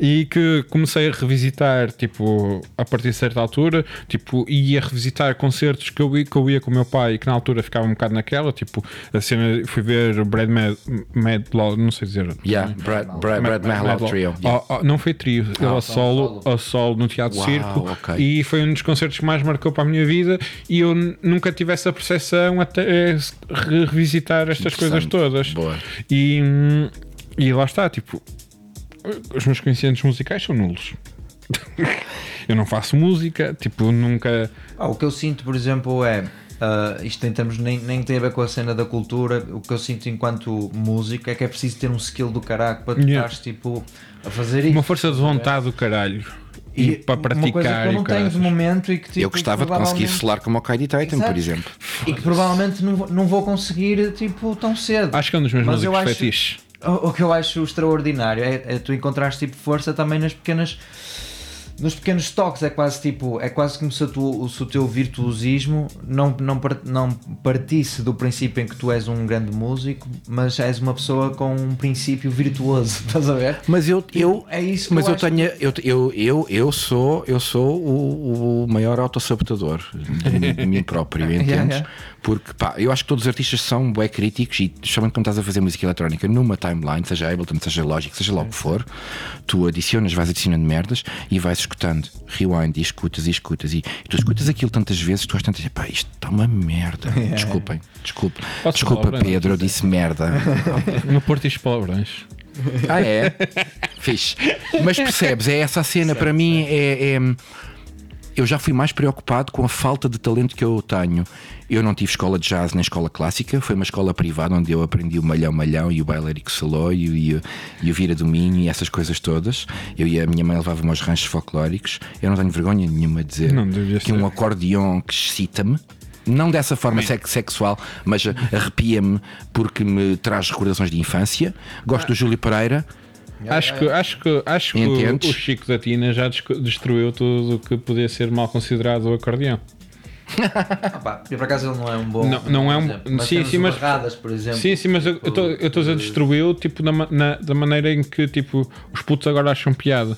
Speaker 3: E que comecei a revisitar, tipo, a partir de certa altura, tipo, ia revisitar concertos que eu, ia, que eu ia com o meu pai e que na altura ficava um bocado naquela, tipo, a cena, fui ver Brad Mad, Mad Law, não sei dizer.
Speaker 4: Yeah, Brad, Brad, Brad Mahlow Trio. Yeah.
Speaker 3: Oh, oh, não foi trio, ele a solo, a solo no Teatro
Speaker 4: Uau,
Speaker 3: Circo
Speaker 4: ok.
Speaker 3: e foi um dos concertos que mais marcou para a minha vida e eu nunca tive essa percepção até eh, re- revisitar estas coisas todas.
Speaker 4: Boa.
Speaker 3: E, hum, e lá está, tipo, os meus conhecimentos musicais são nulos. eu não faço música, tipo, nunca.
Speaker 2: Ah, o que eu sinto, por exemplo, é. ah, isto em termos nem, nem tem a ver com a cena da cultura. O que eu sinto enquanto músico é que é preciso ter um skill do caraco para tu
Speaker 3: Yeah.
Speaker 2: tipo a fazer isso.
Speaker 3: Uma força de vontade do caralho. E, para
Speaker 2: uma coisa que
Speaker 3: praticar
Speaker 2: eu
Speaker 3: e
Speaker 2: não tenho de momento e que tipo,
Speaker 4: eu gostava de conseguir
Speaker 2: provavelmente-
Speaker 4: solar como o Kaidi Titan, por exemplo.
Speaker 2: e que provavelmente não, vou- não vou conseguir tipo tão cedo.
Speaker 3: Acho que é um dos meus
Speaker 2: Mas
Speaker 3: músicos
Speaker 2: acho-
Speaker 3: fetiches.
Speaker 2: O, o que eu acho extraordinário é, é tu encontrares tipo força também nas pequenas nos pequenos toques é quase tipo, é quase como se, tu, se o teu virtuosismo não, não, não partisse do princípio em que tu és um grande músico, mas és uma pessoa com um princípio virtuoso, estás a ver?
Speaker 4: Mas eu, eu
Speaker 2: é isso que
Speaker 4: mas
Speaker 2: eu,
Speaker 4: eu, tenho, eu, eu, eu, eu sou, eu sou o, o maior autossabotador de, de mim próprio, entendes?
Speaker 2: yeah.
Speaker 4: Porque pá, eu acho que todos os artistas são bué críticos e especialmente quando estás a fazer música eletrónica numa timeline, seja Ableton, seja Logic, seja lá o que for, tu adicionas, vais adicionando merdas e vais escutando, rewind e escutas e escutas e, e tu escutas aquilo tantas vezes, tu vais tantas pá, isto está uma merda. Desculpem, desculpe,
Speaker 3: Posso
Speaker 4: desculpa
Speaker 3: Breno?
Speaker 4: Pedro, eu disse merda.
Speaker 3: No Porto diz palavrões.
Speaker 4: Ah, é? Fixe. Mas percebes, é essa a cena. Para mim, é, é- Eu já fui mais preocupado com a falta de talento que eu tenho. Eu não tive escola de jazz nem escola clássica, foi uma escola privada onde eu aprendi o malhão malhão e o bailarico saló e, o- e, o- e vira do minho e essas coisas todas. Eu e a minha mãe levava-me aos ranchos folclóricos. Eu não tenho vergonha nenhuma de dizer que um acordeão que excita-me. Não dessa forma sex- sexual, mas arrepia-me porque me traz recordações de infância. Gosto do Júlio Pereira.
Speaker 3: Acho que, acho que, acho que o,
Speaker 4: Entendes?
Speaker 3: o Chico da Tina já destruiu tudo o que podia ser mal considerado o acordeão.
Speaker 2: Ah, pá, e por acaso ele não é um bom.
Speaker 3: Não- não é um-
Speaker 2: exemplo.
Speaker 3: Sim, sim, mas-
Speaker 2: Barradas, por exemplo.
Speaker 3: Sim, sim, mas eu
Speaker 2: tipo,
Speaker 3: estou eu estou a dizer destruiu tipo, na, na- da maneira em que tipo, os putos agora acham piada.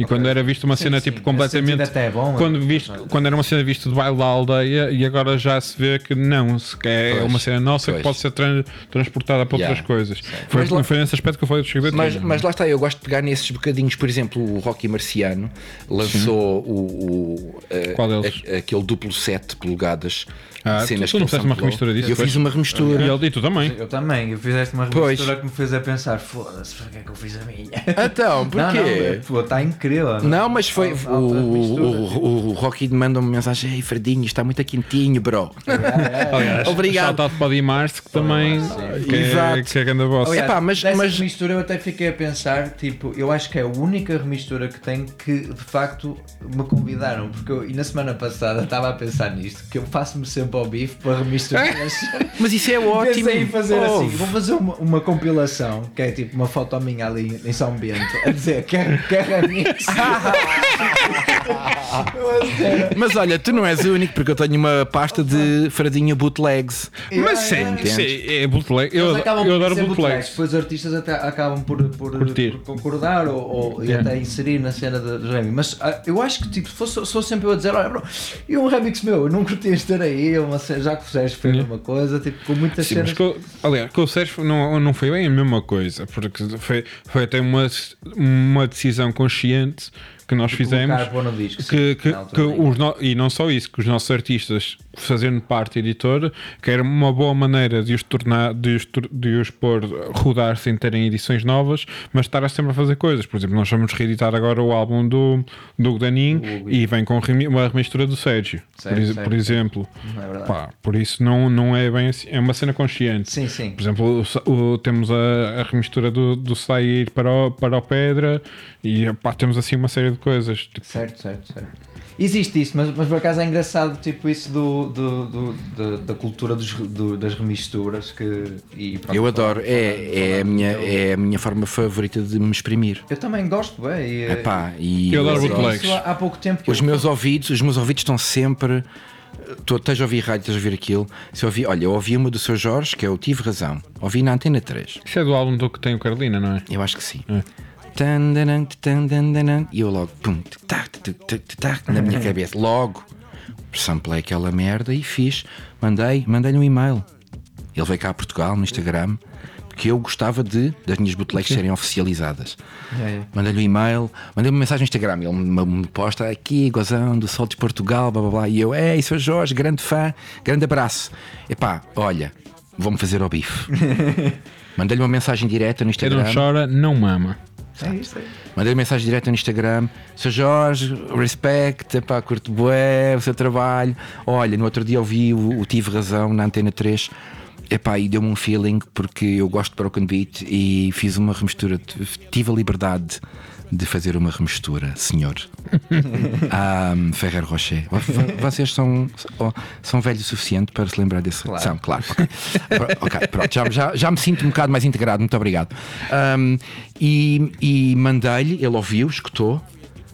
Speaker 3: E quando era visto uma
Speaker 2: Sim,
Speaker 3: cena
Speaker 2: sim,
Speaker 3: tipo
Speaker 2: nesse
Speaker 3: completamente.
Speaker 2: até é bom,
Speaker 3: quando,
Speaker 2: é.
Speaker 3: visto, quando era uma cena vista de baile da aldeia e agora já se vê que não, é
Speaker 4: Pois,
Speaker 3: uma cena nossa
Speaker 4: pois.
Speaker 3: que pode ser tran- transportada para
Speaker 4: Yeah.
Speaker 3: outras coisas. Foi,
Speaker 4: Mas
Speaker 3: foi nesse aspecto que eu falei do Chico da
Speaker 4: Mas, mas lá está, eu gosto de pegar nesses bocadinhos. Por exemplo, o Rocky Marciano lançou o, o,
Speaker 3: Qual deles?
Speaker 4: a- aquele duplo 7 polegadas.
Speaker 3: Ah, tu- tu não fizeste uma remistura disso,
Speaker 4: Eu
Speaker 3: foi?
Speaker 4: fiz uma
Speaker 3: E
Speaker 4: remistura.
Speaker 3: ele e tu também.
Speaker 2: Eu também, eu fizeste uma
Speaker 4: Pois.
Speaker 2: remistura que me fez a pensar: foda-se, para que é que eu fiz a minha?
Speaker 4: Então,
Speaker 2: Não, não,
Speaker 4: porquê?
Speaker 2: está incrível.
Speaker 4: Não, mas foi.
Speaker 2: Alta-
Speaker 4: O, o, o, o Rocky manda uma mensagem: Ei, Fredinho, está muito quentinho, bro.
Speaker 3: Aliás,
Speaker 4: Obrigado.
Speaker 3: Shout-out para o Di Mars, que também que é,
Speaker 4: Exato.
Speaker 3: que é grande boss.
Speaker 2: Aliás,
Speaker 4: Epá, mas- mas-
Speaker 2: remistura eu até fiquei a pensar, tipo, eu acho que é a única remistura que tenho que de facto me convidaram, porque eu, e na semana passada estava a pensar nisto, que eu faço-me sempre ao bife para remisturar as
Speaker 4: Mas isso é ótimo.
Speaker 2: Pensei em fazer
Speaker 4: Oh,
Speaker 2: assim, vou fazer uma, uma compilação, que é tipo uma foto minha ali em São Bento, a dizer que é, que é remix.
Speaker 4: Mas olha, tu não és o único, porque eu tenho uma pasta de Fradinha bootlegs.
Speaker 3: Mas sim,
Speaker 2: yeah.
Speaker 3: isso é, é bootleg. Eu,
Speaker 2: Eles acabam
Speaker 3: eu
Speaker 2: por
Speaker 3: adoro
Speaker 2: ser bootlegs,
Speaker 3: bootlegs.
Speaker 2: Depois os artistas até acabam por, por, por concordar ou, ou- e
Speaker 3: Yeah.
Speaker 2: até inserir na cena dos remix. Mas ah, eu acho que tipo, fosse, sou sempre eu a dizer: olha, bro, e um remix meu, eu não curti estar aí, uma já que o Sérgio fez
Speaker 3: Yeah.
Speaker 2: uma coisa, tipo, com muitas
Speaker 3: Sim,
Speaker 2: cenas.
Speaker 3: com, aliás, com o Sérgio não, não foi bem a mesma coisa, porque foi, foi até uma, uma decisão consciente que nós fizemos.
Speaker 2: pôr no disco, sim,
Speaker 3: que, que, que os no- e não só isso, que os nossos artistas, fazendo parte editora, que era uma boa maneira de os tornar, de os, de os pôr rodar sem terem edições novas, mas estar sempre a fazer coisas. Por exemplo, nós vamos reeditar agora o álbum do, do Danin e vem com uma remistura do Sérgio, por, por exemplo.
Speaker 2: É?
Speaker 3: Pá, por isso não, não é bem assim, é uma cena consciente.
Speaker 2: Sim, sim.
Speaker 3: Por exemplo, o o- temos a, a remistura do, do Sair para o, para o Pedra e pá, temos assim uma série de coisas. Tipo,
Speaker 2: Certo, certo, certo. Existe isso, mas, mas por acaso é engraçado tipo isso do, do, do- da- da cultura dos, do- das remisturas que e pronto,
Speaker 4: Eu adoro, é, é, a minha, é a minha forma favorita de me exprimir.
Speaker 2: Eu também gosto, é, e,
Speaker 4: Epá, e
Speaker 3: Eu adoro bootlegs.
Speaker 2: há, há pouco tempo que
Speaker 4: Os
Speaker 2: eu-
Speaker 4: meus ouvidos, os meus ouvidos estão sempre. Tu estás a ouvir rádio, estás a ouvir aquilo. Se eu ouvi, olha, eu ouvi uma do seu Jorge, que é o Tive Razão. Ouvi na Antena 3.
Speaker 3: Isso é do álbum do que tem o Carolina, não é?
Speaker 4: Eu acho que sim.
Speaker 3: É.
Speaker 4: E eu logo, pum, tac, tac, tac, tac, na minha cabeça. Logo, samplei aquela merda e fiz. Mandei, mandei-lhe um e-mail. Ele veio cá a Portugal no Instagram, porque eu gostava de das minhas bootlegs serem oficializadas.
Speaker 2: É, é.
Speaker 4: Mandei-lhe um e-mail, mandei-lhe uma mensagem no Instagram. Ele me, me posta aqui, gozão do Sol de Portugal, blá blá blá. E eu, ei, sou Jorge, grande fã, grande abraço. Epá, olha, vou-me fazer ao bife. Mandei-lhe uma mensagem direta no
Speaker 3: Quem
Speaker 4: Instagram.
Speaker 3: não chora, não mama.
Speaker 2: É isso aí.
Speaker 4: Mandei mensagem direta no Instagram. Sr. Jorge, respect, epá, curto bué o seu trabalho. Olha, no outro dia ouvi o, o Tive Razão na Antena 3. Epá, e deu-me um feeling porque eu gosto de Broken Beat e fiz uma remistura. Tive a liberdade de fazer uma remistura, senhor. Ah, Ferrer Rocher. Vo- Vocês são, são velhos o suficiente para se lembrar desse.
Speaker 2: Claro.
Speaker 4: São, claro. ok. Ok, pronto. Já, já, já me sinto um bocado mais integrado. Muito obrigado. Ahm, e e mandei-lhe, ele ouviu, escutou.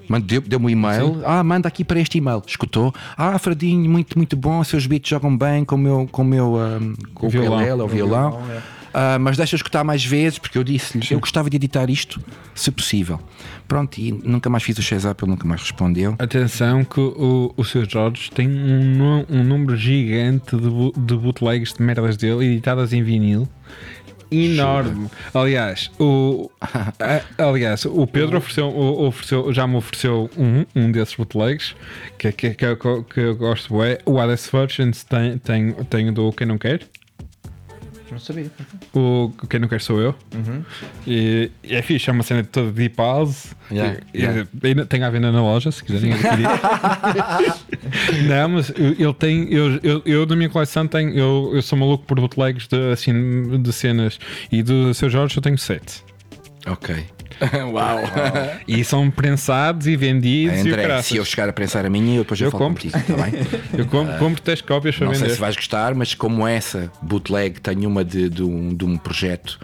Speaker 4: Manda- Deu- Deu-me um e-mail. Ah, manda aqui para este e-mail. Escutou? Ah, Fradinho, muito, muito bom. Seus beats jogam bem com o meu, com o meu ahm, com o
Speaker 3: Violão.
Speaker 4: ukulele, ou violão.
Speaker 2: violão, é.
Speaker 4: Ah, mas deixa escutar mais vezes, porque eu disse-lhe, eu gostava de editar isto, se possível. Pronto, e nunca mais fiz o chase up, ele nunca mais respondeu.
Speaker 3: Atenção que o, o Sr. Jorge tem um, um número gigante de, de bootlegs de merdas dele editadas em vinil. Enorme. Aliás, o, a- aliás, o Pedro ofereceu, ofereceu- já me ofereceu um, um desses bootlegs que, que, que, eu- que eu gosto. É, o Alex Virgins tem, tem, tem do Quem Não Quer.
Speaker 2: Não sabia.
Speaker 3: O Quem Não Quer Sou Eu. E, e é fixe, é uma cena toda de house.
Speaker 4: Yeah,
Speaker 3: E- e
Speaker 4: yeah.
Speaker 3: ainda tem à venda na loja, se quiserem adquirir. não, mas eu- ele tem. Eu, eu, eu, na minha coleção, tenho. Eu, eu sou maluco por bootlegs de, assim, de cenas. E do seu Jorge eu tenho sete.
Speaker 4: Ok. Uau!
Speaker 3: E são prensados e vendidos. e
Speaker 4: André,
Speaker 3: caraças.
Speaker 4: se eu chegar a pensar a minha, eu depois eu,
Speaker 3: Eu
Speaker 4: falo
Speaker 3: compro.
Speaker 4: contigo, está bem?
Speaker 3: Eu com- compro 10 cópias para
Speaker 4: Não sei
Speaker 3: vender.
Speaker 4: se vais gostar, mas como essa bootleg tem uma de, de um, de um projeto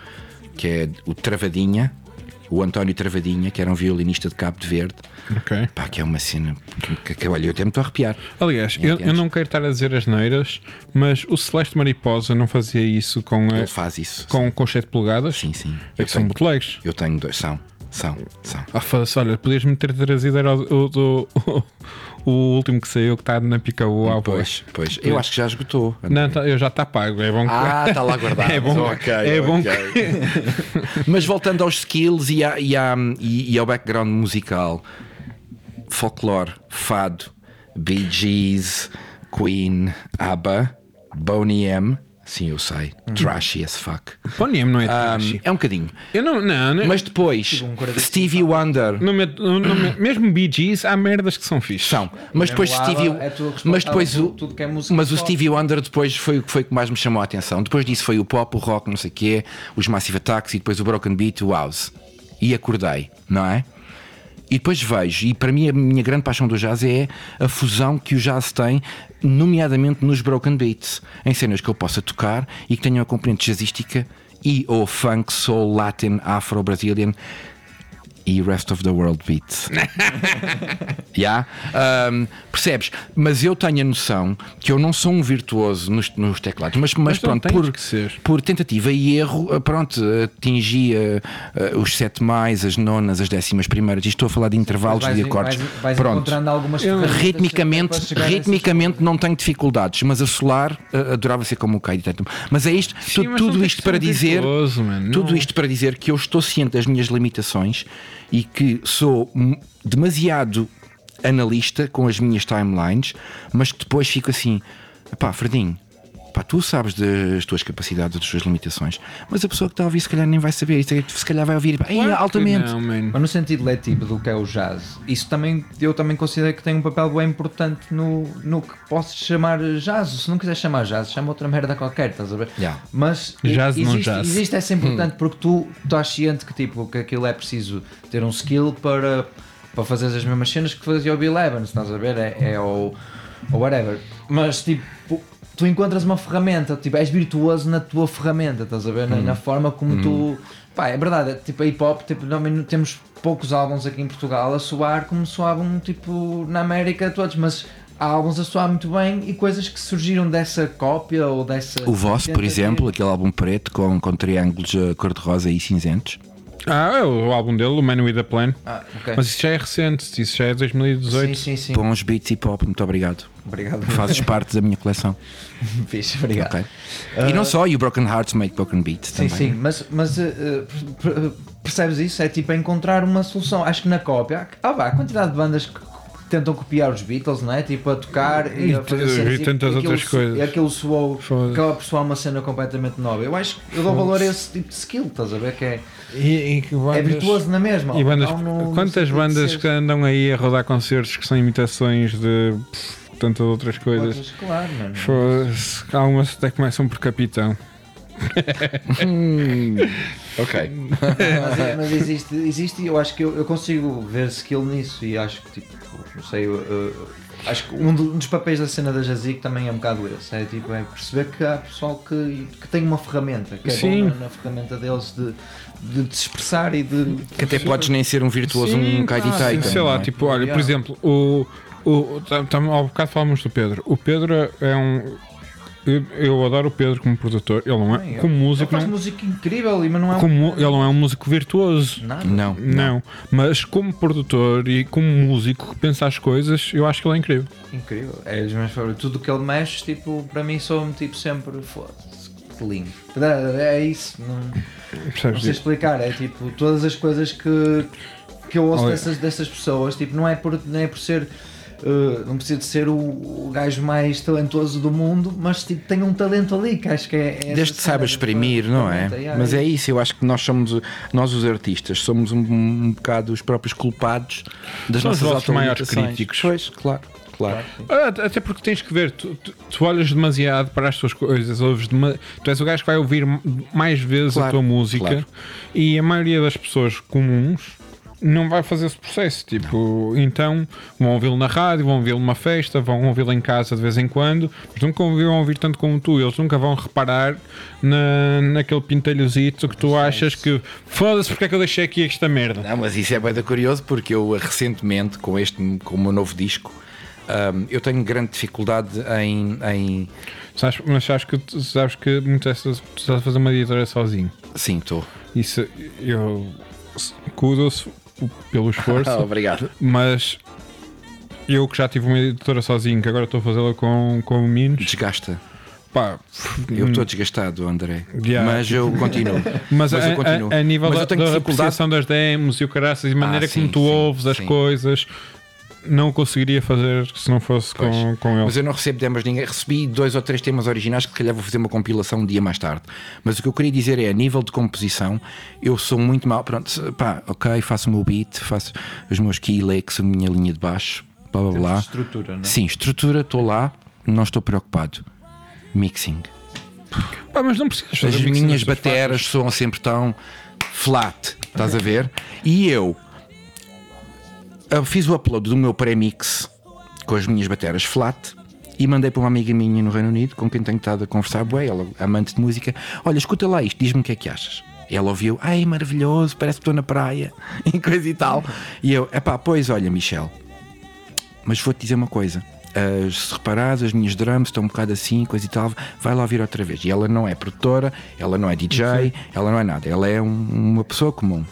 Speaker 4: que é o Travadinha, o António Travadinha, que era um violinista de Cabo de Verde,
Speaker 3: Ok.
Speaker 4: pá, que é uma cena que, que olha, eu até me estou a arrepiar.
Speaker 3: Aliás, eu, eu não quero estar a dizer as neiras, mas o Celeste Mariposa não fazia isso com, a,
Speaker 4: Ele faz isso.
Speaker 3: com, com 7 polegadas.
Speaker 4: Sim, sim.
Speaker 3: É que são bootlegs.
Speaker 4: eu tenho dois, são, são, são.
Speaker 3: Ah, foda-se, olha, podias-me ter trazido era o, o, o, o último que saiu que está na Picaú ao
Speaker 4: Pois, pois. Eu acho que já esgotou.
Speaker 3: Não, tá- eu já está pago. É bom que.
Speaker 4: Ah, está lá guardado.
Speaker 3: É bom,
Speaker 4: Ok,
Speaker 3: é bom
Speaker 4: ok.
Speaker 3: que.
Speaker 4: Mas voltando aos skills e, e, e- e ao background musical, folclore, fado, Bee Gees, Queen, ABBA, Boney M, sim eu sei, trashy as fuck.
Speaker 3: Bonnie M não é
Speaker 4: Um,
Speaker 3: trashy.
Speaker 4: é um bocadinho.
Speaker 3: Eu não. Não, não
Speaker 4: Mas depois,
Speaker 2: um.
Speaker 4: Stevie Wonder.
Speaker 3: não me- não me- mesmo Bee Gees, há merdas que são fixes.
Speaker 4: São, mas depois Stevie,
Speaker 2: é
Speaker 4: mas depois o,
Speaker 2: tudo que é música
Speaker 4: mas o. Stevie Wonder depois foi o que foi o que mais me chamou a atenção. Depois disso foi o pop, o rock, não sei o quê, os Massive Attacks e depois o Broken Beat, o house. E acordei, não é? E depois vejo, e para mim a minha grande paixão do jazz é a fusão que o jazz tem, nomeadamente nos broken beats, em cenas que eu possa tocar e que tenham a componente jazzística e ou funk, soul, latin, afro, brazilian e rest of the world beats. yeah? Um, percebes? Mas eu tenho a noção que eu não sou um virtuoso nos, nos teclados, mas, mas,
Speaker 3: Mas
Speaker 4: pronto, por, por tentativa e erro, eh, pronto, atingi eh, eh, os sete mais, as nonas, as décimas primeiras, e estou a falar de intervalos
Speaker 2: Vais-
Speaker 4: de acordes.
Speaker 2: vais- vais
Speaker 4: pronto.
Speaker 3: Eu-
Speaker 4: Ritmicamente, ritmicamente não tenho dificuldades, mas a solar eh, adorava ser como o Caio. Mas é isto,
Speaker 3: Sim,
Speaker 4: tu- tudo isto para dizer,
Speaker 3: virtuoso,
Speaker 4: tudo isto para dizer que eu estou ciente das minhas limitações e que sou demasiado analista com as minhas timelines, mas que depois fico assim, pá, Fredinho. Pá, tu sabes das tuas capacidades, das tuas limitações, mas a pessoa que está a ouvir se calhar nem vai saber, isso é que se calhar vai ouvir "Ei,
Speaker 3: Claro
Speaker 4: altamente.
Speaker 3: Não.
Speaker 2: Mas no sentido letivo do que é o jazz, isso também eu também considero que tem um papel bem importante no, no que posso chamar jazz. Se não quiser chamar jazz, chama outra merda qualquer, estás a ver?
Speaker 4: Yeah.
Speaker 2: Mas
Speaker 3: Jazz
Speaker 2: e-
Speaker 3: não
Speaker 2: existe,
Speaker 3: jazz.
Speaker 2: existe essa importante porque tu estás ciente que tipo que aquilo é preciso ter um skill para, para fazer as mesmas cenas que fazia o Bill Evans, estás a ver? É, é o, o whatever. Mas tipo. Tu encontras uma ferramenta, tipo, és virtuoso na tua ferramenta, estás a ver? Na, na forma como tu. Pá, é verdade, tipo, a hip hop, tipo, também temos poucos álbuns aqui em Portugal a soar como soavam, tipo, na América todos, mas há álbuns a soar muito bem e coisas que surgiram dessa cópia ou dessa.
Speaker 4: O vosso, por exemplo, aquele álbum preto com, com triângulos eh, cor-de-rosa e cinzentos.
Speaker 3: Ah, é o álbum dele, o Man with a Plan.
Speaker 2: Ah, ok.
Speaker 3: Mas isso já é recente, isso já é 2018.
Speaker 2: sim, sim, sim.
Speaker 4: Bons beats hip hop, muito obrigado.
Speaker 2: Obrigado.
Speaker 4: Fazes parte da minha coleção.
Speaker 2: Fixe, obrigado.
Speaker 4: Ok. E não só, e o Broken Hearts Make Broken Beats
Speaker 2: Sim,
Speaker 4: também.
Speaker 2: sim, mas, mas uh, uh, per- per- percebes isso? É tipo encontrar uma solução. Acho que na cópia, ah, vá, a quantidade de bandas que tentam copiar os Beatles, não é? Tipo a tocar e,
Speaker 3: E
Speaker 2: a fazer
Speaker 3: e tantas
Speaker 2: aquilo
Speaker 3: outras coisas.
Speaker 2: E aquilo soou, acaba por soar uma cena completamente nova. Eu acho que eu dou valor a esse tipo de skill, estás a ver? Que é,
Speaker 3: E, e que
Speaker 2: é
Speaker 3: bandas-
Speaker 2: virtuoso na mesma.
Speaker 3: E bandas, quantas bandas que andam aí a rodar concertos que são imitações de pff, tantas outras coisas?
Speaker 2: outras, Claro, mano.
Speaker 3: Algumas até começam por capitão.
Speaker 4: Ok.
Speaker 2: mas, mas existe, existe e eu acho que eu, eu consigo ver skill nisso e acho que tipo, não sei, eu, eu- acho que um, do- um dos papéis da cena da Jazik também é um bocado esse. É tipo, é perceber que há pessoal que, que tem uma ferramenta, que é
Speaker 3: Sim.
Speaker 2: bom na, na ferramenta deles de, de, de se expressar e de.
Speaker 4: Que até podes nem ser um virtuoso, um
Speaker 3: claro,
Speaker 4: kite taker.
Speaker 3: Sei lá,
Speaker 4: é?
Speaker 3: tipo, olha, por
Speaker 2: Yeah.
Speaker 3: exemplo, o. o tam, tam, ao bocado falamos do Pedro. O Pedro é um. Eu, eu adoro o Pedro como produtor. Ele não é.
Speaker 2: Bem,
Speaker 3: como
Speaker 2: ele
Speaker 3: músico,
Speaker 2: faz
Speaker 3: não,
Speaker 2: música incrível, e- mas não é um-
Speaker 3: como, ele não é um músico virtuoso.
Speaker 2: Nada.
Speaker 4: Não,
Speaker 3: Não, mas como produtor e como músico que pensa as coisas, eu acho que ele é incrível.
Speaker 2: Incrível. É os meus favoritos. Tudo que ele mexe, tipo, para mim sou-me tipo sempre foda-se. Que lindo. É isso. Não, não sei explicar. É tipo, todas as coisas que, que eu ouço
Speaker 3: Olha.
Speaker 2: dessas, dessas pessoas, tipo, não é por, não é por ser. Uh, não precisa de ser o, o gajo mais talentoso do mundo, mas tipo, tem um talento ali que acho que é. é
Speaker 4: Desde que saiba exprimir, não é? Mas é isso, eu acho que nós somos, nós os artistas, somos um, um bocado os próprios culpados das
Speaker 3: São
Speaker 4: nossas
Speaker 3: maiores críticos.
Speaker 4: Pois, claro, claro.
Speaker 3: Ah, Até porque tens que ver, tu, tu- tu olhas demasiado para as tuas coisas, ouves dema- tu és o gajo que vai ouvir mais vezes a
Speaker 4: Claro,
Speaker 3: tua música
Speaker 4: claro.
Speaker 3: e a maioria das pessoas comuns não vai fazer esse processo. Tipo, então vão ouvi-lo na rádio, vão ouvi-lo numa festa, vão ouvi-lo em casa de vez em quando, mas nunca vão ouvir tanto como tu. Eles nunca vão reparar na, naquele pintelhozito que tu achas que foda-se porque é que eu deixei aqui esta merda.
Speaker 4: Não, mas isso é bem curioso porque eu recentemente, com este com o meu novo disco, hum, eu tenho grande dificuldade em, em
Speaker 3: Sabes, mas sabes que, tu- sabes que muitas vezes tu estás a fazer uma editora sozinho.
Speaker 4: sim, estou.
Speaker 3: Isso eu kudos pelo esforço,
Speaker 4: obrigado.
Speaker 3: mas eu que já tive uma editora sozinho, que agora estou a fazê-la com, com meninos,
Speaker 4: Desgasta.
Speaker 3: pá,
Speaker 4: Eu estou desgastado, André.
Speaker 3: Yeah.
Speaker 4: Mas eu continuo.
Speaker 3: mas,
Speaker 4: Mas
Speaker 3: a,
Speaker 4: eu continuo.
Speaker 3: a- a nível
Speaker 4: Mas
Speaker 3: da, da
Speaker 4: dificuldade-
Speaker 3: das demos e o caraças e a maneira
Speaker 4: Ah, sim,
Speaker 3: como tu
Speaker 4: sim,
Speaker 3: ouves as
Speaker 4: sim.
Speaker 3: coisas, não conseguiria fazer se não fosse com,
Speaker 4: Pois.
Speaker 3: com ele.
Speaker 4: Mas eu não recebo demos de ninguém. Recebi dois ou três temas originais que se calhar vou fazer uma compilação um dia mais tarde. Mas o que eu queria dizer é, a nível de composição, eu sou muito mal. Pronto, pá, ok, faço o meu beat, faço os meus key licks, a minha linha de baixo, blá blá blá.
Speaker 2: Estrutura, não é?
Speaker 4: Sim, estrutura, estou lá, não estou preocupado. Mixing.
Speaker 3: Pá, mas não precisas fazer
Speaker 4: As minhas bateras soam sempre tão flat, estás a ver? E eu fiz o upload do meu pré-mix com as minhas bateras flat e mandei para uma amiga minha no Reino Unido com quem tenho estado a conversar, bué, ela amante de música. Olha, escuta lá isto, diz-me o que é que achas. Ela ouviu, ai maravilhoso, parece que estou na praia e coisa e tal. E eu, epá, pois olha, Michel, mas vou-te dizer uma coisa. As, se reparares, as minhas drums estão um bocado assim, coisa e tal, vai lá ouvir outra vez. E ela não é produtora, ela não é DJ, ela não é nada, ela é um- uma pessoa comum.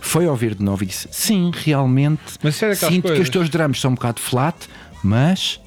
Speaker 4: Foi ouvir de novo e disse: Sim, realmente
Speaker 3: Mas é
Speaker 4: sinto que
Speaker 3: coisas.
Speaker 4: os teus drums são um bocado flat, mas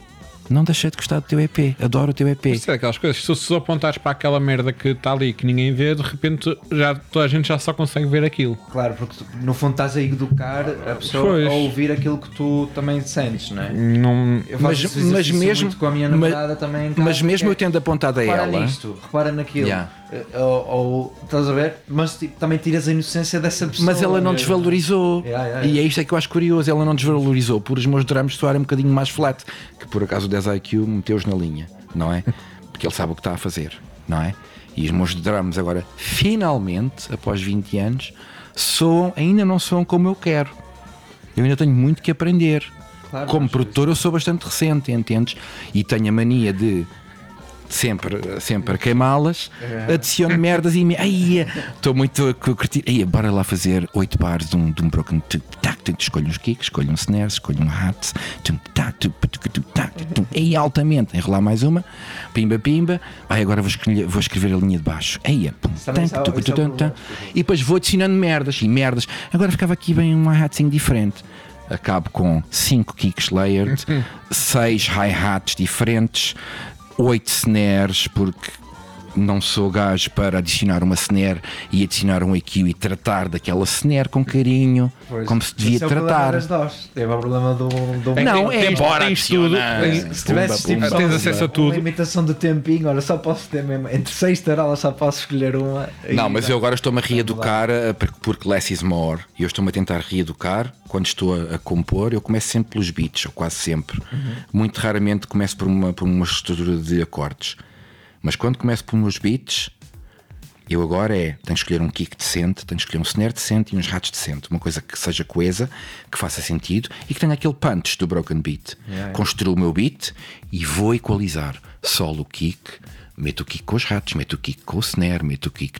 Speaker 4: não deixei de gostar do teu EP. Adoro o teu EP.
Speaker 3: Isso é aquelas coisas, se tu só apontares para aquela merda que está ali que ninguém vê, de repente já, toda a gente já só consegue ver aquilo.
Speaker 2: Claro, porque tu, no fundo estás a educar a pessoa
Speaker 3: Pois.
Speaker 2: a ouvir aquilo que tu também sentes, não é?
Speaker 3: Não,
Speaker 2: Eu faço
Speaker 4: Mas, mas mesmo,
Speaker 2: muito com a minha
Speaker 4: mas-
Speaker 2: namorada também. em casa,
Speaker 4: mas mesmo
Speaker 2: que
Speaker 4: eu tendo apontado a
Speaker 2: repara
Speaker 4: ela,
Speaker 2: nisto, repara naquilo.
Speaker 4: Yeah.
Speaker 2: Eh, Ou, ou- estás a ver? Mas tipo, também tiras a inocência dessa pessoa.
Speaker 4: Mas ela não
Speaker 2: mesmo.
Speaker 4: desvalorizou.
Speaker 2: Yeah, yeah,
Speaker 4: E
Speaker 2: yeah.
Speaker 4: é isto é que eu acho curioso. Ela não desvalorizou por os meus drums soarem um bocadinho mais flat. Que por acaso o 10IQ meteu-os na linha, não é? Porque ele sabe o que está a fazer, não é? E os meus drums agora, finalmente, após 20 anos, soam, ainda não soam como eu quero. Eu ainda tenho muito que aprender.
Speaker 2: Claro,
Speaker 4: como
Speaker 2: mas
Speaker 4: produtor, eu sou bastante recente, entendes? E tenho a mania de sempre, sempre a queimá-las, adiciono merdas e me. Ai, estou muito a curtir. Ai, bora lá fazer 8 bars de um, de um broken. tac, Escolho uns kicks, escolho um snare, escolho um hat. Ai, altamente. Enrolar mais uma, pimba, pimba. Ai, agora vou escolher, vou escrever a linha de baixo.
Speaker 2: É- isso é.
Speaker 4: E depois vou adicionando merdas e merdas. Agora ficava aqui bem um hatzinho diferente. Acabo com 5 kicks layered, 6 hi-hats diferentes, 8 snares, porque não sou gajo para adicionar uma snare e adicionar um EQ e tratar daquela snare com carinho,
Speaker 2: Pois,
Speaker 4: como se devia
Speaker 2: é o problema
Speaker 4: tratar.
Speaker 2: das DOS. Teve o problema do. do
Speaker 4: Não,
Speaker 3: Tens-
Speaker 4: é
Speaker 3: tens-
Speaker 4: bora
Speaker 3: tens tudo.
Speaker 2: Se tivesse tipo,
Speaker 3: Tens
Speaker 2: uma-
Speaker 3: acesso a tudo.
Speaker 2: Uma imitação de tempinho, olha, só posso ter mesmo. Entre seis tarolas só posso escolher uma.
Speaker 4: Não, mas eu agora estou-me a reeducar eh, porque- porque less is more. E eu estou-me a tentar reeducar. Quando estou a, a compor, eu começo sempre pelos beats, ou quase sempre. Muito raramente começo por uma, por uma estrutura de acordes. Mas quando começo pelos beats, Eu agora é, tenho que escolher um kick decente, tenho que escolher um snare decente e uns ratos decente. Uma coisa que seja coesa, que faça sentido e que tenha aquele punch do broken beat.
Speaker 2: Yeah, yeah.
Speaker 4: Construo o meu beat e vou equalizar. Solo o kick, meto o kick com os ratos, meto o kick com o snare, meto o kick.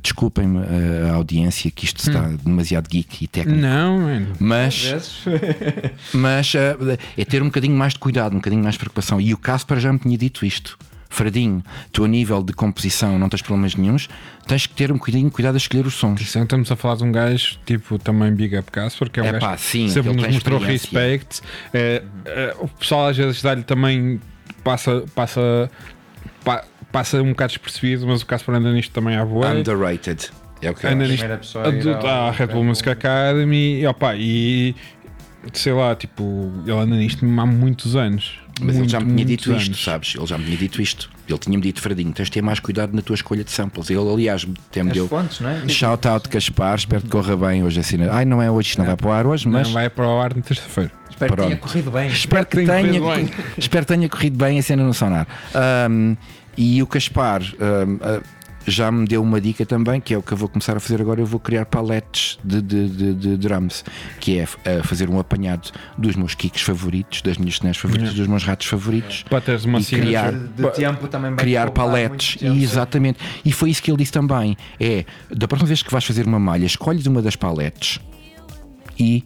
Speaker 4: Desculpem-me uh, a audiência que isto está demasiado geek e técnico.
Speaker 3: Não, mano.
Speaker 4: Mas, mas uh, é ter um bocadinho mais de cuidado, um bocadinho mais de preocupação. E o Casper já me tinha dito isto. Fradinho, tu a nível de composição não tens problemas nenhuns, tens que ter um bocadinho de cuidado a escolher os sons.
Speaker 3: Então, estamos a falar de um gajo, tipo, também Big Up Casper, que é um
Speaker 4: É
Speaker 3: gajo
Speaker 4: pá, sim,
Speaker 3: que sempre nos mostrou respect. É, é, o pessoal às vezes dá-lhe também, passa, passa, pa- passa um bocado despercebido, mas o Casper anda nisto também à boa.
Speaker 4: Underrated. É o que
Speaker 3: Anda
Speaker 4: acho.
Speaker 3: nisto
Speaker 2: Primeira pessoa a ir ao-
Speaker 3: à Red Bull Music Academy e, opa, e sei lá, tipo, ele anda nisto há muitos anos.
Speaker 4: Mas ele já me tinha
Speaker 3: Muito-
Speaker 4: dito
Speaker 3: muitos
Speaker 4: isto,
Speaker 3: anos.
Speaker 4: sabes? Ele já me tinha dito isto. Ele tinha-me dito, Fradinho, tens de ter mais cuidado na tua escolha de samples. Ele, aliás, até me
Speaker 2: As
Speaker 4: deu.
Speaker 2: fontes, não é?
Speaker 4: Shout out Caspar, espero que corra bem hoje assim. Ai, não é hoje, isto não vai para o ar hoje, mas
Speaker 3: Não vai para o ar na terça-feira.
Speaker 2: Espero que tenha
Speaker 4: Pronto.
Speaker 2: corrido bem.
Speaker 4: espero que
Speaker 3: tenha
Speaker 4: tenha,
Speaker 3: corrido bem.
Speaker 4: espero que tenha corrido bem a cena no sonar. Ahm, e o Caspar ahm, ah, já me deu uma dica também, que é o que eu vou começar a fazer agora. Eu vou criar paletes de, de, de, de drums, que é ah, fazer um apanhado dos meus kicks favoritos, das minhas snares favoritas, dos meus ratos favoritos.
Speaker 3: Para teres uma
Speaker 4: E criar-
Speaker 2: De, de tempo também
Speaker 4: criar paletes e exatamente e foi isso que ele disse também é da próxima vez que vais fazer uma malha escolhes uma das paletes e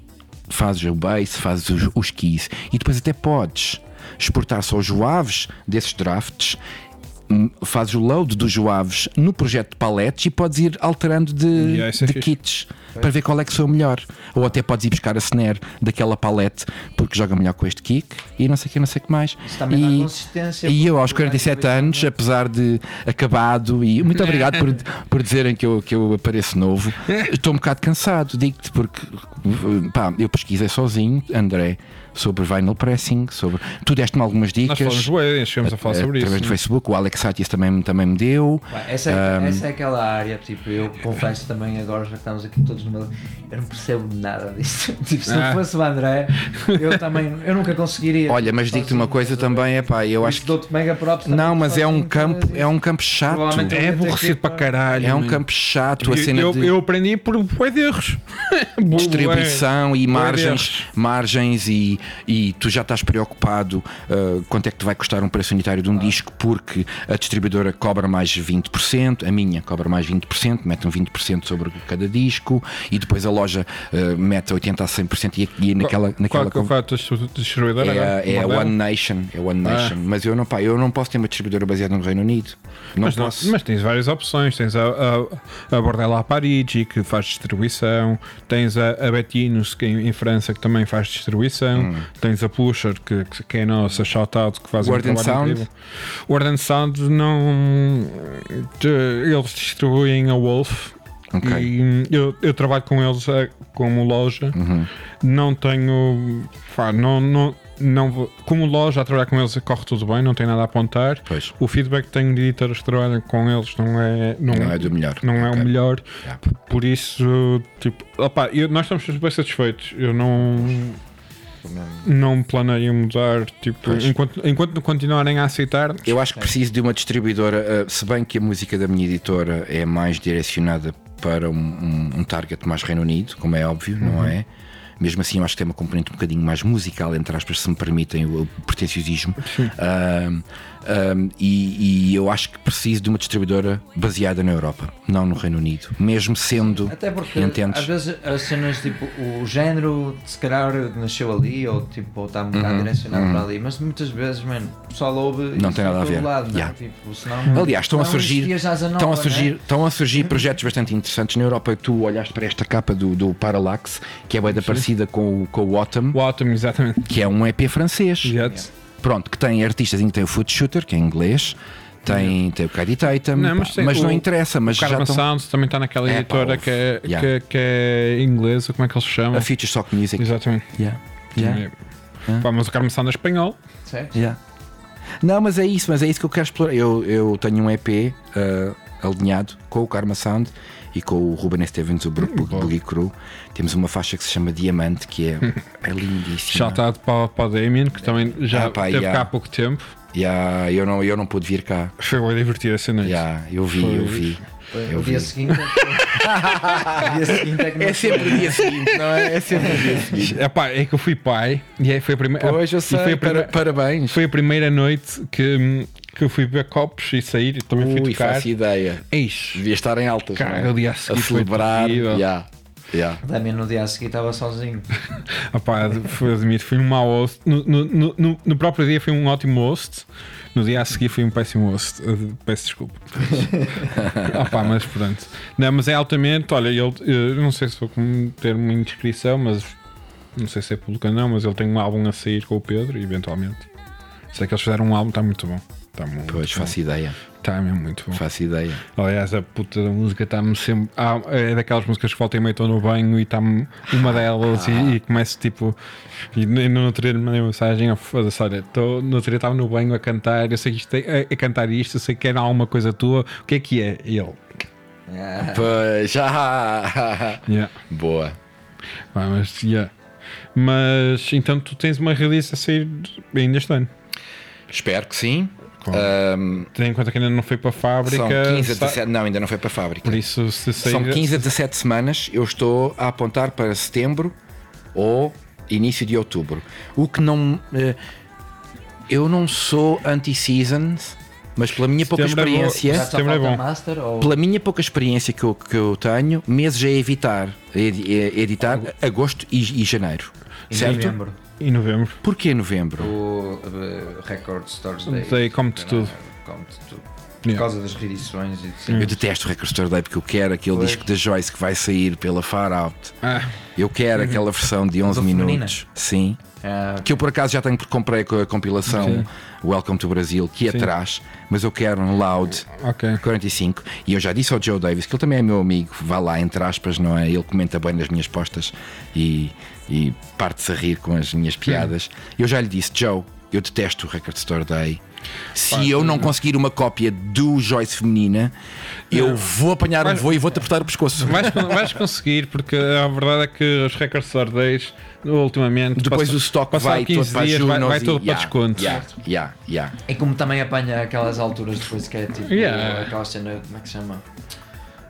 Speaker 4: fazes o base fazes os, os keys e depois até podes exportar só os joaves desses drafts fazes o load dos joaves no projeto de paletes e podes ir alterando de,
Speaker 3: Yeah, é
Speaker 4: de kits para ver qual é que sou melhor. Ou até podes ir buscar a snare daquela palete porque joga melhor com este kick e não sei o que não sei o que mais. E, e eu aos
Speaker 2: porque
Speaker 4: 47
Speaker 2: vai
Speaker 4: anos apesar de acabado e muito obrigado por, por dizerem que eu, que eu apareço novo estou um bocado cansado digo-te porque pá, eu pesquisei sozinho André sobre vinyl pressing sobre tu deste-me algumas
Speaker 3: Nós falamos
Speaker 4: dicas
Speaker 3: chegamos a falar sobre
Speaker 4: através
Speaker 3: isso.
Speaker 4: do Facebook o Alex Satias também, também me deu
Speaker 2: Essa é, essa é aquela área, tipo, eu confesso também agora, já que estamos aqui todos numa. Eu não percebo nada disso. Tipo, se
Speaker 3: Ah.
Speaker 2: não fosse o André, eu também. Eu nunca conseguiria.
Speaker 4: olha mas digo-te uma coisa também é pá eu acho que
Speaker 2: Dou-te mega props
Speaker 4: não mas é um campo é um campo chato
Speaker 3: É aborrecido para caralho.
Speaker 4: é um campo chato a
Speaker 3: Eu,
Speaker 4: cena
Speaker 3: eu,
Speaker 4: de...
Speaker 3: eu aprendi por erros.
Speaker 4: Distribuição e margens, margens e, e tu já estás preocupado uh, quanto é que te vai custar um preço unitário de um disco porque a distribuidora cobra mais 20%, a minha cobra mais 20%, mete um 20% sobre cada disco e depois a loja uh, mete 80% a 100% e, e naquela, naquela
Speaker 3: Qual que é o fato distribuidor
Speaker 4: é, a- é a
Speaker 3: Modelo?
Speaker 4: One Nation, é One Nation. Mas eu não, pá, eu não posso ter uma distribuidora baseada no Reino Unido. Não
Speaker 3: Mas, não-
Speaker 4: posso.
Speaker 3: mas tens várias opções. Tens a, a, a Bordella Parigi, que faz distribuição. Tens a, a Bettinos, que em, em França, que também faz distribuição. Tens a Pusher, que, que é a nossa shoutout, que faz
Speaker 4: Word
Speaker 3: um trabalho
Speaker 4: Sound?
Speaker 3: incrível. Word and Sound não. eles distribuem a Wolf.
Speaker 4: Ok.
Speaker 3: E eu, eu trabalho com eles eh, como loja.
Speaker 4: Uhum.
Speaker 3: Não tenho. Pá, não, não, não vou- como loja, a trabalhar com eles corre tudo bem, não tem nada a apontar.
Speaker 4: Pois.
Speaker 3: O feedback que tenho de editores que trabalham com eles não é, não,
Speaker 4: Não é do melhor.
Speaker 3: não é
Speaker 4: Ok.
Speaker 3: o melhor.
Speaker 4: Yeah.
Speaker 3: Por isso, tipo, opá, eu- nós estamos bem satisfeitos. Eu não, não planeio mudar. Tipo,
Speaker 4: Pois.
Speaker 3: enquanto, enquanto continuarem a aceitar,
Speaker 4: Eu acho que preciso de uma distribuidora, uh, se bem que a música da minha editora é mais direcionada para um, um- um target mais Reino Unido, como é óbvio, não é? Mesmo assim, eu acho que tem uma componente um bocadinho mais musical, entre aspas, se me permitem o, o pretenciosismo. Ahm, ahm, e, e eu acho que preciso de uma distribuidora baseada na Europa, não no Reino Unido, mesmo sendo.
Speaker 2: Até porque
Speaker 4: Entendes?
Speaker 2: às vezes as cenas tipo o género se calhar nasceu ali ou tipo está um bocado direcionado para ali, mas muitas vezes mano, o pessoal ouve
Speaker 4: Uhum, Não tem nada a ver.
Speaker 2: Lado, não é?
Speaker 4: Yeah.
Speaker 2: tipo, senão não-
Speaker 4: Aliás, estão a surgir, estão a
Speaker 2: né?
Speaker 4: surgir, estão a surgir projetos bastante interessantes na Europa. Tu olhaste para esta capa do, do Parallax, que é bem parecida com, o- com o Autumn,
Speaker 3: o Autumn, exatamente.
Speaker 4: que é um EP francês.
Speaker 3: Exato.
Speaker 4: Pronto, que tem artistas, tem o Foot Shooter, que é em inglês, tem, tem o Kaidi Tatum,
Speaker 3: Não,
Speaker 4: pá,
Speaker 3: mas
Speaker 4: mas,
Speaker 3: tem
Speaker 4: não
Speaker 3: o-
Speaker 4: interessa, mas
Speaker 3: O
Speaker 4: já
Speaker 3: Karma
Speaker 4: estão.
Speaker 3: Sounds também está naquela
Speaker 4: É, pá,
Speaker 3: editora
Speaker 4: ouve.
Speaker 3: que é,
Speaker 4: Yeah.
Speaker 3: que, que é inglesa, como é que eles se chamam?
Speaker 4: A Future Sock Music.
Speaker 3: Exatamente.
Speaker 4: Yeah. Yeah.
Speaker 3: É. Pá, mas o Karma Sound é espanhol.
Speaker 2: Certo?
Speaker 4: Yeah. Não, mas é isso, mas é isso que eu quero explorar. Eu, eu tenho um EP uh, alinhado com o Karma Sound e com o Ruben Stevens, o
Speaker 3: Bom.
Speaker 4: Boogie Crew. Temos uma faixa que se chama Diamante, que é, é lindíssima.
Speaker 3: Shout-out para, para o Damien, que também já
Speaker 4: Ah, pá,
Speaker 3: teve
Speaker 4: yeah.
Speaker 3: cá há pouco tempo.
Speaker 4: Yeah, eu, não, eu não pude vir cá.
Speaker 3: Foi bem divertido a cena.
Speaker 4: Yeah, eu vi,
Speaker 3: Foi-
Speaker 4: eu vi.
Speaker 2: O dia seguinte é dia seguinte é
Speaker 4: É sempre o dia seguinte, não é? É sempre o dia seguinte.
Speaker 3: Epá, é que eu fui pai e foi a primeira.
Speaker 4: Pois eu sei,
Speaker 3: foi a
Speaker 4: para-
Speaker 3: primeira,
Speaker 4: parabéns.
Speaker 3: foi a primeira noite que, que eu fui beber copos e sair e também fui
Speaker 4: Ui,
Speaker 3: tocar.
Speaker 4: faço ideia.
Speaker 3: Eis.
Speaker 4: Devia estar em altas.
Speaker 3: Cara,
Speaker 4: não é?
Speaker 3: o dia a
Speaker 4: a
Speaker 3: seguir foi
Speaker 4: celebrar.
Speaker 3: terrível.
Speaker 4: Yeah, yeah.
Speaker 2: Também no dia a seguir estava sozinho.
Speaker 3: Opá, foi, admito, fui um mau host. No, no, no- no, no próprio dia fui um ótimo host. No dia a seguir fui um péssimo host. Uh, Peço desculpa. Opá, mas pronto. Não, mas é altamente. Olha, ele, eu não sei se vou ter uma indiscrição, mas não sei se é público ou não. Mas ele tem um álbum a sair com o Pedro, eventualmente. Sei que eles fizeram um álbum, está muito bom. Está muito
Speaker 4: Pois,
Speaker 3: bom.
Speaker 4: faço ideia.
Speaker 3: Está mesmo muito bom.
Speaker 4: Faço ideia.
Speaker 3: Aliás, a puta da música está-me sempre. Ah, é daquelas músicas que volta e meio estou no banho e está-me uma delas e, e começo tipo. E no outro dia me mandei uma mensagem: oh, foda-se, olha, tô, no outro dia estava no banho a cantar, eu sei que isto é, a cantar isto, eu sei que era alguma coisa tua, o que é que é? E ele.
Speaker 2: Ah,
Speaker 4: Pois, já.
Speaker 3: Yeah.
Speaker 4: Boa.
Speaker 3: Ah, mas, yeah. mas então tu tens uma release a sair ainda este ano.
Speaker 4: Espero que sim.
Speaker 3: Claro. Tendo em conta que ainda não foi para a fábrica.
Speaker 4: são 15 a
Speaker 3: sa-
Speaker 4: 17. Não, ainda não foi para a fábrica.
Speaker 3: Por isso, se sair.
Speaker 4: São 15 a 17 semanas. Eu estou a apontar para setembro ou início de outubro. O que não. eh, eu não sou anti-seasons, mas pela minha pouca
Speaker 3: Setembro é bom.
Speaker 4: experiência.
Speaker 2: só
Speaker 3: Setembro é bom.
Speaker 2: Master ou...
Speaker 4: Pela minha pouca experiência que eu, que eu tenho, meses a evitar edi- editar agosto e, e janeiro.
Speaker 2: em
Speaker 4: certo?
Speaker 2: novembro.
Speaker 3: Em novembro.
Speaker 4: Porquê novembro?
Speaker 2: O uh, Record Stores Day.
Speaker 3: Day, come-te tudo.
Speaker 2: Come-te tudo. Por
Speaker 3: Yeah.
Speaker 2: causa das reedições e assim.
Speaker 4: Eu detesto o Record Store Day porque eu quero aquele
Speaker 2: Pois.
Speaker 4: disco da Joyce que vai sair pela Far Out.
Speaker 3: Ah,
Speaker 4: Eu quero aquela versão de 11
Speaker 2: Do feminina?
Speaker 4: minutos. Sim.
Speaker 2: Ah,
Speaker 4: Que eu por acaso já tenho porque comprei com a compilação
Speaker 3: Sim.
Speaker 4: Welcome to Brasil, que é
Speaker 3: Sim.
Speaker 4: atrás, mas eu quero um loud
Speaker 3: ok.
Speaker 4: 45. E eu já disse ao Joe Davis que ele também é meu amigo, vá lá, entre aspas, não é? Ele comenta bem nas minhas postas e, e parte-se a rir com as minhas piadas. Eu já lhe disse, Joe, eu detesto o Record Store Day. Se eu não conseguir uma cópia do Joyce feminina, eu vou apanhar um
Speaker 3: Vais-
Speaker 4: voo e vou-te apertar o pescoço.
Speaker 3: Vais, vais conseguir, porque a verdade é que os Record Store Days, ultimamente,
Speaker 4: Depois
Speaker 3: passa-
Speaker 4: o stock vai
Speaker 3: 15
Speaker 4: todo para
Speaker 3: dias, vai, vai
Speaker 4: e-
Speaker 3: todo para
Speaker 4: yeah,
Speaker 3: desconto.
Speaker 4: Yeah, yeah, yeah.
Speaker 2: E como também apanha aquelas alturas depois que é tipo
Speaker 3: Yeah.
Speaker 2: aquela cena, como é que se chama?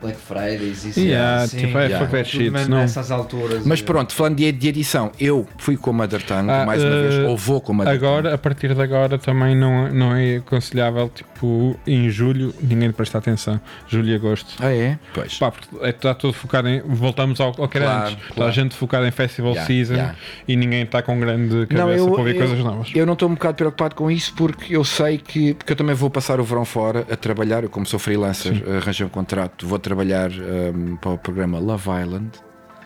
Speaker 2: Black Fridays e isso.
Speaker 3: Yeah,
Speaker 2: assim,
Speaker 3: tipo, é
Speaker 4: yeah.
Speaker 3: fucker
Speaker 2: tudo
Speaker 3: shit,
Speaker 2: mesmo
Speaker 3: não.
Speaker 2: nessas alturas.
Speaker 4: Mas pronto, falando de, de edição, eu fui com a Mother Tongue
Speaker 3: Ah,
Speaker 4: mais uma
Speaker 3: eh,
Speaker 4: vez, ou vou com a Mother
Speaker 3: Agora, a partir de agora, também não, não é aconselhável, tipo, em julho, ninguém presta atenção. Julho e agosto.
Speaker 4: Ah, é? Pois.
Speaker 3: Pá, porque é- está tudo focado em. Voltamos ao, ao que era
Speaker 4: Claro,
Speaker 3: antes. Está
Speaker 4: claro.
Speaker 3: a gente focada em festival
Speaker 4: Yeah,
Speaker 3: season
Speaker 4: yeah.
Speaker 3: e ninguém está com grande cabeça
Speaker 4: Não, eu,
Speaker 3: para ouvir
Speaker 4: eu-
Speaker 3: coisas novas.
Speaker 4: Eu não estou um bocado preocupado com isso porque eu sei que. Porque eu também vou passar o verão fora a trabalhar. Eu, como sou freelancer, arranjei um contrato, vou trabalhar um, para o programa Love Island,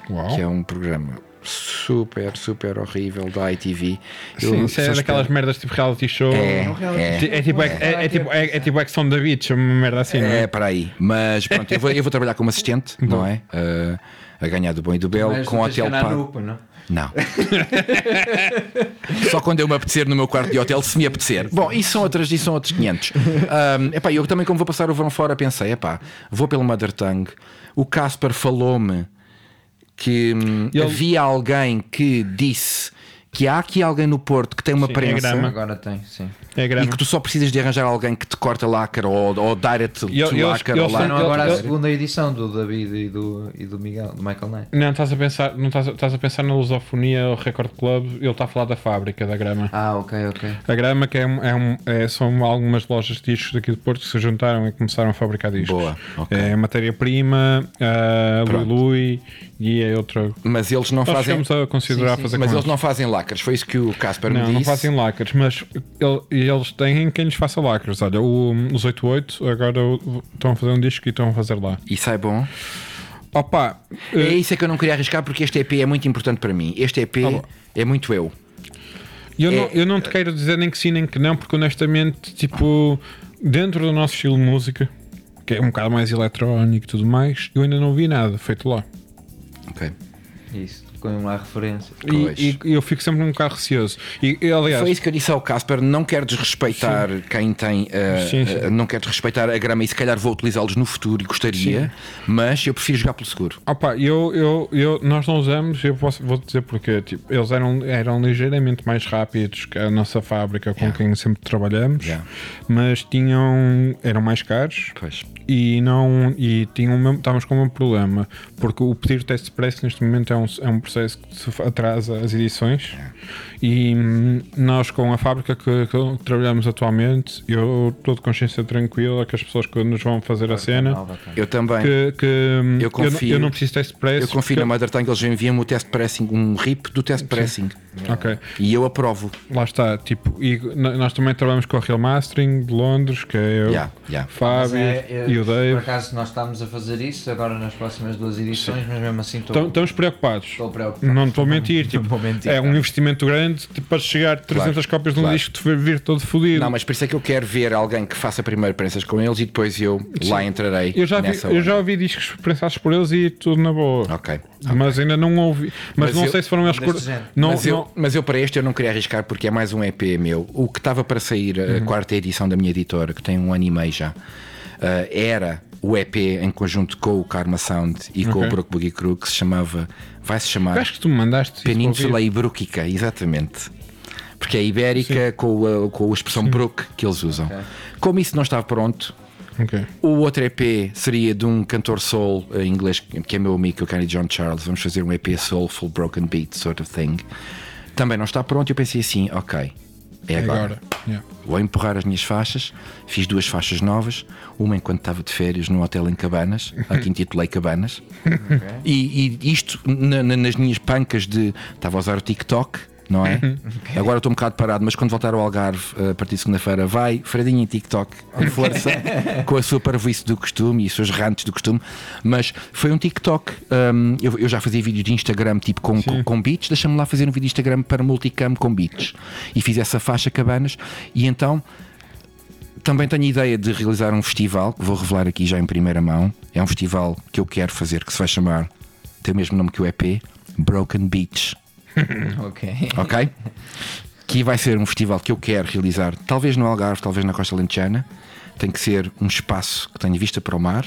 Speaker 3: Uau.
Speaker 4: que é um programa super, super horrível da ITV. Eu
Speaker 3: Sim, isso é daquelas
Speaker 4: espero-
Speaker 3: merdas tipo reality show.
Speaker 4: É,
Speaker 3: É tipo, é, é, é tipo, é, é tipo Ex on the Beach, uma merda assim, não
Speaker 4: É,
Speaker 3: é?
Speaker 4: para aí. Mas pronto, eu vou, eu vou trabalhar como assistente, não é? Uh, a ganhar do bom e do belo, com hotel pago.
Speaker 2: não?
Speaker 4: Não. Só quando eu me apetecer no meu quarto de hotel, se me apetecer. Bom, isso são outras, isso são outros 500. Um, epá, eu também, como vou passar o verão fora, pensei: epá, vou pelo Mother Tongue. O Casper falou-me que hum,
Speaker 3: Ele-
Speaker 4: havia alguém que disse que há aqui alguém no Porto que tem uma
Speaker 3: Sim, é
Speaker 4: prensa.
Speaker 3: grama.
Speaker 2: Agora tem, sim.
Speaker 3: É
Speaker 4: E que tu só precisas de arranjar alguém que te corta lacre ou, ou
Speaker 3: E
Speaker 4: lacre
Speaker 3: eu
Speaker 4: ou lacre.
Speaker 2: agora a
Speaker 3: eu-
Speaker 2: segunda edição do David e do, e do Miguel, do Michael Knight.
Speaker 3: Não, estás a pensar, não estás, a- estás a pensar na lusofonia, o Record Club, ele está a falar da fábrica da grama.
Speaker 2: Ah, ok, ok.
Speaker 3: A grama que é, é um- é- são algumas lojas de discos daqui de Porto que se juntaram e começaram a fabricar discos.
Speaker 4: Boa, ok.
Speaker 3: É matéria-prima, a
Speaker 4: Pronto.
Speaker 3: Lui e é outra.
Speaker 4: Mas eles não
Speaker 3: Nós
Speaker 4: fazem.
Speaker 3: a considerar
Speaker 2: Sim, sim,
Speaker 3: fazer
Speaker 4: Mas eles não fazem lacres, foi isso que o Casper me
Speaker 3: Não,
Speaker 4: disse.
Speaker 3: não fazem lacres, mas ele- eles têm quem lhes faça lacres. Olha, o, os 88 agora estão a fazer um disco e estão a fazer lá.
Speaker 4: Isso é bom.
Speaker 3: Opa,
Speaker 4: É
Speaker 3: eh,
Speaker 4: isso é que eu não queria arriscar porque este EP é muito importante para mim. Este EP
Speaker 3: Ah, bom.
Speaker 4: é muito eu.
Speaker 3: eu, não,
Speaker 4: é-
Speaker 3: eu não te quero dizer nem que sim nem que não, porque honestamente, tipo, dentro do nosso estilo de música, que é um bocado mais eletrónico e tudo mais, eu ainda não vi nada feito lá.
Speaker 4: Ok.
Speaker 2: Isso. Com lá a referência.
Speaker 3: E, e eu fico sempre um bocado receoso. E, e, aliás,
Speaker 4: Foi isso que eu disse ao Casper. Não quero desrespeitar quem tem. uh,
Speaker 3: Sim, sim.
Speaker 4: uh, não quero desrespeitar a grama e se calhar vou utilizá-los no futuro e gostaria, mas eu prefiro jogar pelo seguro.
Speaker 3: Opa, eu, eu, eu, nós não usamos, eu posso, vou dizer porque tipo, eles eram, eram ligeiramente mais rápidos que a nossa fábrica com
Speaker 4: Yeah.
Speaker 3: quem sempre trabalhamos,
Speaker 4: Yeah.
Speaker 3: mas tinham eram mais caros
Speaker 4: Pois.
Speaker 3: e não e tinham o mesmo- estávamos com o mesmo problema porque o pedir teste expresso neste momento é um, é um processo que atrasa as edições e hum, nós com a fábrica que, que trabalhamos atualmente eu estou de consciência tranquila que as pessoas que nos vão fazer a cena
Speaker 2: tá.
Speaker 4: Eu também.
Speaker 3: que, que hum,
Speaker 4: Eu
Speaker 3: não-
Speaker 4: confio-
Speaker 3: eu não preciso de teste expresso
Speaker 4: eu confio
Speaker 3: porque-
Speaker 4: na Mother Tongue, eles enviam-me o teste pressing, um RIP do teste pressing.
Speaker 3: ok
Speaker 4: E eu aprovo.
Speaker 3: Lá está, tipo, e nós também trabalhamos com a Real Mastering de Londres, que é eu,
Speaker 4: Yeah, yeah.
Speaker 3: Fábio
Speaker 2: é- é-
Speaker 3: e o
Speaker 2: Por
Speaker 3: Dave.
Speaker 2: acaso nós estamos a fazer isso agora nas próximas duas edições, mas mesmo assim estou
Speaker 3: estamos preocupados.
Speaker 2: estou preocupado.
Speaker 3: Não te vou mentir, tipo,
Speaker 2: mentir,
Speaker 3: é um investimento grande para chegar a 300 cópias de um
Speaker 4: claro.
Speaker 3: disco de vir todo fodido.
Speaker 4: Não, mas por isso é que eu quero ver alguém que faça primeiro prensas com eles e depois eu lá entrarei.
Speaker 3: eu, já vi, eu já ouvi discos prensados por eles e tudo na boa.
Speaker 4: Ok.
Speaker 3: Mas ainda não ouvi. Mas,
Speaker 4: Mas
Speaker 3: não
Speaker 4: eu-
Speaker 3: sei se foram eles cor- não,
Speaker 4: mas, eu,
Speaker 3: não-
Speaker 4: mas eu para este eu não queria arriscar porque é mais um EP meu. O que estava para sair,
Speaker 3: Uhum.
Speaker 4: a quarta edição da minha editora, que tem um ano e meio já, uh, era o EP em conjunto com o Karma Sound e com
Speaker 3: Ok.
Speaker 4: o Brook Boogie Crew, que se chamava, vai-se
Speaker 3: Eu
Speaker 4: chamar
Speaker 3: acho que tu me mandaste
Speaker 4: Península
Speaker 3: ouvir.
Speaker 4: Ibrúquica, exatamente. Porque é ibérica com a, com a expressão Brook que eles usam. Como isso não estava pronto,
Speaker 3: Ok.
Speaker 4: o outro EP seria de um cantor soul em inglês que é meu amigo, o Kenny John Charles. Vamos fazer um EP soulful, broken beat sort of thing. Também não está pronto. Eu pensei assim, ok, é agora.
Speaker 3: Agora. Yeah.
Speaker 4: Vou empurrar as minhas faixas. Fiz duas faixas novas. Uma enquanto estava de férias no hotel em Cabanas, aqui intitulei Cabanas. E, e isto na- na- nas minhas pancas de. Estava a usar o TikTok. Não é? Agora estou um bocado parado, mas quando voltar ao Algarve eh, a partir de segunda-feira, vai Fredinho em TikTok com força, com a sua parvoíce do costume e os seus rantes do costume. Mas foi um TikTok. hum, eu, eu já fazia vídeos de Instagram tipo com, com, com beats. Deixa-me lá fazer um vídeo de Instagram para multicam com beats. E fiz essa faixa cabanas. E então também tenho a ideia de realizar um festival, que vou revelar aqui já em primeira mão. É um festival que eu quero fazer, que se vai chamar, tem o mesmo nome que o EP, Broken Beach,
Speaker 2: Ok.
Speaker 4: ok? que vai ser um festival que eu quero realizar, talvez no Algarve, talvez na Costa Lentejana. Tem que ser um espaço que tenha vista para o mar,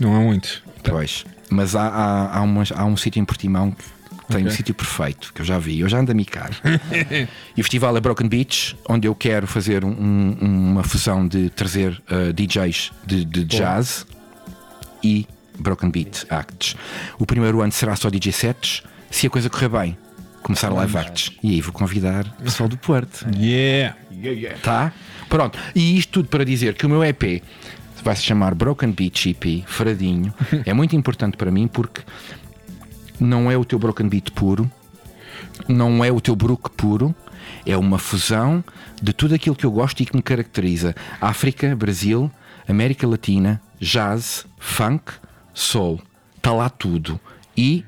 Speaker 3: Não há muito.
Speaker 4: pois. Mas há, há, há, umas- há um sítio em Portimão que tem um
Speaker 3: Ok.
Speaker 4: sítio perfeito, que eu já vi, eu já ando a micar. e o festival é Broken Beach, onde eu quero fazer um- um- uma fusão de trazer uh, DJs de, de jazz e Broken Beat acts. O primeiro ano será só DJ sets, se a coisa correr bem, começar live acts. E aí vou convidar o pessoal do Porto.
Speaker 3: Yeah.
Speaker 4: Tá? Pronto. E isto tudo para dizer que o meu EP vai se chamar Broken Beat EP, Fradinho. é muito importante para mim porque não é o teu Broken Beat puro, não é o teu Brook puro, é uma fusão de tudo aquilo que eu gosto e que me caracteriza: África, Brasil, América Latina, jazz, funk, soul. Está lá tudo. E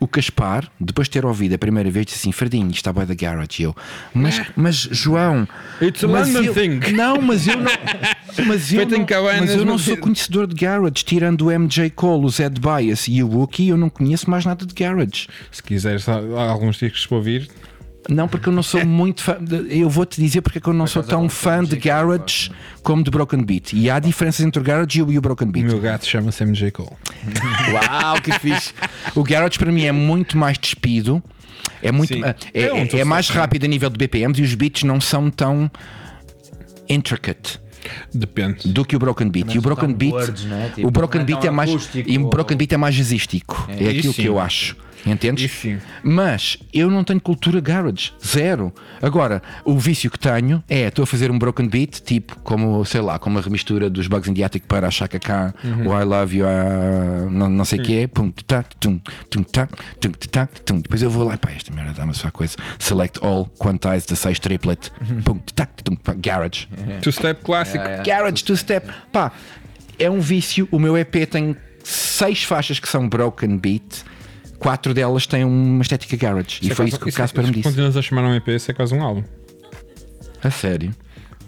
Speaker 4: o Caspar, depois de ter ouvido a primeira vez, disse assim: Fredinho, isto está bem da Garage. E eu, mas, mas João,
Speaker 3: It's a
Speaker 4: mas
Speaker 3: London
Speaker 4: eu-
Speaker 3: thing."
Speaker 4: Não, mas eu não. Mas eu, não, mas eu não sou conhecedor de Garage, tirando o MJ Cole, o Zed Bias e o Wookie, eu não conheço mais nada de Garage.
Speaker 3: Se quiseres há há alguns discos para ouvir,
Speaker 4: Não, porque eu não sou muito fã. de- Eu vou-te dizer porque é que eu não sou tão fã
Speaker 2: de
Speaker 4: Garage como de Broken Beat. E há diferenças entre o Garage e o, e o Broken
Speaker 3: o
Speaker 4: Beat.
Speaker 3: meu gato chama-se MJ Cole.
Speaker 4: Uau, que fixe! O Garage para mim é muito mais despido. É muito
Speaker 3: Sim.
Speaker 4: é, é-
Speaker 3: É um
Speaker 4: é mais
Speaker 3: sim.
Speaker 4: rápido a nível de BPMs e os beats não são tão intricate
Speaker 3: Depende.
Speaker 4: do que o Broken Beat. E o Broken Beat,
Speaker 2: words, não é? Tipo,
Speaker 4: o Broken
Speaker 2: é
Speaker 4: Beat é mais
Speaker 2: acústico
Speaker 4: e o
Speaker 2: ou-
Speaker 4: Broken Beat é mais jazzístico. É, aquilo
Speaker 3: isso
Speaker 4: que
Speaker 3: sim.
Speaker 4: eu acho. Entendes?
Speaker 3: Sim.
Speaker 4: Mas eu não tenho cultura garage, zero. Agora, o vício que tenho é estou a fazer um broken beat, tipo como, sei lá, como a remistura dos Bugs in the Attic para a Chaka Khan,
Speaker 3: Uhum.
Speaker 4: o I Love You, ah, não, não sei o quê, pum, tá, tum, tum, tá, tum, tá, tum. Depois eu vou lá, pá, esta merda dá-me só a coisa. Select all, quantize the 6 triplet,
Speaker 3: Uhum.
Speaker 4: pum, tá, tum, pá, garage.
Speaker 3: Two Step Classic.
Speaker 2: É, é.
Speaker 4: Garage two step. Pá, é um vício. O meu EP tem seis faixas que são broken beat. Quatro delas têm uma estética garage. E
Speaker 3: é
Speaker 4: foi isso que o
Speaker 3: é-
Speaker 4: Casper me
Speaker 3: se
Speaker 4: disse.
Speaker 3: Continuas a chamar um EP, isso é quase um álbum.
Speaker 4: A sério.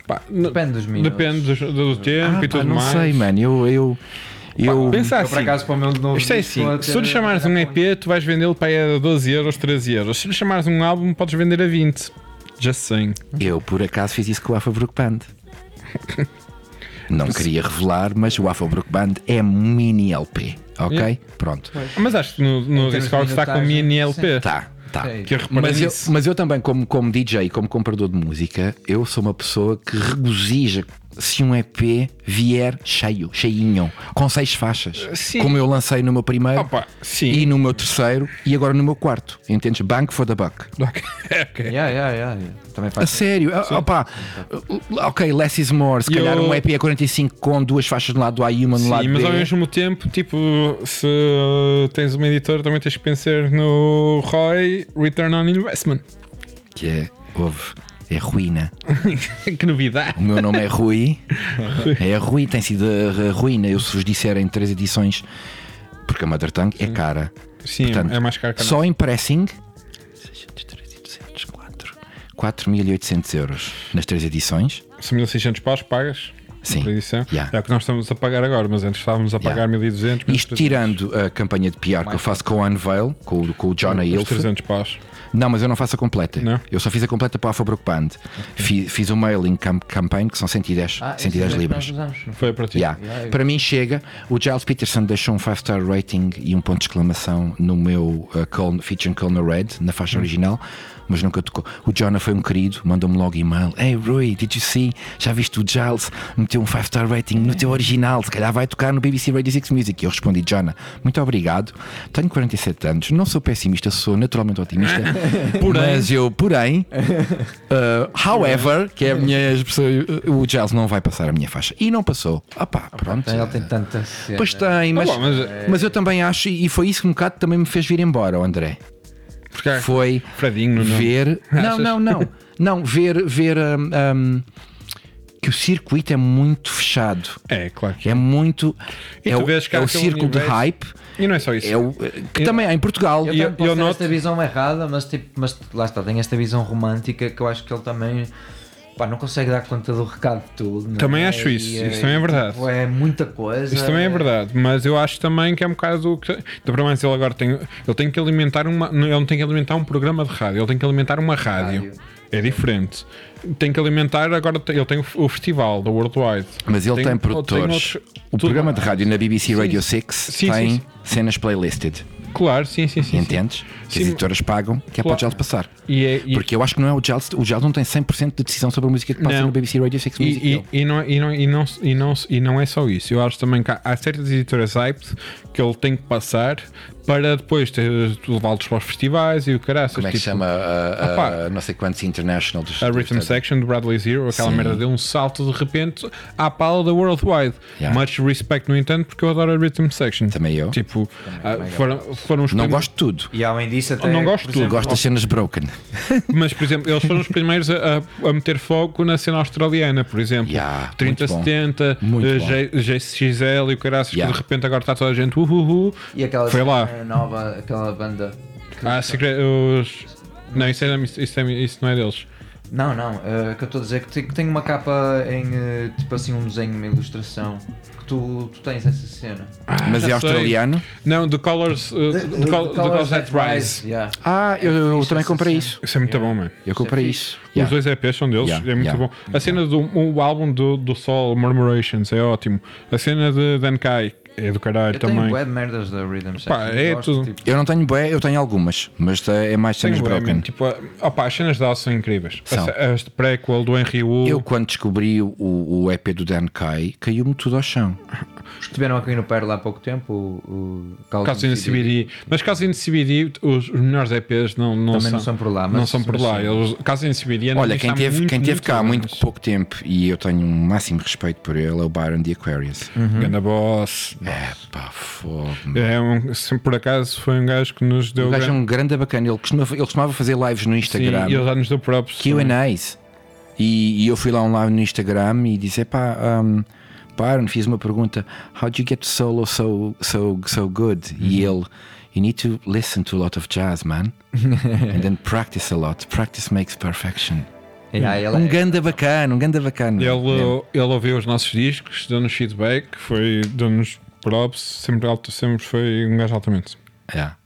Speaker 3: Pá,
Speaker 2: Depende dos minutos.
Speaker 3: Depende do, do tempo
Speaker 4: Ah,
Speaker 3: e
Speaker 4: pá,
Speaker 3: tudo
Speaker 4: não
Speaker 3: mais.
Speaker 4: sei, mano. Eu, eu, Eu,
Speaker 3: Pensa
Speaker 2: Eu, por
Speaker 3: assim.
Speaker 2: acaso, para o meu novo
Speaker 3: Isto é assim, se tu lhe chamares um EP, tu vais vendê-lo para aí a 12 euros, 13 euros. Se lhe chamares um álbum, podes vender a 20. Just saying.
Speaker 4: eu, por acaso, fiz isso com o Afabrook Band. Não queria revelar, mas o Afabrook Band é um mini LP. Ok?
Speaker 3: Yeah.
Speaker 4: Pronto.
Speaker 3: Mas acho que no, no Discord está com mini LP.
Speaker 4: Tá, tá.
Speaker 3: Eu reparei
Speaker 4: Mas eu, mas eu também, como, como DJ e como comprador de música, eu sou uma pessoa que regozija se um EP vier cheio, cheinho, com seis faixas.
Speaker 3: Sim.
Speaker 4: Como eu lancei no meu primeiro
Speaker 3: Opa, sim.
Speaker 4: e no meu terceiro e agora no meu quarto. Entendes? Bank for the buck.
Speaker 3: Ok. ok.
Speaker 2: Yeah, yeah, yeah. Também
Speaker 4: A
Speaker 2: faz
Speaker 4: sério, Ah, opá, ok, less is more. Se
Speaker 3: E
Speaker 4: calhar
Speaker 3: eu-
Speaker 4: um EP a 45 com duas faixas de um lado do A e uma no
Speaker 3: Sim,
Speaker 4: lado
Speaker 3: mas
Speaker 4: B.
Speaker 3: ao mesmo tempo, tipo, se tens uma editora, também tens que pensar no ROI Return on Investment.
Speaker 4: Que é, houve, é ruína.
Speaker 3: que novidade!
Speaker 4: O meu nome é Rui. É Rui, tem sido a a ruína. Eu se vos disser em três edições, porque a Mother Tongue é cara.
Speaker 3: Sim,
Speaker 4: Portanto,
Speaker 3: é mais caro que a
Speaker 4: Só em pressing, 603, 4, 4.800 euros nas três edições.
Speaker 3: São 1600 paus pagas.
Speaker 4: Sim.
Speaker 3: edição.
Speaker 4: Yeah.
Speaker 3: É o que nós estamos a pagar agora, mas antes estávamos a pagar
Speaker 4: Yeah.
Speaker 3: 1200. mas
Speaker 4: Isto
Speaker 3: 300.
Speaker 4: tirando a campanha de PR que eu faço com o Unveil, com, o- com o John Ailf.
Speaker 3: 300 paus.
Speaker 4: Não, mas eu não faço a completa.
Speaker 3: Não?
Speaker 4: Eu só fiz a completa para a Afabrook Band. Fiz, fiz o mailing cam campaign que são 110,
Speaker 2: Ah,
Speaker 4: 110
Speaker 2: esse é
Speaker 4: libras.
Speaker 3: Foi para ti.
Speaker 4: Yeah.
Speaker 2: Yeah, eu-
Speaker 4: Para mim chega. O Giles Peterson deixou um 5-star rating e um ponto de exclamação no meu uh, feature Colner Red, na faixa original, mas nunca tocou. O Jonah foi um querido, mandou-me logo e-mail. Hey Rui, did you see? Já viste o Giles meteu um 5-star rating no teu original? Se calhar vai tocar no BBC Radio 6 Music. E eu respondi, Jonah, muito obrigado. Tenho 47 anos, não sou pessimista, sou naturalmente otimista. mas eu, porém, uh, however, que é a minha expressão, uh, o Giles não vai passar a minha faixa. E não passou. Ah pá, pronto.
Speaker 2: Ele tem tanta cena.
Speaker 4: Pois tem, mas,
Speaker 3: bom, mas-
Speaker 4: mas eu também acho, e foi isso que um bocado também me fez vir embora, o André.
Speaker 3: Porque há
Speaker 4: Foi
Speaker 3: Fredinho nome.
Speaker 4: ver. Não,
Speaker 3: Achas?
Speaker 4: não, não. Não, ver, ver hum, hum, que o circuito é muito fechado.
Speaker 3: É, claro. que
Speaker 4: É muito.
Speaker 3: E
Speaker 4: é
Speaker 3: tu
Speaker 4: o,
Speaker 3: vês
Speaker 4: é o círculo de
Speaker 3: universo-
Speaker 4: hype.
Speaker 3: E não é só isso.
Speaker 4: É o, que também há em Portugal.
Speaker 2: Eu,
Speaker 3: eu- eu noto-
Speaker 2: esta visão errada, mas, tipo, mas lá está, tem esta visão romântica que eu acho que ele também pá, não consegue dar conta do recado de tudo. não
Speaker 3: Também
Speaker 2: é?
Speaker 3: acho isso,
Speaker 2: E,
Speaker 3: isso também é verdade.
Speaker 2: tipo, é muita coisa.
Speaker 3: Isso também é verdade, mas eu acho também que é um bocado. que- Ainda para mais ele agora tem. Ele tem que alimentar uma. Ele não tem que alimentar um programa de rádio, ele tem que alimentar uma rádio.
Speaker 2: Rádio.
Speaker 3: É diferente. Tem que alimentar, agora tem- ele tem o, o festival da Worldwide.
Speaker 4: Mas ele tem,
Speaker 3: Tem-
Speaker 4: produtores.
Speaker 3: tem outros-
Speaker 4: o programa de rádio na BBC
Speaker 3: Sim,
Speaker 4: Radio
Speaker 3: sim.
Speaker 4: 6
Speaker 3: Sim,
Speaker 4: tem
Speaker 3: sim,
Speaker 4: cenas playlisted.
Speaker 3: Claro, sim, sim, sim.
Speaker 4: Entendes? Que as editoras pagam, que é para o
Speaker 3: Claro.
Speaker 4: Giles passar.
Speaker 3: E, é, e,
Speaker 4: Porque eu acho que não é o Giles. O Giles não tem 100% de decisão sobre a música que passa
Speaker 3: Não.
Speaker 4: no BBC Radio 6 Music.
Speaker 3: E, e, e, não, e, não, e, não, e, não, e não é só isso. Eu acho também que há, há certas editoras hyped que ele tem que passar para depois ter- levá-los para os festivais e o caraças.
Speaker 4: Como é que se
Speaker 3: tipo,
Speaker 4: chama? A, a- a não sei quantos International dos
Speaker 3: A Rhythm
Speaker 4: dos-
Speaker 3: Section do Bradley Zero, aquela
Speaker 4: Sim.
Speaker 3: merda deu um salto de repente à pala da Worldwide.
Speaker 4: Yeah.
Speaker 3: Much respect, no entanto, porque eu adoro a Rhythm Section.
Speaker 4: Também eu.
Speaker 3: Tipo, ah, foram, foram os
Speaker 4: Não
Speaker 3: primeiros-
Speaker 4: gosto de tudo.
Speaker 2: E além disso, até.
Speaker 3: não gosto de tudo.
Speaker 4: Gosto das cenas broken.
Speaker 3: Mas, por exemplo, eles foram os primeiros a, a- meter foco na cena australiana, por exemplo.
Speaker 4: Yeah,
Speaker 3: 3070,
Speaker 4: muito
Speaker 3: eh,
Speaker 4: bom.
Speaker 3: J- JCXL e o caraças,
Speaker 4: Yeah.
Speaker 3: que de repente agora está toda a gente uhuhu.
Speaker 2: E aquela
Speaker 3: Foi lá.
Speaker 2: cena nova, aquela banda. que-
Speaker 3: Ah, secre- os... Não, isso, é, isso, é- isso não é deles.
Speaker 2: Não, não, eh, que eu estou a dizer que tem, que tem uma capa em eh, tipo assim um desenho, uma ilustração. Que tu, tu tens essa cena.
Speaker 4: Mas
Speaker 3: já
Speaker 4: é
Speaker 3: sei.
Speaker 4: australiano.
Speaker 3: Não, The Colors, uh, the, the, the Colors That Rise.
Speaker 2: Yeah.
Speaker 4: Ah, eu, eu
Speaker 2: fixe
Speaker 4: também
Speaker 2: essa
Speaker 4: comprei isso.
Speaker 3: Isso é muito
Speaker 2: Yeah.
Speaker 3: bom, mano.
Speaker 4: Eu comprei
Speaker 2: é
Speaker 4: isso.
Speaker 3: Os
Speaker 4: Yeah.
Speaker 3: dois EPs são deles,
Speaker 4: Yeah,
Speaker 3: é muito
Speaker 4: yeah.
Speaker 3: bom. A cena do o álbum do, do Sol, Murmurations, é ótimo. A cena de Dankai é do caralho
Speaker 2: Eu
Speaker 3: também.
Speaker 2: tenho bué de merdas da Rhythm Section.
Speaker 3: Pá, é
Speaker 2: Gosto,
Speaker 3: tudo.
Speaker 2: tipo,
Speaker 4: Eu não tenho bué, eu tenho algumas, mas é mais cenas
Speaker 3: Tenho bué,
Speaker 4: broken.
Speaker 3: man. Tipo, opa, as cenas delas são incríveis.
Speaker 4: São.
Speaker 3: As, as de prequel do Henry Wu.
Speaker 4: Eu, quando descobri o, o EP do Dan Kai, caiu-me tudo ao chão.
Speaker 2: Estiveram aqui no Perla há pouco tempo, o, o
Speaker 3: Caso in CBD. Mas caso in CBD, os, os melhores EPs não, não,
Speaker 2: Também
Speaker 3: são,
Speaker 2: não são por lá,
Speaker 3: não
Speaker 2: mas-
Speaker 3: são por
Speaker 2: mas
Speaker 3: lá. Eles, caso in CBD é
Speaker 4: Olha, quem teve,
Speaker 3: muito,
Speaker 4: quem teve cá há muito pouco tempo e eu tenho um máximo respeito por ele é o Byron de Aquarius.
Speaker 3: Ganda boss.
Speaker 4: É pá, fogo.
Speaker 3: É um, por acaso foi um gajo que nos deu.
Speaker 4: O gajo é
Speaker 3: grande-
Speaker 4: um grande bacana. Ele costumava, ele costumava fazer lives no
Speaker 3: Sim,
Speaker 4: Instagram.
Speaker 3: e ele já nos deu também.
Speaker 4: QAs. E, e eu fui lá um live no Instagram e disse: pá, um, Byron, fiz uma pergunta: How do you get solo so, so, so good? E
Speaker 3: Uhum.
Speaker 4: ele: You need to listen to a lot of jazz, man. And then practice a lot. Practice makes perfection.
Speaker 2: Yeah, ele
Speaker 4: Um
Speaker 2: é-
Speaker 4: ganda bacana, um ganda bacana.
Speaker 3: Ele, ele ouviu os nossos discos, deu-nos feedback, foi, deu-nos props, sempre, alto, sempre foi um gajo altamente.
Speaker 4: Yeah.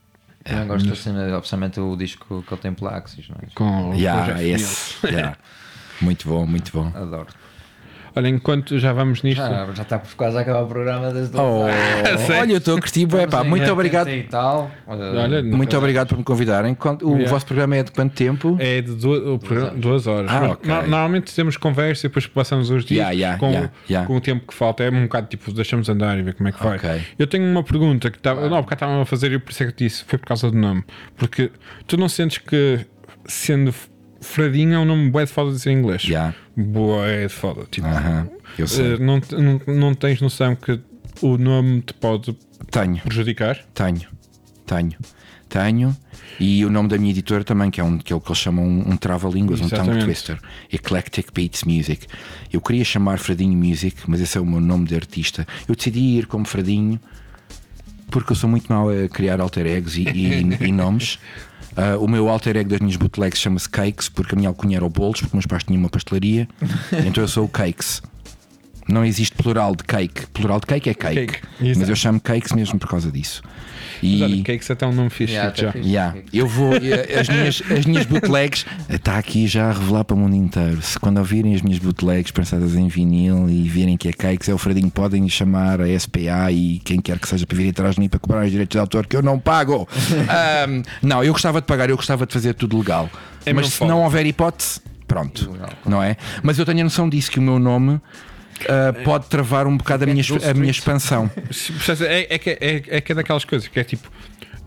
Speaker 2: Eu não gosto da cena, obviamente o disco que ele tem pela Axis, não é?
Speaker 3: Com o
Speaker 4: Yeah, esse. Yeah. Muito bom, muito bom.
Speaker 2: Adoro.
Speaker 3: Olha, enquanto já vamos nisto.
Speaker 2: Já, já está por quase a acabar o programa desde
Speaker 4: Oh, olha, eu estou a curtir. bué, pá, muito obrigado.
Speaker 2: E tal.
Speaker 3: Olha,
Speaker 4: Muito obrigado por me convidarem. O
Speaker 3: Yeah.
Speaker 4: vosso programa é de quanto tempo?
Speaker 3: É de duas, o programa- duas horas.
Speaker 4: Ah,
Speaker 3: Mas
Speaker 4: ok.
Speaker 3: no- Normalmente temos conversa e depois passamos os dias
Speaker 4: Yeah, yeah,
Speaker 3: com,
Speaker 4: yeah, yeah.
Speaker 3: com o tempo que falta. É um bocado tipo, deixamos andar e ver como é que vai.
Speaker 4: Ok.
Speaker 3: Eu tenho uma pergunta que estava. Não, porque estava a fazer e por isso é que disse. Foi por causa do nome. Porque tu não sentes que sendo Fradinho é um nome bué de foda de dizer em inglês?
Speaker 4: Yeah.
Speaker 3: Bué de foda. Tipo,
Speaker 4: Aham, eu sei.
Speaker 3: eh, não, não, não tens noção que o nome te pode
Speaker 4: Tenho,
Speaker 3: prejudicar?
Speaker 4: tenho, tenho, tenho. E o nome da minha editora também, que é, um, que é o que eles chamam um, um trava-línguas, um tongue twister. Eclectic Beats Music. Eu queria chamar Fradinho Music, mas esse é o meu nome de artista. Eu decidi ir como Fradinho porque eu sou muito mau a criar alter egos e, e- e nomes. Ah, o meu alter ego das minhas bootlegs chama-se Cakes, porque a minha alcunha era o Bolos, porque meus pais tinham uma pastelaria. então eu sou o Cakes. Não existe plural de cake. Plural de cake é cake.
Speaker 3: Cake,
Speaker 4: mas eu chamo cakes mesmo por causa disso.
Speaker 3: Mas olha,
Speaker 4: E
Speaker 3: Cakes até um nome fixe.
Speaker 2: Yeah,
Speaker 3: já.
Speaker 4: yeah, eu vou. eh, As minhas, as minhas bootlegs está aqui já a revelar para o mundo inteiro. Se quando ouvirem as minhas bootlegs pensadas em vinil e virem que é cakes, é o Fredinho, podem chamar a SPA e quem quer que seja para vir atrás de mim para cobrar os direitos de autor que eu não pago. Ahm, não, eu gostava de pagar, eu gostava de fazer tudo legal.
Speaker 3: É
Speaker 4: Mas se
Speaker 3: foda.
Speaker 4: não houver hipótese, pronto. Não é? Mas eu tenho a noção disso que o meu nome. Ah, pode travar um bocado a minha, a minha expansão.
Speaker 3: Se- percebes? É, é, é, é que é daquelas coisas que é tipo.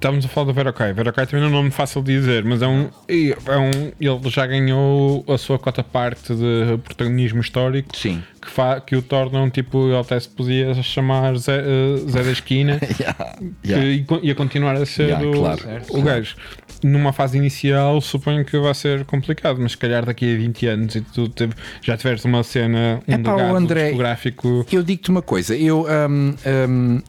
Speaker 3: Estávamos a falar do Verocai. Verocai também não é um nome fácil de dizer, mas é um, é um. Ele já ganhou a sua cota parte de protagonismo histórico
Speaker 4: Sim.
Speaker 3: que, fa, que o tornam tipo. Ele até se podia chamar Zé, eh, Zé da Esquina
Speaker 4: Yeah,
Speaker 3: que
Speaker 4: yeah.
Speaker 3: ia con- ia continuar a ser
Speaker 4: Yeah,
Speaker 3: o,
Speaker 4: claro.
Speaker 3: o gajo. Numa fase inicial, suponho que vai ser complicado, mas se calhar daqui a 20 anos e tu teve- já tiveres uma cena, um
Speaker 4: o
Speaker 3: legado
Speaker 4: André-
Speaker 3: discográfico.
Speaker 4: Eu digo-te uma coisa, eu. hum, hum,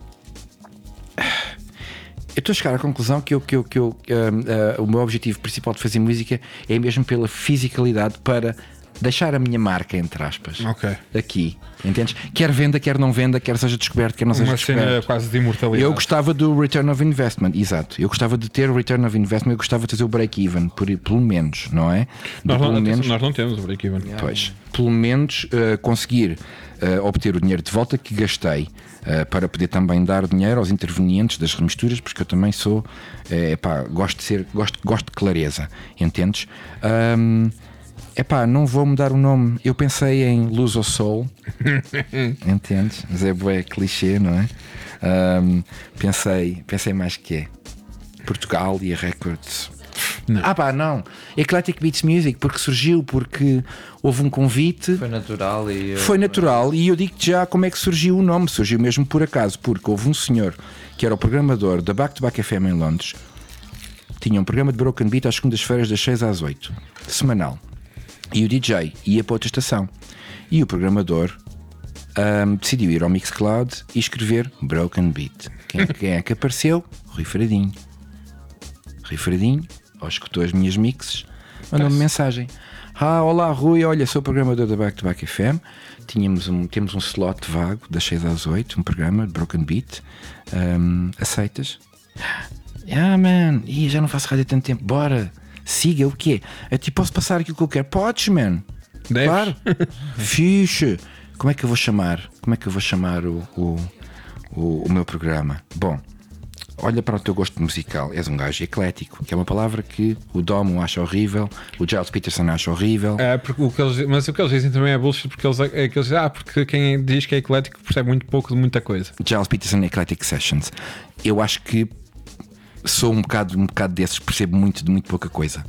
Speaker 4: eu estou a chegar à conclusão que, eu, que, eu, que eu, hum, ah, o meu objetivo principal de fazer música é mesmo pela fisicalidade para deixar a minha marca, entre aspas,
Speaker 3: Ok.
Speaker 4: aqui. Entendes? Quer venda, quer não venda, quer seja descoberto, quer não seja
Speaker 3: Uma cena
Speaker 4: descoberto.
Speaker 3: quase de imortalidade.
Speaker 4: Eu gostava do return of investment, exato. Eu gostava de ter o return of investment, eu gostava de fazer o break-even, pelo menos, não é?
Speaker 3: Nós não,
Speaker 4: pelo
Speaker 3: atenção,
Speaker 4: menos,
Speaker 3: nós não temos o break-even.
Speaker 4: Pois, pelo menos eh, conseguir eh, obter o dinheiro de volta que gastei eh, para poder também dar dinheiro aos intervenientes das remisturas, porque eu também sou, é pá, gosto de ser, gosto, gosto de clareza, entendes? É pá, não vou mudar o nome. Eu pensei em Luz ao Sol, entendes? Mas é bué clichê, não é? Ahm, pensei, pensei mais que é Portugal e a Records.
Speaker 3: Não.
Speaker 4: Ah pá, não. Eclectic Beats Music, porque surgiu, porque houve um convite.
Speaker 2: Foi natural e. eh,
Speaker 4: Foi natural e eu digo-te já como é que surgiu o nome. Surgiu mesmo por acaso, porque houve um senhor que era o programador da Back to Back FM em Londres. Tinha um programa de Broken Beat às segundas-feiras das 6 às 8, semanal. E o DJ ia para outra estação. E o programador ahm, decidiu ir ao Mixcloud e escrever Broken Beat. Quem, quem é que apareceu? Rui Fradinho. Rui Fradinho, ou escutou as minhas mixes, mandou-me mensagem. Ah, olá Rui, olha, sou programador da Back to Back FM. Tínhamos um, temos um slot vago das 6 às 8, um programa de Broken Beat. Ahm, aceitas? Ah, man, Ih, já não faço rádio há tanto tempo. Bora, siga o quê? Eu te posso passar aquilo que eu quero? Podes, man.
Speaker 3: Deves?
Speaker 4: Claro. Fixe. Como é que eu vou chamar? Como é que eu vou chamar o, o, o, o meu programa? Bom, olha para o teu gosto musical. És um gajo eclético, que é uma palavra que o Domo acha horrível, o Giles Peterson acha horrível.
Speaker 3: É, porque o que eles, mas o que eles dizem também é bullshit, porque eles, é que eles dizem, ah, porque quem diz que é eclético percebe muito pouco de muita coisa.
Speaker 4: Giles Peterson Eclectic Sessions. Eu acho que sou um bocado, um bocado desses, percebo muito de muito pouca coisa.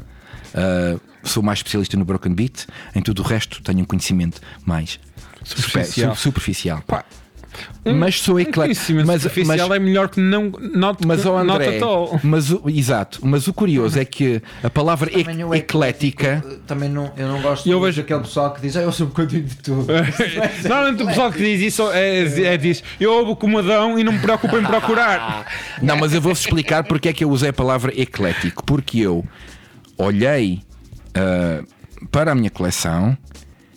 Speaker 4: Uh, sou mais especialista no broken beat, em tudo o resto tenho um conhecimento mais
Speaker 3: Superficial.
Speaker 4: super- superficial.
Speaker 3: Pá,
Speaker 4: Mas sou eclético. Mas, mas,
Speaker 3: é melhor que não not,
Speaker 4: mas
Speaker 3: not
Speaker 4: André,
Speaker 3: at all.
Speaker 4: mas o, exato, mas o curioso é que a palavra ec-
Speaker 2: o
Speaker 4: eclética
Speaker 2: eclético, Também não, eu não gosto
Speaker 3: Eu
Speaker 2: de
Speaker 3: vejo-
Speaker 2: daquele pessoal que diz, ah, eu sou um bocadinho de tudo.
Speaker 3: Normalmente o pessoal que diz isso é, é diz eu ouvo comadão e não me preocupo em procurar.
Speaker 4: Não, mas eu vou-vos explicar porque é que eu usei a palavra eclético. Porque eu olhei ah, para a minha coleção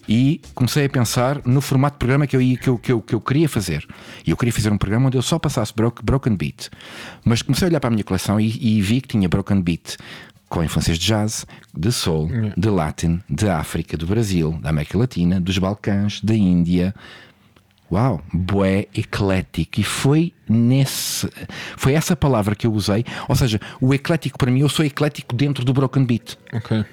Speaker 4: e comecei a pensar no formato de programa que eu, que eu, que eu, que eu queria fazer. E eu queria fazer um programa onde eu só passasse broke, Broken Beat. Mas comecei a olhar para a minha coleção e, e vi que tinha Broken Beat com influências de jazz, de soul, de latin, de África, do Brasil, da América Latina, dos Balcãs, da Índia. Uau, bué eclético. E foi nesse. Foi essa palavra que eu usei. Ou seja, o eclético para mim, eu sou eclético dentro do Broken Beat
Speaker 3: Ok.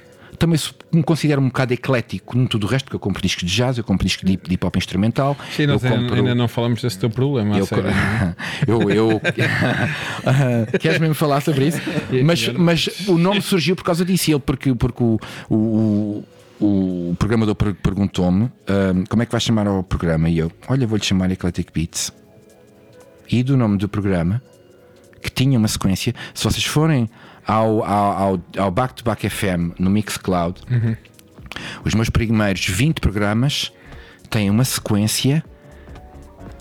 Speaker 4: Também me considero um bocado eclético no tudo o resto, porque eu compro discos de jazz, eu compro discos de, de hip hop instrumental.
Speaker 3: Sim, nós ainda,
Speaker 4: compro.
Speaker 3: ainda não falamos desse teu problema.
Speaker 4: eu,
Speaker 3: sério,
Speaker 4: eu, eu- queres mesmo falar sobre isso? Mas, mas o nome surgiu por causa disso, ele, porque, porque o, o, o programador per- perguntou-me ah, como é que vais chamar ao programa, e eu, olha, vou-lhe chamar Eclectic Beats. E do nome do programa, que tinha uma sequência, se vocês forem ao, ao, ao, Back to Back FM no Mixcloud, os meus primeiros 20 programas têm uma sequência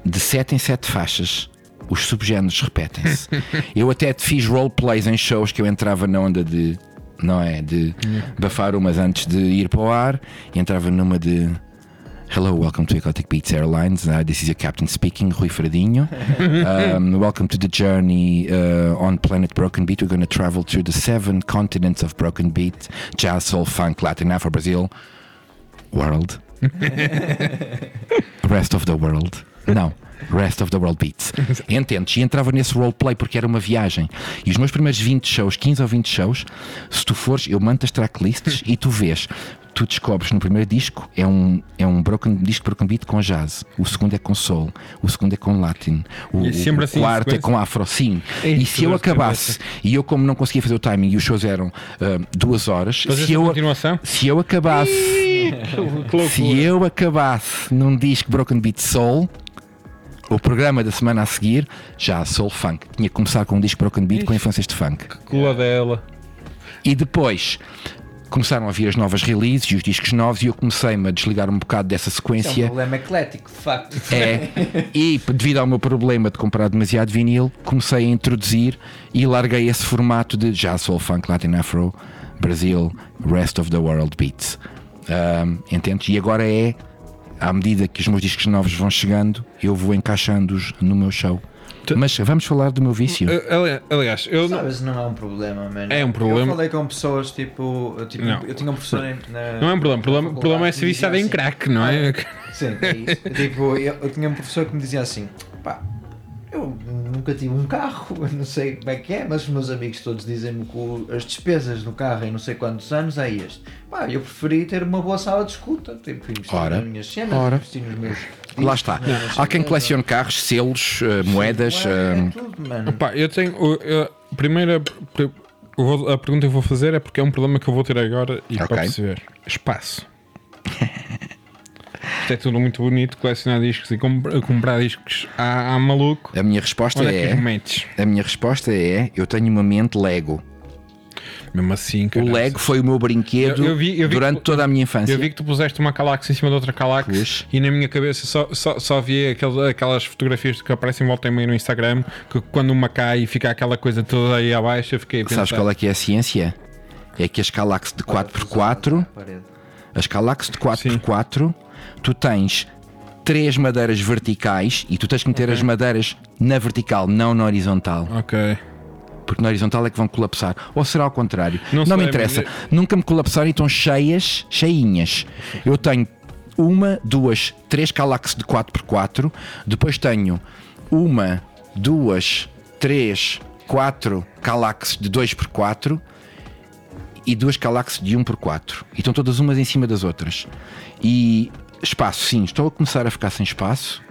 Speaker 4: de 7 em 7 faixas. Os subgéneros repetem-se. eu até fiz roleplays em shows que eu entrava na onda de. Não é? De bafar umas antes de ir para o ar entrava numa de. Hello, welcome to Eclectic Beats Airlines. Uh, this is your captain speaking, Rui Fradinho. um, welcome to the journey uh, on planet Broken Beat. We're going to travel through the seven continents of Broken Beat jazz, soul, funk, Latin, Afro, Brazil, world. Rest of the world. Não. Rest of the World Beats. Entendes? E entrava nesse roleplay porque era uma viagem. E os meus primeiros 20 shows, 15 ou 20 shows, se tu fores, eu mando as tracklists e tu vês. Tu descobres no primeiro disco é um, é um broken, disco broken beat com jazz, o segundo é com soul, o segundo é com latin, o, o
Speaker 3: assim,
Speaker 4: quarto é com afro, sim.
Speaker 3: Ei,
Speaker 4: e se eu
Speaker 3: de
Speaker 4: acabasse, e eu como não conseguia fazer o timing e os shows eram ah, duas horas, se eu, se eu acabasse
Speaker 3: Que
Speaker 4: se eu acabasse num disco Broken Beat Soul, o programa da semana a seguir, já Soul Funk. Tinha que começar com um disco Broken Beat com influências de funk.
Speaker 3: Cula dela.
Speaker 4: E depois começaram a vir as novas releases e os discos novos e eu comecei-me a desligar um bocado dessa
Speaker 2: Isso é um
Speaker 4: sequência.
Speaker 2: problema eclético, de facto.
Speaker 4: É, e devido ao meu problema de comprar demasiado vinil, comecei a introduzir e larguei esse formato de já soul funk, Latin Afro, Brasil, Rest of the World Beats. Um, entendes? E agora é, à medida que os meus discos novos vão chegando, eu vou encaixando-os no meu show. Mas vamos falar do meu vício.
Speaker 3: Eh, ali- Aliás, eu não.
Speaker 2: Sabes, não é um problema, mano.
Speaker 3: É um problema.
Speaker 2: Eu falei com pessoas, tipo, eu, tipo,
Speaker 3: Não.
Speaker 2: eu tinha um professor em- na,
Speaker 3: Não é um problema. O problema,
Speaker 2: na
Speaker 3: o problema é ser viciado
Speaker 2: dizia
Speaker 3: em
Speaker 2: assim,
Speaker 3: crack, não é?
Speaker 2: Sim, é isso. tipo, eu, eu tinha um professor que me dizia assim: pá, eu nunca tive um carro, não sei como é que é, mas os meus amigos todos dizem-me que as despesas no carro em não sei quantos anos é este. Pá, eu preferi ter uma boa sala de escuta, tipo, investir
Speaker 4: Ora,
Speaker 2: nas minhas cenas,
Speaker 4: ora.
Speaker 2: investir nos meus.
Speaker 4: Lá
Speaker 2: discos,
Speaker 4: está.
Speaker 2: nas minhas
Speaker 4: Há quem colecione carros, selos, eh, moedas.
Speaker 2: Ué, é
Speaker 4: eh,
Speaker 2: tudo, mano.
Speaker 3: Pá, eu tenho. eu- A primeira. vou- A pergunta que eu vou fazer é porque é um problema que eu vou ter agora e
Speaker 4: Ok.
Speaker 3: para perceber. Espaço. Isto é tudo muito bonito, colecionar discos e com- comprar discos à, à maluco.
Speaker 4: a minha resposta
Speaker 3: Onde é que os metes?
Speaker 4: A minha resposta é: eu tenho uma mente Lego.
Speaker 3: Mesmo assim,
Speaker 4: O. Lego foi o meu brinquedo
Speaker 3: Eu- eu vi- eu vi
Speaker 4: durante
Speaker 3: que-
Speaker 4: toda a minha infância.
Speaker 3: Eu vi que tu puseste uma Calax em cima de outra Calax
Speaker 4: Pus.
Speaker 3: e na minha cabeça só, só, só via aquelas, aquelas fotografias que aparecem volta e meia no Instagram que quando uma cai e fica aquela coisa toda aí abaixo eu fiquei a pensar.
Speaker 4: Sabes qual é que é a ciência? É que as Calax de 4x4,
Speaker 2: Parede.
Speaker 4: as Calax de 4x4, tu tens três madeiras verticais e tu tens que meter as madeiras na vertical, não na horizontal.
Speaker 3: Ok.
Speaker 4: Porque na horizontal é que vão colapsar. Ou será ao contrário?
Speaker 3: Não
Speaker 4: Não, me interessa.
Speaker 3: mas-
Speaker 4: Nunca me colapsaram e estão cheias, cheinhas. Eu tenho uma, duas, três Calax de 4x4. Depois tenho uma, duas, três, quatro Calax de 2x4 e duas Calax de 1x4. E estão todas umas em cima das outras. E espaço, sim, estou a começar a ficar sem espaço.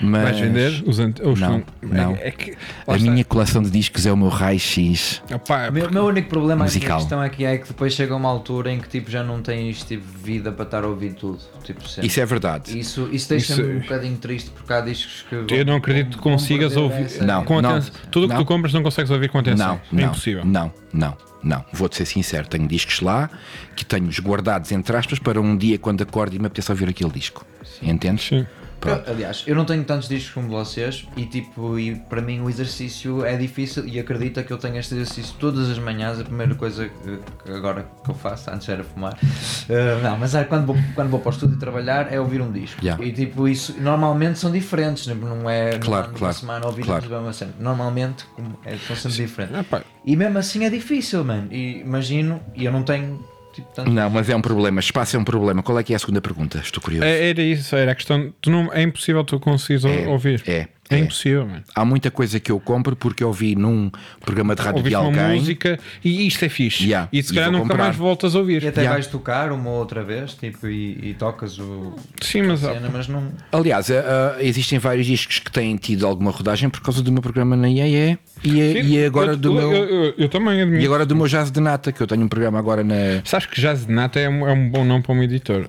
Speaker 4: Mas
Speaker 3: Vais vender os, os
Speaker 4: Não,
Speaker 3: é-
Speaker 4: não.
Speaker 3: É, que,
Speaker 4: a minha coleção de discos é o meu raio-x.
Speaker 2: O meu, o meu único problema aqui, a
Speaker 4: Musical.
Speaker 2: questão aqui é que depois chega uma altura em que tipo, já não tens tipo, vida para estar a ouvir tudo. Tipo, sempre.
Speaker 4: Isso é verdade.
Speaker 2: Isso, isso deixa-me
Speaker 3: Isso-
Speaker 2: um bocadinho triste porque há discos que.
Speaker 3: eu não acredito que
Speaker 2: vão- vão
Speaker 3: consigas ouvir
Speaker 4: Não,
Speaker 3: com
Speaker 4: não,
Speaker 3: atenção. Tudo o que
Speaker 4: não.
Speaker 3: tu compras não consegues ouvir com atenção.
Speaker 4: Não,
Speaker 3: é
Speaker 4: não,
Speaker 3: impossível.
Speaker 4: Não, não, não. Vou-te ser sincero, tenho discos lá que tenho-os guardados entre aspas para um dia quando acordo e me apetece ouvir aquele disco. Entendes?
Speaker 3: Sim.
Speaker 4: Pronto.
Speaker 2: Aliás, eu não tenho tantos discos como vocês e tipo, e para mim o exercício é difícil e acredita que eu tenho este exercício todas as manhãs, a primeira coisa que, agora que eu faço, antes era fumar. Uh, não, mas é quando vou, quando vou para o estúdio trabalhar é ouvir um disco.
Speaker 4: Yeah.
Speaker 2: E tipo, isso normalmente são diferentes, não é
Speaker 4: Claro,
Speaker 2: não é
Speaker 4: claro,
Speaker 2: uma semana ouvir
Speaker 4: claro.
Speaker 2: a mesma cena. Normalmente como é, são sempre diferentes.
Speaker 3: Ah,
Speaker 2: E mesmo assim é difícil, mano. E imagino, e eu não tenho tipo tanto.
Speaker 4: Não, mas é um problema. Espaço é um problema. Qual é que é a segunda pergunta? Estou curioso.
Speaker 3: é- era isso, era a questão. Tu não, é impossível tu conseguires
Speaker 4: É,
Speaker 3: ouvir.
Speaker 4: é,
Speaker 3: É
Speaker 4: é.
Speaker 3: impossível, mano.
Speaker 4: Há muita coisa que eu compro porque eu ouvi num programa de rádio de
Speaker 3: Ouviste uma
Speaker 4: alguém.
Speaker 3: música e isto é fixe.
Speaker 4: Yeah,
Speaker 3: e se calhar nunca
Speaker 4: comprar.
Speaker 3: mais voltas a ouvir.
Speaker 2: E até
Speaker 4: Yeah.
Speaker 2: vais tocar uma ou outra vez, tipo, e, e tocas o.
Speaker 3: Sim, mas
Speaker 2: a cena, mas não.
Speaker 4: Aliás, ah, existem vários discos que têm tido alguma rodagem por causa do meu programa na IEE e, a-
Speaker 3: Sim,
Speaker 4: e agora
Speaker 3: eu,
Speaker 4: do
Speaker 3: eu,
Speaker 4: meu.
Speaker 3: eu, eu- eu também admito.
Speaker 4: E agora do meu Jazz de Nata, que eu tenho um programa agora na.
Speaker 3: Sabes que Jazz de Nata é um, é um bom nome para um editor.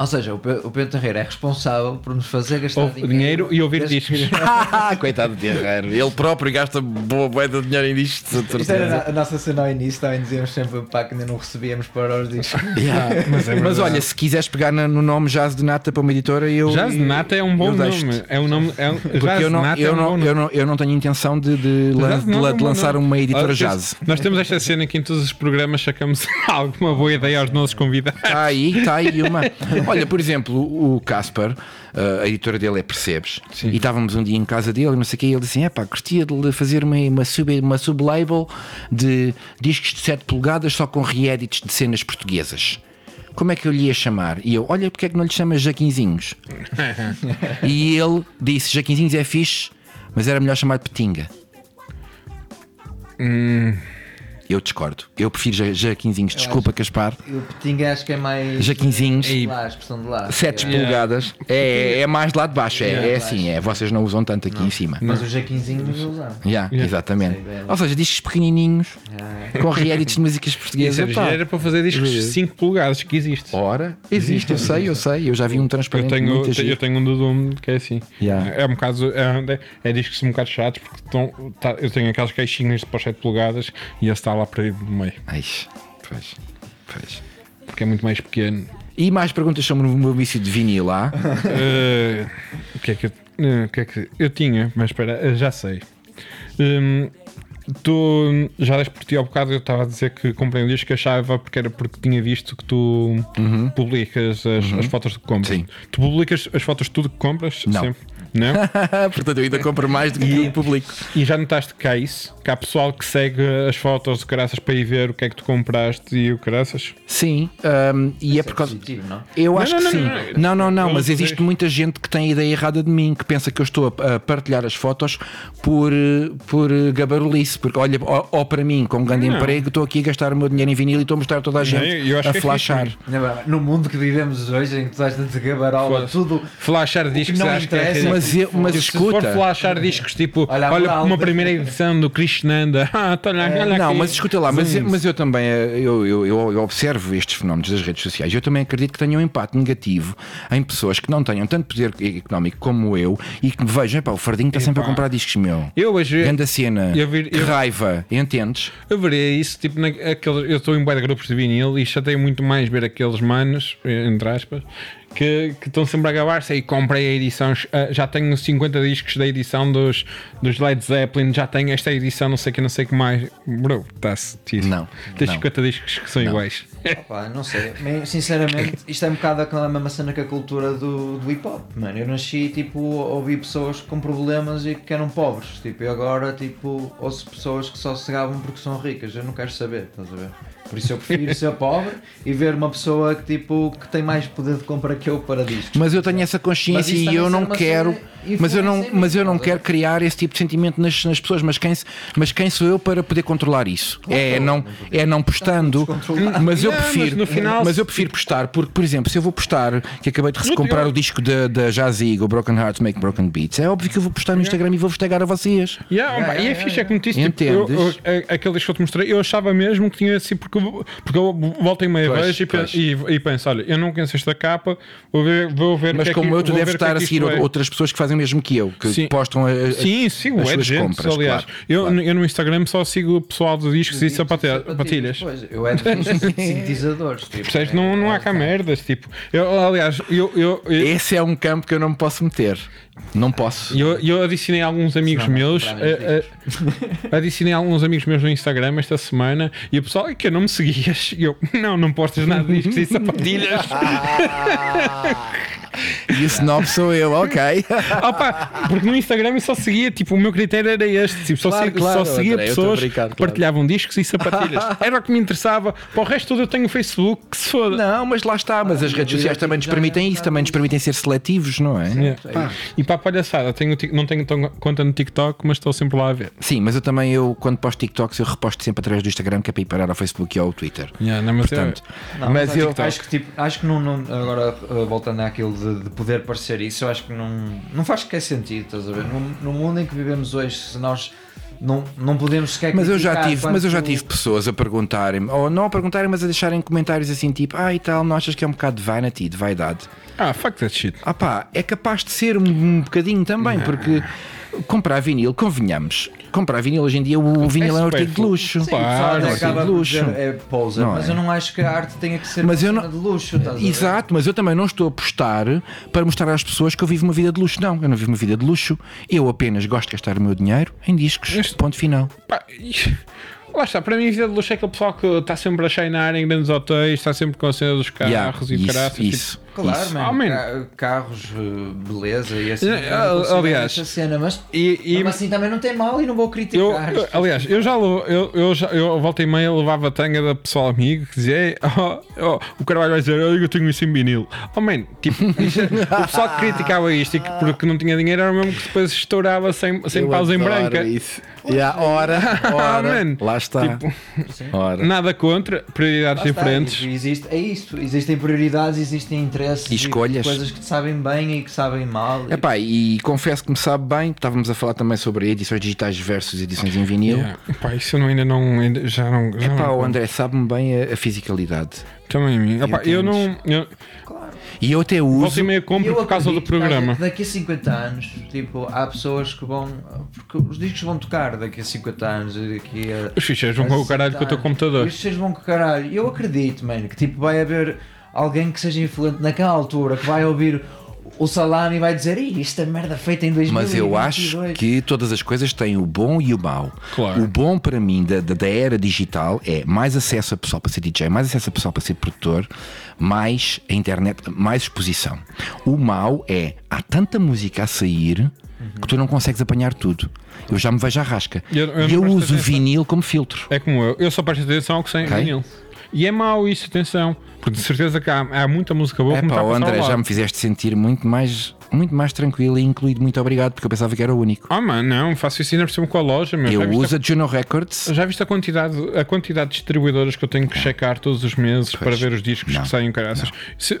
Speaker 2: Ou seja, o Pe- o Pedro Terreira é responsável por nos fazer gastar
Speaker 3: Ouve dinheiro e ouvir discos.
Speaker 4: Coitado de Terreiro. Ele próprio gasta boa boa de dinheiro em discos. de
Speaker 2: Isto era
Speaker 4: certeza.
Speaker 2: a nossa cena ao início, também dizíamos sempre pá, que ainda não recebíamos para os discos.
Speaker 4: Yeah.
Speaker 3: Mas é
Speaker 4: Mas olha, se quiseres pegar na- no nome Jazz de Nata para uma editora, eu.
Speaker 3: Jazz de Nata é um bom nome. É um nome. É um,
Speaker 4: Porque
Speaker 3: Jazz
Speaker 4: eu
Speaker 3: de
Speaker 4: não,
Speaker 3: Nata
Speaker 4: eu,
Speaker 3: é um
Speaker 4: não, eu, não, eu não tenho intenção de, de, lan- de,
Speaker 3: não, não,
Speaker 4: de lançar
Speaker 3: não.
Speaker 4: uma editora
Speaker 3: Olha,
Speaker 4: jazz.
Speaker 3: Nós temos esta cena que em todos os programas sacamos alguma boa ideia aos nossos convidados.
Speaker 4: Está aí, está aí uma. Olha, por exemplo, o Casper, uh, a editora dele é Percebes,
Speaker 3: Sim.
Speaker 4: e estávamos um dia em casa dele, não sei o que, e ele disse: é pá, curtia de fazer uma, uma, sub, uma sublabel de discos de 7 polegadas só com reedits de cenas portuguesas. Como é que eu lhe ia chamar? E eu, olha, porque é que não lhe chamas Jaquinzinhos? e ele disse: Jaquinzinhos é fixe, mas era melhor chamar de Petinga. Eu discordo. Eu prefiro Ja- Jaquinzinhos. Desculpa, Caspar.
Speaker 2: E o Petinga acho que é mais.
Speaker 4: Jaquinzinhos.
Speaker 2: Lá, a expressão de lá.
Speaker 4: 7
Speaker 2: É.
Speaker 4: polegadas é, é mais lá de baixo, é,
Speaker 2: Yeah.
Speaker 4: é assim, é, vocês não usam tanto aqui em cima.
Speaker 2: Mas o Jaquinzinho nos usar.
Speaker 4: Yeah, Exatamente.
Speaker 2: Sei.
Speaker 4: Ou seja, discos pequenininhos com reedits de músicas portuguesas. Epá,
Speaker 3: era para fazer discos de 5 polegadas, que existe.
Speaker 4: Ora, existe, eu sei, eu sei. Eu já vi um
Speaker 3: Eu
Speaker 4: transparente
Speaker 3: tenho,
Speaker 4: muito
Speaker 3: eu tenho um do Doom que é assim.
Speaker 4: Yeah.
Speaker 3: É um bocado. É, é discos um bocado chatos porque estão, tá- eu tenho aquelas caixinhas de para 7 polegadas e esse está lá perdido no meio.
Speaker 4: Ai, pois, pois.
Speaker 3: Porque é muito mais pequeno.
Speaker 4: E mais perguntas sobre o meu vício de vinil lá.
Speaker 3: Eh, o que é que eu, eh, o que é que eu tinha? Mas espera, eh, já sei. Hum, tu já deste por ti ao bocado, eu estava a dizer que comprei um disco que achava porque era porque tinha visto que tu publicas as, as fotos que compras.
Speaker 4: Sim.
Speaker 3: Tu publicas as fotos de tudo que compras?
Speaker 4: Não.
Speaker 3: Sempre? Não?
Speaker 4: Portanto, eu ainda compro mais do que
Speaker 3: E-
Speaker 4: o público.
Speaker 3: E já notaste que há isso? Que há pessoal que segue as fotos de caraças para ir ver o que é que tu compraste e o caraças?
Speaker 4: Sim, hum, e é por causa.
Speaker 2: Positivo, não?
Speaker 4: Eu
Speaker 3: Não,
Speaker 4: acho
Speaker 3: não,
Speaker 4: que
Speaker 3: não,
Speaker 4: sim.
Speaker 3: não,
Speaker 4: Não, não, não,
Speaker 3: Eu
Speaker 4: mas existe muita gente que tem a ideia errada de mim, que pensa que eu estou a, partilhar as fotos por, por eh, gabarulice, porque olha, ó, ó para mim, com um grande
Speaker 3: Não.
Speaker 4: emprego, estou aqui a gastar o meu dinheiro em vinil e estou a mostrar a toda a gente
Speaker 3: eu acho
Speaker 4: a
Speaker 3: que é
Speaker 4: flashar.
Speaker 2: mas No mundo que vivemos hoje, em que toda a gente gabarola, tudo.
Speaker 3: Flashar discos,
Speaker 2: não
Speaker 3: acho que é
Speaker 2: interessa,
Speaker 4: mas eu- mas
Speaker 3: Se for
Speaker 4: escuta.
Speaker 3: flashar discos tipo,
Speaker 2: Olha
Speaker 3: olha, uma primeira edição do Krishnanda, ah, tá olha, olha
Speaker 4: É, Não, mas escuta lá, mas, mas eu também eh, eu, eu, eu- eu observo estes fenómenos das redes sociais. Eu também acredito que tenham um impacto negativo em pessoas que não tenham tanto poder económico como eu e que vejam, pá, o Fardinho está sempre a comprar discos meu.
Speaker 3: Eu hoje
Speaker 4: Grande cena,
Speaker 3: eu vi- eu-
Speaker 4: raiva, entendes?
Speaker 3: eu veria isso, tipo, naqueles, eu estou em bué de grupos de vinil e chateio muito mais ver aqueles manos, entre aspas, que, que estão sempre a gabar-se e comprei a edição, ah, já tenho 50 discos da edição dos, dos Led Zeppelin, já tenho esta edição, não sei o que, não sei o que mais. Bro, está-se.
Speaker 4: Não,
Speaker 3: Tens
Speaker 4: não.
Speaker 3: 50 discos que são iguais.
Speaker 2: Pá, não sei, Mas, sinceramente, isto é um bocado aquela mesma cena que a cultura do, do hip hop, mano. Eu nasci, tipo, a ouvir pessoas com problemas e que eram pobres, tipo, e agora, tipo, ouço pessoas que só se gabam porque são ricas. Eu não quero saber, estás a ver? Por isso eu prefiro ser pobre e ver uma pessoa que, tipo, que tem mais poder de compra que eu para discos.
Speaker 4: Mas eu tenho essa
Speaker 2: Mas
Speaker 4: consciência e eu não quero, mas eu não, mas eu não
Speaker 2: a
Speaker 4: quero criar esse tipo de sentimento nas, nas pessoas. Mas quem, se- mas quem sou eu para poder controlar isso? É não, é não postando. Mas eu
Speaker 3: Não, mas
Speaker 4: prefiro,
Speaker 3: no final-
Speaker 4: mas eu prefiro postar porque, por exemplo, se eu vou postar que acabei de comprar o disco da, da Jazz Eagle, Broken Hearts Make Broken Beats, é óbvio que eu vou postar no Instagram e vou vos tagar a vocês.
Speaker 3: Yeah, pá,
Speaker 2: yeah,
Speaker 3: e é
Speaker 2: yeah,
Speaker 3: fixe, é como te disse, tipo, eu, eu, a- aquele disco que eu te mostrei, eu achava mesmo que tinha assim, porque porque, eu- porque eu volto e meia
Speaker 4: Pois,
Speaker 3: vejo e, e, e penso: olha, eu não conheço esta capa, vou ver, vou ver o
Speaker 4: Mas
Speaker 3: que é
Speaker 4: como
Speaker 3: que,
Speaker 4: eu, tu deves
Speaker 3: que é
Speaker 4: estar a seguir
Speaker 3: é.
Speaker 4: outras pessoas que fazem o mesmo que eu, que
Speaker 3: Sim.
Speaker 4: postam a, a-
Speaker 3: Sim, sigo,
Speaker 4: as
Speaker 3: é
Speaker 4: suas
Speaker 3: gente,
Speaker 4: compras,
Speaker 3: aliás.
Speaker 4: claro,
Speaker 3: eu,
Speaker 4: claro.
Speaker 3: eu no Instagram só sigo o pessoal de discos e sapatilhas.
Speaker 2: Pois, eu é de sintetizadores. Tipo,
Speaker 3: Percebes? Não, não há cá merdas. Tipo, eu, aliás, eu, eu,
Speaker 4: Esse é um campo que eu não me posso meter. Não posso.
Speaker 3: eu, eu adicionei alguns amigos meus,
Speaker 2: menos
Speaker 3: eh, eh, adicionei alguns amigos meus no Instagram esta semana e o pessoal, "É que eu não me seguias. E eu, não, não postas nada de discos e sapatilhas.
Speaker 4: E o snob sou eu, ok.
Speaker 3: Opa, porque no Instagram eu só seguia, tipo, o meu critério era este, tipo, só,
Speaker 4: Claro,
Speaker 3: segui-
Speaker 4: claro,
Speaker 3: só seguia
Speaker 4: André,
Speaker 3: pessoas que
Speaker 4: claro.
Speaker 3: partilhavam discos e sapatilhas. Era o que me interessava. Para o resto todo eu tenho o Facebook, que se foda.
Speaker 4: Não, mas lá está. Mas as redes sociais também nos permitem isso, também nos permitem ser seletivos, não é?
Speaker 3: É. E para a palhaçada, tenho, não tenho tão- conta no TikTok, mas estou sempre lá a ver.
Speaker 4: Sim, mas eu também, eu, quando posto TikToks, eu reposto sempre através do Instagram, que é para ir parar ao Facebook e ao Twitter.
Speaker 3: Yeah, não, mas eu-
Speaker 4: Portanto,
Speaker 2: Não,
Speaker 4: mas eu.
Speaker 2: acho que, tipo, acho que não, não- agora uh, voltando àquilo de, de poder parecer isso, eu acho que não, não faz qualquer sentido, estás a ver? No, no mundo em que vivemos hoje, se nós não, não podemos sequer
Speaker 4: Mas eu já tive, mas eu já tive pessoas a perguntarem, ou não a perguntarem, mas a deixarem comentários assim, tipo, ah e tal, não achas que é um bocado de vanity, de vaidade?
Speaker 3: Ah, fuck that shit.
Speaker 4: Ah pá, é capaz de ser um, um bocadinho também, porque comprar vinil, convenhamos, comprar vinil hoje em dia, o vinil é um artigo de luxo.
Speaker 2: Sim,
Speaker 3: Claro,
Speaker 4: é
Speaker 2: acaba
Speaker 4: de luxo.
Speaker 2: é poser,
Speaker 4: Não
Speaker 2: mas
Speaker 4: é?
Speaker 2: eu não acho que a arte tenha que ser
Speaker 4: Mas
Speaker 2: uma
Speaker 4: eu não-
Speaker 2: de luxo. Estás?
Speaker 4: Exato, mas eu também não estou a postar para mostrar às pessoas que eu vivo uma vida de luxo. Não, eu não vivo uma vida de luxo. Eu apenas gosto de gastar o meu dinheiro em discos.
Speaker 3: Este-
Speaker 4: Ponto final.
Speaker 3: Pá, Lá está, para mim a vida de luxo é aquele pessoal que está sempre a cheinar em grandes hotéis, está sempre com a cena dos carros
Speaker 4: Yeah,
Speaker 3: e
Speaker 4: isso,
Speaker 3: caraças.
Speaker 4: isso,
Speaker 2: Claro,
Speaker 4: isso.
Speaker 2: mano,
Speaker 3: Oh, man.
Speaker 2: ca- carros, uh, beleza e assim.
Speaker 3: É,
Speaker 2: eu
Speaker 3: aliás,
Speaker 2: essa cena, mas
Speaker 3: E, e-
Speaker 2: mesmo assim também não tem mal e não vou criticar.
Speaker 3: eu- aliás, eu já eu, eu já eu volta e meia levava a tanga da pessoal amigo que dizia "Ei, oh, oh", o Carvalho vai dizer "Olha, eu tenho isso em vinil. Oh man, tipo, isso- o pessoal que criticava isto e que porque não tinha dinheiro era o mesmo que depois estourava sem, sem
Speaker 4: Eu
Speaker 3: pausa em branca.
Speaker 4: Isso. Yeah, ora, ora,
Speaker 3: Man,
Speaker 4: lá está.
Speaker 3: tipo,
Speaker 4: ora.
Speaker 3: Nada contra, prioridades
Speaker 2: está,
Speaker 3: diferentes.
Speaker 2: e existe, é isto, existem prioridades, existem interesses
Speaker 4: E escolhas.
Speaker 2: coisas que te sabem bem e que sabem mal. e-
Speaker 4: Epá, e confesso que me sabe bem, estávamos a falar também sobre edições digitais versus edições em vinil.
Speaker 3: Yeah. Pá, isso eu não, ainda não. ainda- já não. Já
Speaker 4: Epá,
Speaker 3: não
Speaker 4: o André sabe-me bem a, a fisicalidade.
Speaker 3: Também a mim. Epá, eu não.
Speaker 4: entendes?
Speaker 3: Eu,
Speaker 4: E eu até
Speaker 3: volta
Speaker 4: uso.
Speaker 3: e meia
Speaker 2: E
Speaker 3: compro
Speaker 2: eu
Speaker 3: por causa do programa.
Speaker 2: Daqui a 50 anos, tipo, há pessoas que vão. Porque os discos vão tocar daqui a 50 anos e daqui a.
Speaker 3: Os ficheiros vão com o caralho com o teu
Speaker 2: Os
Speaker 3: computador.
Speaker 2: ficheiros vão com o caralho. E eu acredito, mano, que tipo, vai haver alguém que seja influente naquela altura, que vai ouvir o Salame e vai dizer "Ih, isto é merda feita em 2022.
Speaker 4: Mas eu acho que todas as coisas têm o bom e o mau.
Speaker 3: Claro.
Speaker 4: O bom para mim da, da, da era digital é mais acesso a pessoal para ser DJ, mais acesso a pessoal para ser produtor, mais a internet, mais exposição. O mau é há tanta música a sair que tu não consegues apanhar tudo. Eu já me vejo à rasca.
Speaker 3: Eu- eu
Speaker 4: e eu uso
Speaker 3: atenção.
Speaker 4: vinil como filtro.
Speaker 3: É como eu. Eu só presto atenção ao que sem
Speaker 4: Ok.
Speaker 3: vinil. E é mau isso, atenção. Porque de certeza que há, há muita música boa
Speaker 4: É pá,
Speaker 3: ao
Speaker 4: André, já me fizeste sentir muito mais, muito mais tranquilo e incluído. Muito obrigado, porque eu pensava que era o único.
Speaker 3: Ah, mano, não, faço isso ainda por cima com a loja. Meu.
Speaker 4: Eu uso a Juno Records.
Speaker 3: já viste a quantidade, a quantidade de distribuidoras que eu tenho que checar todos os meses para ver os discos
Speaker 4: Não.
Speaker 3: que saem caraças? Se-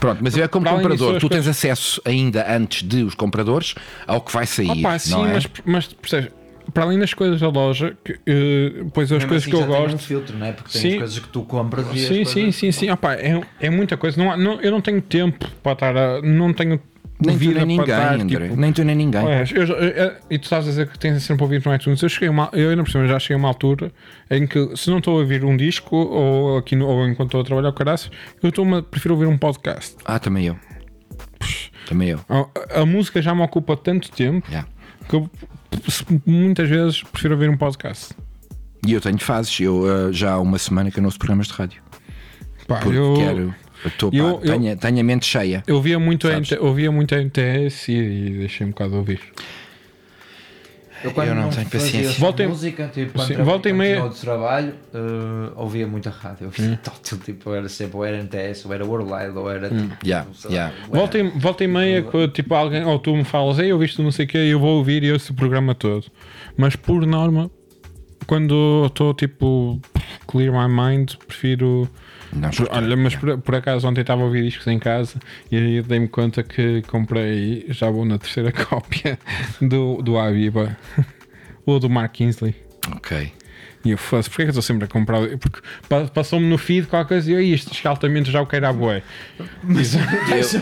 Speaker 4: Pronto, mas eu é como comprador, tu tens acesso ainda antes de os compradores ao que vai sair.
Speaker 3: Opa, sim,
Speaker 4: não é?
Speaker 3: mas, mas percebes, para além das coisas da loja, que, eh, pois as
Speaker 2: Mesmo
Speaker 3: coisas
Speaker 2: assim
Speaker 3: que eu
Speaker 2: já tem um
Speaker 3: gosto.
Speaker 2: filtro, não é? Porque tem
Speaker 3: Sim.
Speaker 2: as coisas que tu compras e as
Speaker 3: Sim,
Speaker 2: coisas-
Speaker 3: sim, sim, sim. Opa, é, é muita coisa. Não, há- não- eu não tenho tempo para estar a. Não tenho
Speaker 4: Nem tu nem ninguém, André.
Speaker 3: tipo,
Speaker 4: Nem tu nem ninguém.
Speaker 3: Olha, eu já- eu- e tu estás a dizer que tens sempre a ouvir no iTunes. Eu cheguei a uma, eu ainda por cima já cheguei a uma altura em que se não estou a ouvir um disco ou, aqui no- ou enquanto estou a trabalhar o caraças, eu estou prefiro ouvir um podcast.
Speaker 4: Ah, também eu. Também eu.
Speaker 3: A, a música já me ocupa tanto tempo
Speaker 4: Yeah.
Speaker 3: Que eu muitas vezes prefiro ouvir um podcast.
Speaker 4: E eu tenho fases. Eu ah, já há uma semana que eu não ouço programas de rádio.
Speaker 3: Pá,
Speaker 4: Porque
Speaker 3: eu,
Speaker 4: quero. Eu, tô, pá,
Speaker 3: eu- eu-
Speaker 4: tenho, tenho a mente cheia.
Speaker 3: eu via muito a,
Speaker 4: Sabes?
Speaker 3: NT ouvia muito a NTS e, e deixei um bocado de ouvir.
Speaker 2: Eu quando
Speaker 4: Eu não
Speaker 2: não,
Speaker 4: tenho paciência.
Speaker 3: Voltem-
Speaker 2: música, tipo, quando
Speaker 3: Sim,
Speaker 2: trabalhava-
Speaker 3: voltem meia-
Speaker 2: outro trabalho, eh, ouvia muita rádio. Ouvia todo, tipo, era sempre, ou era NTS, ou era Worldwide, ou era tipo,
Speaker 4: Yeah,
Speaker 2: sei
Speaker 4: yeah.
Speaker 3: e, volta e meia, que, tipo alguém, ou tu me falas, ei, eu visto não sei o que, eu vou ouvir e ouço o programa todo. Mas por norma, quando estou tipo clear my mind, prefiro.
Speaker 4: Não.
Speaker 3: Olha, mas por, por acaso ontem estava a ouvir discos em casa e aí dei-me conta que comprei, já vou na terceira cópia do, do Aviva, ou do Mark Kinsley.
Speaker 4: Ok.
Speaker 3: E eu fosse, porquê é que eu estou sempre a comprar? Porque pa- passou-me no feed qualquer coisa e eu, "Ih, isto escaltamento já o boé.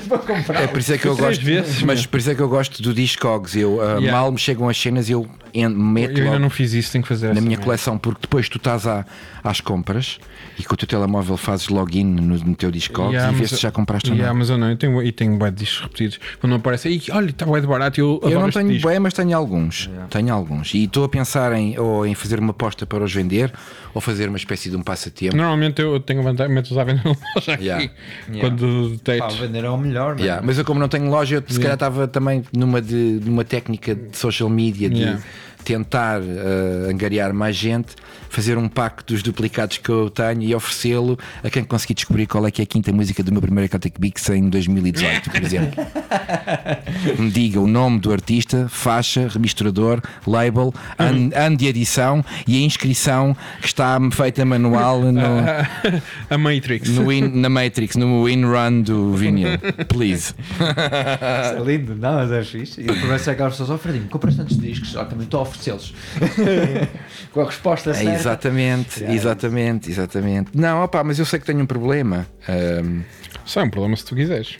Speaker 2: para comprar.
Speaker 4: É por isso é que eu gosto,
Speaker 3: vezes,
Speaker 4: mas por isso é que eu gosto do Discogs. Eu ah,
Speaker 3: Yeah.
Speaker 4: mal me chegam as cenas, eu meto
Speaker 3: Eu ainda não fiz isso, tenho que fazer
Speaker 4: na minha
Speaker 3: merda.
Speaker 4: coleção, porque depois tu estás à- às compras e com o teu telemóvel fazes login no, no teu Discogs
Speaker 3: Yeah,
Speaker 4: e vês se já compraste ou
Speaker 3: Yeah,
Speaker 4: não.
Speaker 3: mas eu não, eu tenho, e tenho bué de discos repetidos. Quando não aparece, "Ih, olha, está bué de barato. Eu,
Speaker 4: Eu não tenho
Speaker 3: disco."
Speaker 4: bem, mas tenho alguns. Tenho alguns. E estou a pensar em, ou em fazer uma aposta para os vender ou fazer uma espécie de um passatempo.
Speaker 3: Normalmente eu tenho vantagem, meto-os à venda na loja aqui.
Speaker 4: Yeah.
Speaker 3: Quando
Speaker 2: Pá,
Speaker 3: deito.
Speaker 2: vender é o melhor, mano.
Speaker 4: Yeah, Mas eu, como não tenho loja, eu se calhar estava também numa, de, numa técnica de social media de
Speaker 3: Yeah.
Speaker 4: tentar eh, angariar mais gente, fazer um pack dos duplicados que eu tenho e oferecê-lo a quem conseguir descobrir qual é que é a quinta música do meu primeiro Celtic Bix em 2018, por exemplo. Me diga o nome do artista, faixa, remisturador, label, ano, ano de edição e a inscrição que está feita manual no,
Speaker 3: a Matrix.
Speaker 4: no in- na Matrix, no in-run do vinil. Please.
Speaker 2: Isso é lindo, não, mas é fixe. E começa aquelas pessoas, ó Fredinho, compras tantos discos, ó, também estou a oferecê-los. Com a resposta
Speaker 4: É,
Speaker 2: certa.
Speaker 4: Exatamente,
Speaker 2: Yeah.
Speaker 4: exatamente, exatamente. Não, opá, mas eu sei que tenho um problema. Ahm,
Speaker 3: Só é um problema se tu quiseres.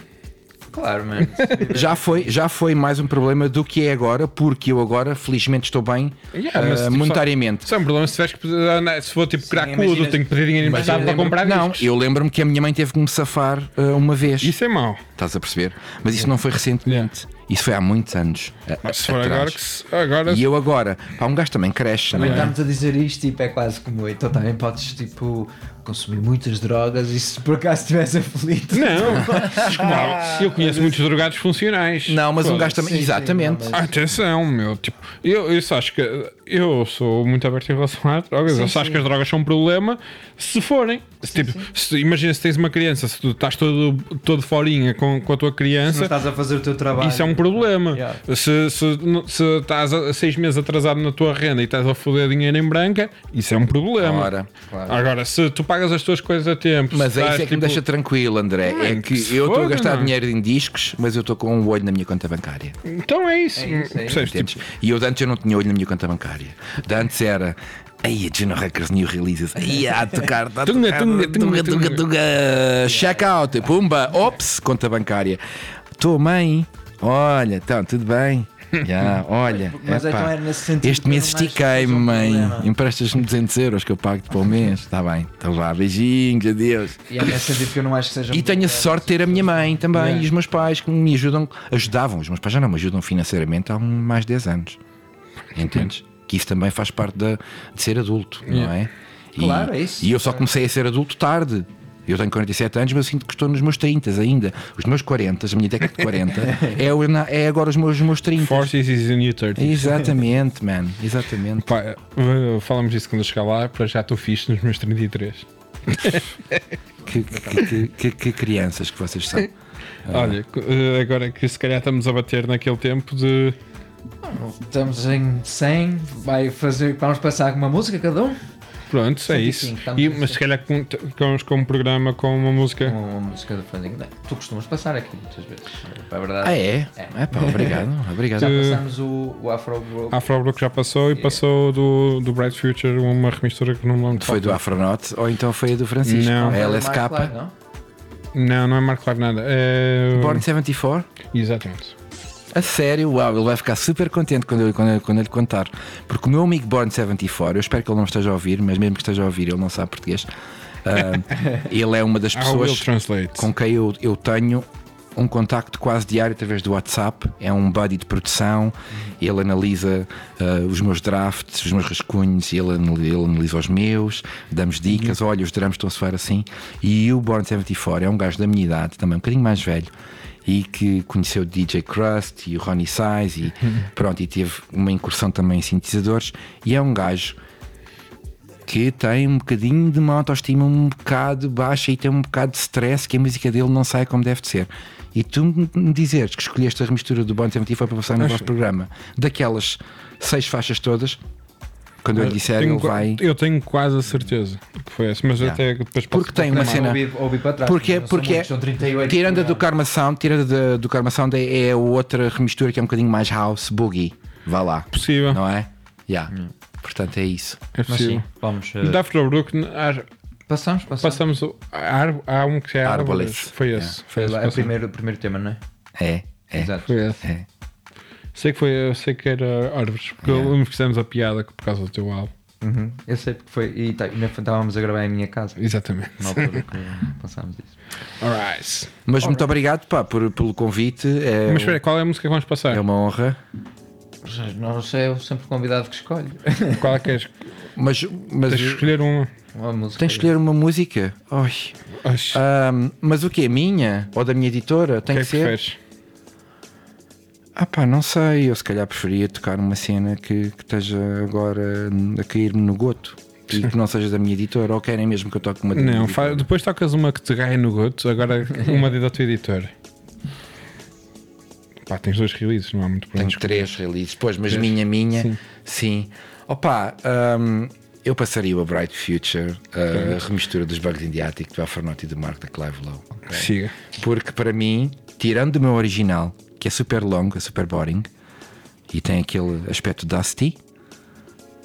Speaker 2: Claro, mano.
Speaker 4: já, foi, já foi mais um problema do que é agora, porque eu agora, felizmente, estou bem
Speaker 3: Yeah,
Speaker 4: ah,
Speaker 3: mas, tipo,
Speaker 4: monetariamente.
Speaker 3: Só é um problema se tiveres que pedir- ah, se for tipo cracudo, tenho que pedir dinheiro emprestado para comprar
Speaker 4: Não,
Speaker 3: discos.
Speaker 4: eu lembro-me que a minha mãe teve que me safar ah, uma vez.
Speaker 3: Isso é mau.
Speaker 4: Estás a perceber? Mas isso não foi recentemente. Isso foi há muitos anos. ah,
Speaker 3: Mas se for agora que se, agora
Speaker 4: E eu agora, pá, um gajo também cresce,
Speaker 2: Também
Speaker 4: não é?
Speaker 2: estamos a dizer isto, tipo, é quase como eu. Então também podes, tipo, consumir muitas drogas e se por acaso estiveres aflito.
Speaker 3: Não, eu conheço muitos drogados funcionais.
Speaker 4: Não, mas um gajo também.
Speaker 2: Sim, sim,
Speaker 4: exatamente.
Speaker 2: não, mas-
Speaker 3: Atenção, meu, tipo, eu, eu só acho que eu sou muito aberto em relação às drogas.
Speaker 2: Sim,
Speaker 3: eu só acho
Speaker 2: sim.
Speaker 3: que as drogas são um problema se forem. Se, tipo, se- imagina se tens uma criança, se tu estás todo, todo forinha com, com a tua
Speaker 2: Se não
Speaker 3: criança,
Speaker 2: estás a fazer o teu trabalho.
Speaker 3: isso é um problema.
Speaker 2: Yeah.
Speaker 3: Se, se, se estás a seis meses atrasado na tua renda e estás a foder dinheiro em branca, isso é um problema.
Speaker 4: Ora.
Speaker 2: Claro.
Speaker 3: Agora, se tu pagas as tuas coisas a tempo,
Speaker 4: Mas é isso é que me
Speaker 3: tipo,
Speaker 4: deixa tranquilo, André. É
Speaker 3: Mano,
Speaker 4: que
Speaker 3: que
Speaker 4: eu estou a gastar
Speaker 3: mano.
Speaker 4: dinheiro em discos, mas eu estou com um olho na minha conta bancária.
Speaker 3: Então é isso.
Speaker 2: É isso, é isso.
Speaker 3: Percebes? Tipo?
Speaker 4: E eu antes eu não tinha olho na minha conta bancária. De antes era. Aí, a Juno Records New Releases. Aí, a tocar, a
Speaker 3: Tunga,
Speaker 4: tocar,
Speaker 3: tunga,
Speaker 4: tunga,
Speaker 3: tunga,
Speaker 4: tunga, tunga. Check out, pumba, ops, conta bancária. Estou, mãe. Olha, então, tudo bem. Já, olha,
Speaker 2: Mas
Speaker 4: epá,
Speaker 2: então é sentido
Speaker 4: este mês estiquei-me,
Speaker 2: um
Speaker 4: mãe. Emprestas-me 200 euros que eu pago-te para o mês. Está bem, então vá, beijinhos, adeus.
Speaker 2: E é nesse sentido que eu não acho que seja
Speaker 4: E tenho a sorte de ter a minha mãe também
Speaker 3: Yeah.
Speaker 4: e os meus pais que me ajudam, ajudavam, os meus pais já não me ajudam financeiramente há mais de 10 anos. Entendes? Que isso também faz parte da, de ser adulto, não é? E,
Speaker 2: Claro, é isso.
Speaker 4: E eu só comecei a ser adulto tarde. Eu tenho 47 anos, mas eu sinto que estou nos meus 30 ainda. Os meus 40, a minha década de 40, é, o- é agora os meus, os meus 30.
Speaker 3: 40s is in your 30s.
Speaker 4: Exatamente, man. Exatamente.
Speaker 3: Pá, eh, falamos disso quando eu chegar lá, para já estou fixe nos meus 33.
Speaker 4: Que, que- que- que- que crianças que vocês são.
Speaker 3: Olha, eh, agora que se calhar estamos a bater naquele tempo de.
Speaker 2: Estamos em 100, vai fazer, vamos passar com uma música cada um?
Speaker 3: Pronto, é
Speaker 2: 105,
Speaker 3: isso. E, mas se calhar com, com, com um programa com uma música.
Speaker 2: Uma, uma música do Funding. Não, Tu costumas passar aqui muitas vezes, é verdade.
Speaker 4: Ah, é?
Speaker 2: É.
Speaker 4: É pá, obrigado. Obrigado.
Speaker 2: Já passamos o, o Afro Group.
Speaker 3: A Afrobrook já passou e passou do, do Bright Future uma remistura que não me lembro. de
Speaker 4: Foi do Afronaut ou então foi a do Francisco?
Speaker 3: Não.
Speaker 2: O
Speaker 4: LSK?
Speaker 2: Não?
Speaker 3: Não, não é Marco Live nada. É...
Speaker 4: Born 74?
Speaker 3: Exatamente.
Speaker 4: A sério, uau, ele vai ficar super contente quando eu, quando, eu, quando eu lhe contar. Porque o meu amigo Born 74, eu espero que ele não esteja a ouvir, mas mesmo que esteja a ouvir, ele não sabe português. ah, ele é uma das pessoas com quem eu, eu tenho um contacto quase diário através do WhatsApp. É um buddy de produção. Ele analisa ah, os meus drafts, os meus rascunhos, ele, ele analisa os meus, damos dicas. Olha, os drums estão a soar assim. E o Born 74 é um gajo da minha idade, também um bocadinho mais velho. E que conheceu o DJ Crust e o Ronnie Size e pronto, e teve uma incursão também em sintetizadores. E é um gajo que tem um bocadinho de uma autoestima um bocado baixa e tem um bocado de stress que a música dele não sai como deve de ser. E tu me- me dizeres que escolheste a remistura do Bon Tempo foi para passar no
Speaker 3: Acho-
Speaker 4: vosso programa, daquelas seis faixas todas, quando eu lhe disser,
Speaker 3: Tenho
Speaker 4: vai.
Speaker 3: Eu tenho quase a certeza que foi essa, mas
Speaker 4: Yeah.
Speaker 3: até depois
Speaker 4: Porque tem uma cena-
Speaker 2: Ouvi, ouvi para trás.
Speaker 4: Porque,
Speaker 2: são
Speaker 4: porque
Speaker 2: muitos, 38
Speaker 4: tirando a do. Karma Sound, tirando da- do Karma Sound é, é outra remistura que é um bocadinho mais house, boogie. Vá lá,
Speaker 3: Possível.
Speaker 4: não é? Yeah. Portanto, é isso.
Speaker 3: É
Speaker 2: Mas
Speaker 3: possível.
Speaker 2: sim, vamos. eh,
Speaker 3: Daft Brook, há-
Speaker 2: passamos, passamos.
Speaker 3: passamos. o- Há, um que é
Speaker 4: Árboles.
Speaker 3: Foi esse.
Speaker 2: Foi
Speaker 3: Foi esse.
Speaker 2: lá, é o primeiro, primeiro tema, não é?
Speaker 4: É, é.
Speaker 2: Exato.
Speaker 3: Foi esse.
Speaker 4: é.
Speaker 3: Sei que foi, eu sei que era Árvores, porque que fizemos a piada por causa do teu álbum.
Speaker 2: Uhum. Eu sei porque foi. E tá, ainda estávamos a gravar em minha casa.
Speaker 3: Exatamente.
Speaker 2: Na altura que passámos isso.
Speaker 3: Alright.
Speaker 4: Mas muito obrigado pá, por, pelo convite. É,
Speaker 3: Mas espera, qual é a música que vamos passar?
Speaker 4: é uma honra.
Speaker 2: Não sei, eu sempre o convidado que escolho.
Speaker 3: Qual é que és?
Speaker 4: Mas, mas
Speaker 3: Tens de escolher uma.
Speaker 2: Uma música.
Speaker 4: tens de escolher uma música. Ai. Ahm, mas o que? Minha? Ou da minha editora?
Speaker 3: o
Speaker 4: Tem
Speaker 3: que
Speaker 4: que,
Speaker 3: é que
Speaker 4: ser.
Speaker 3: preferes?
Speaker 4: Ah pá, não sei. Eu se calhar preferia tocar uma cena que, que esteja agora a cair-me no goto. E que não seja da minha editora. Ou querem mesmo que eu toque uma
Speaker 3: Não, fa- depois tocas uma que te ganha no goto, agora uma da tua editora. Pá, tens dois releases, não há muito para
Speaker 4: Tenho três releases. Pois, mas
Speaker 3: Três?
Speaker 4: minha, minha.
Speaker 3: Sim.
Speaker 4: Sim. Opa, ahm, eu passaria o Bright Future, a remistura dos Bugs in the Attic do Alfarnotti e do Mark da Clive Low.
Speaker 3: escolher. Siga.
Speaker 4: Porque para mim, tirando do meu original, que é super longo, é super boring, e tem aquele aspecto dusty,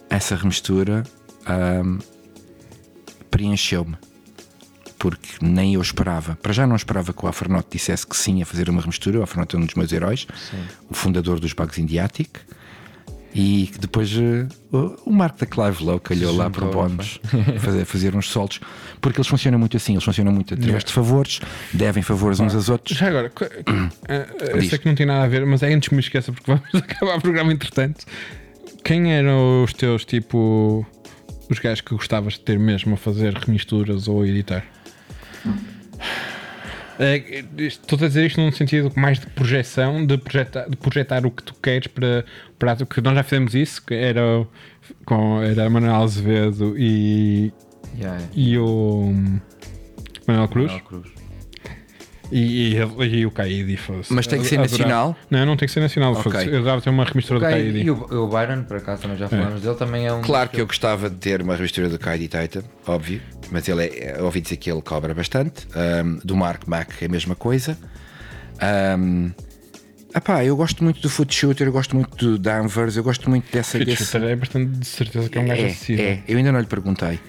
Speaker 4: essa remistura ahm, preencheu-me. Porque nem eu esperava. Para já não esperava que o Alfarnote dissesse que sim a fazer uma remistura. O Alfarnote é um dos meus heróis, o fundador dos Bugs in the Attic. E que depois eh, o- Mark da Clive Low calhou lá por bónus fazer, fazer uns soltos. Porque eles funcionam muito assim, eles funcionam muito através de favores, devem favores uns aos outros.
Speaker 3: Já agora, co- eh, eu
Speaker 4: Diz.
Speaker 3: sei que não tem nada a ver, mas é antes que me esqueça, porque vamos acabar o programa entretanto. Quem eram os teus, tipo, os gajos que gostavas de ter mesmo a fazer remisturas ou a editar? É, Estou a dizer isto num sentido mais de projeção, de projetar, de projetar o que tu queres para, para que nós já fizemos isso, que era com era Manuel Azevedo e,
Speaker 2: Yeah,
Speaker 3: e o Manuel Cruz.
Speaker 2: Manuel Cruz.
Speaker 3: E, e, e o Caídi fosse.
Speaker 4: Mas tem que ser
Speaker 3: Adorava-
Speaker 4: nacional?
Speaker 3: Não, não tem que ser nacional.
Speaker 4: Ok.
Speaker 3: fosse- Eu dava ter uma remistura do
Speaker 2: Ok,
Speaker 3: Caídi.
Speaker 2: E o, o Byron, por acaso, também já falamos dele, também é um.
Speaker 4: Claro que eu gostava de ter uma remistura do Kaidi Tatum, óbvio, mas ele é, ouvi dizer que ele cobra bastante. Ahm, do Mark Mack é a mesma coisa. Ahm, epá, eu gosto muito do Foot Shooter, eu gosto muito do Danvers, eu gosto muito dessa.
Speaker 3: Fit
Speaker 4: desse-
Speaker 3: Shooter é bastante de certeza que é um gajo
Speaker 4: é,
Speaker 3: acessível.
Speaker 4: é, eu ainda não lhe perguntei.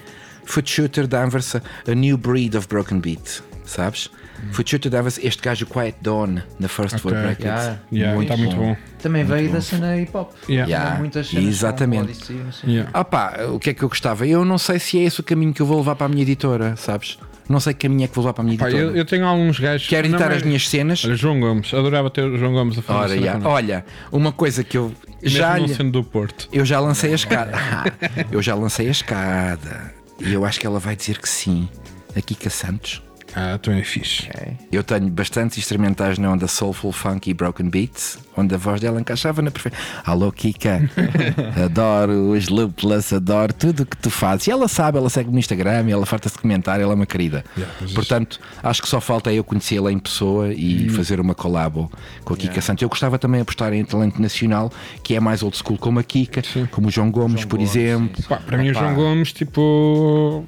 Speaker 4: Foot Shooter Danvers, a new breed of broken beat, sabes? Foot Shooter Danvers, este gajo Quiet Dawn na First
Speaker 3: Ok.
Speaker 4: World Records.
Speaker 2: Yeah.
Speaker 3: Yeah, está muito bom.
Speaker 2: Também veio da cena hip hop.
Speaker 3: Yeah.
Speaker 4: Yeah.
Speaker 2: Muitas cenas
Speaker 4: Exatamente.
Speaker 2: Odyssey, não.
Speaker 3: Yeah.
Speaker 4: Ah pá, o que é que eu gostava? Eu não sei se é esse o caminho que eu vou levar para a minha editora, sabes? Não sei que caminho é que vou levar para a minha
Speaker 3: Pá,
Speaker 4: editora.
Speaker 3: eu, eu tenho alguns gajos.
Speaker 4: Quero
Speaker 3: não,
Speaker 4: editar
Speaker 3: mas-
Speaker 4: as minhas cenas.
Speaker 3: Olha, João Gomes, adorava ter o João Gomes a fazer
Speaker 4: Ora, já. Olha, uma coisa que eu já
Speaker 3: Mesmo
Speaker 4: lhe-
Speaker 3: não sendo do Porto.
Speaker 4: eu já lancei a escada. Eu já lancei a escada. E eu acho que ela vai dizer que sim. A Kika Santos.
Speaker 3: Ah, tu é fixe.
Speaker 4: Eu tenho bastantes instrumentais na onda soulful, funky, broken beats, onde a voz dela encaixava na perfeita. Alô, Kika, adoro os loopless, adoro tudo o que tu fazes. E ela sabe, ela segue no Instagram, ela farta-se de comentar, ela é uma querida.
Speaker 3: Yeah, mas isso-
Speaker 4: Portanto, acho que só falta eu conhecê-la em pessoa e
Speaker 3: Uhum.
Speaker 4: fazer uma collabo com a Kika Santos. Eu gostava também de apostar em talento nacional, que é mais old school, como a Kika, como o João Gomes,
Speaker 2: João
Speaker 4: por
Speaker 2: Gomes,
Speaker 4: exemplo.
Speaker 2: sim, sim.
Speaker 3: Pá, para mim, o
Speaker 2: Opa.
Speaker 3: João Gomes, tipo.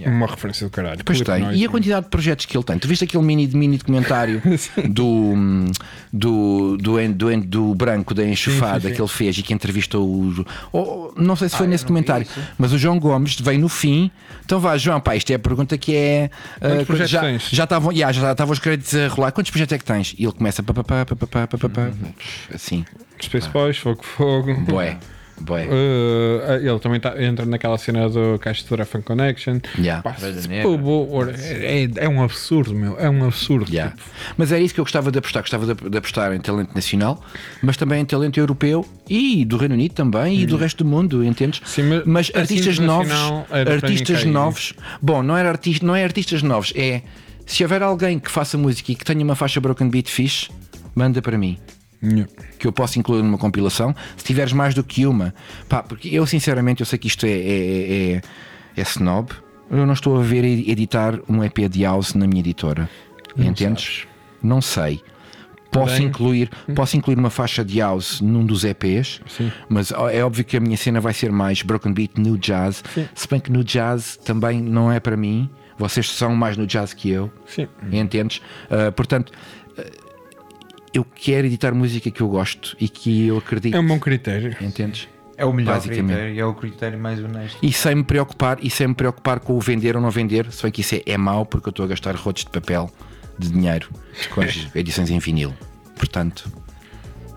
Speaker 3: Yeah. Uma referência do caralho.
Speaker 4: Pois tem. E a quantidade de projetos que ele tem? Tu viste aquele mini, mini documentário do, do, do, do, do, Branco, da Enxofada,
Speaker 3: sim, sim, sim.
Speaker 4: que ele fez e que entrevistou o. Ou, não sei se foi
Speaker 2: ah,
Speaker 4: nesse
Speaker 2: comentário
Speaker 4: mas o João Gomes vem no fim. Então vá, João, pá, isto é a pergunta que é.
Speaker 3: Uh,
Speaker 4: já,
Speaker 3: tens?
Speaker 4: já estavam yeah, já os créditos a rolar. Quantos projetos é que tens? E ele começa. Pá, pá, pá, pá, pá, pá, pá, pá, assim.
Speaker 3: Despeço Boys, Fogo Fogo.
Speaker 4: Boé boé.
Speaker 3: Uh, ele também tá, entra naquela cena do Caixa de Fan Connection.
Speaker 4: Yeah.
Speaker 3: Pá, é, é- é um absurdo, meu. É um absurdo.
Speaker 4: Yeah.
Speaker 3: tipo.
Speaker 4: Mas era isso que eu gostava de apostar. Gostava de, de apostar em talento nacional, mas também em talento europeu e do Reino Unido também e do resto do mundo, entendes?
Speaker 3: Sim, mas-
Speaker 4: mas
Speaker 3: assim,
Speaker 4: artistas novos,
Speaker 3: para
Speaker 4: artistas
Speaker 3: cair.
Speaker 4: novos. Bom, não, era artista, não é artistas novos, é se houver alguém que faça música e que tenha uma faixa broken beat fixe, manda para mim.
Speaker 3: Yeah.
Speaker 4: Que eu possa incluir numa compilação, se tiveres mais do que uma, pá, porque eu sinceramente eu sei que isto é, é, é, é, é snob. Eu não estou a ver editar um EP de house na minha editora. Entendes? Não sei. Posso
Speaker 3: Bem.
Speaker 4: incluir, posso incluir uma faixa de house num dos EPs,
Speaker 3: Sim.
Speaker 4: mas é óbvio que a minha cena vai ser mais broken beat no jazz. Se bem que no jazz também não é para mim. Vocês são mais no jazz que eu.
Speaker 3: Sim.
Speaker 4: Entendes? Ah, portanto, eu quero editar música que eu gosto e que eu acredito.
Speaker 3: É um bom critério.
Speaker 4: Entendes?
Speaker 2: É o melhor critério e é o critério mais honesto.
Speaker 4: E sem me preocupar, e sem me preocupar com o vender ou não vender, se bem que isso é, é mau porque eu estou a gastar rotos de papel de dinheiro com as edições em vinil. Portanto,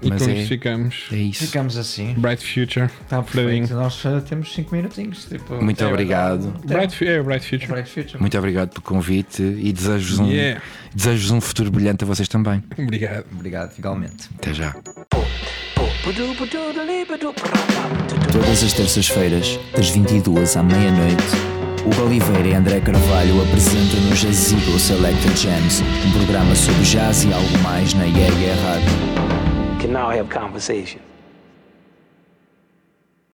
Speaker 3: E
Speaker 4: mas
Speaker 3: com
Speaker 4: é,
Speaker 3: isto ficamos.
Speaker 4: é isso.
Speaker 2: Ficamos assim.
Speaker 3: Bright Future.
Speaker 2: Está perfeito. Nós só temos 5 minutinhos. Tipo,
Speaker 4: Muito obrigado.
Speaker 2: até-
Speaker 3: Bright, é, Bright Future.
Speaker 2: Bright Future.
Speaker 4: Muito obrigado pelo convite e desejo-vos um,
Speaker 3: Yeah.
Speaker 4: desejo-vos um futuro brilhante a vocês também.
Speaker 3: Obrigado.
Speaker 2: Obrigado, igualmente.
Speaker 4: Até já.
Speaker 1: Todas as terças-feiras, das 22 à meia-noite, Hugo Oliveira e André Carvalho apresentam no Jazz Eagle Selected Jams, um programa sobre jazz e algo mais na Yeah Yeah Rádio.
Speaker 5: Can now have conversation.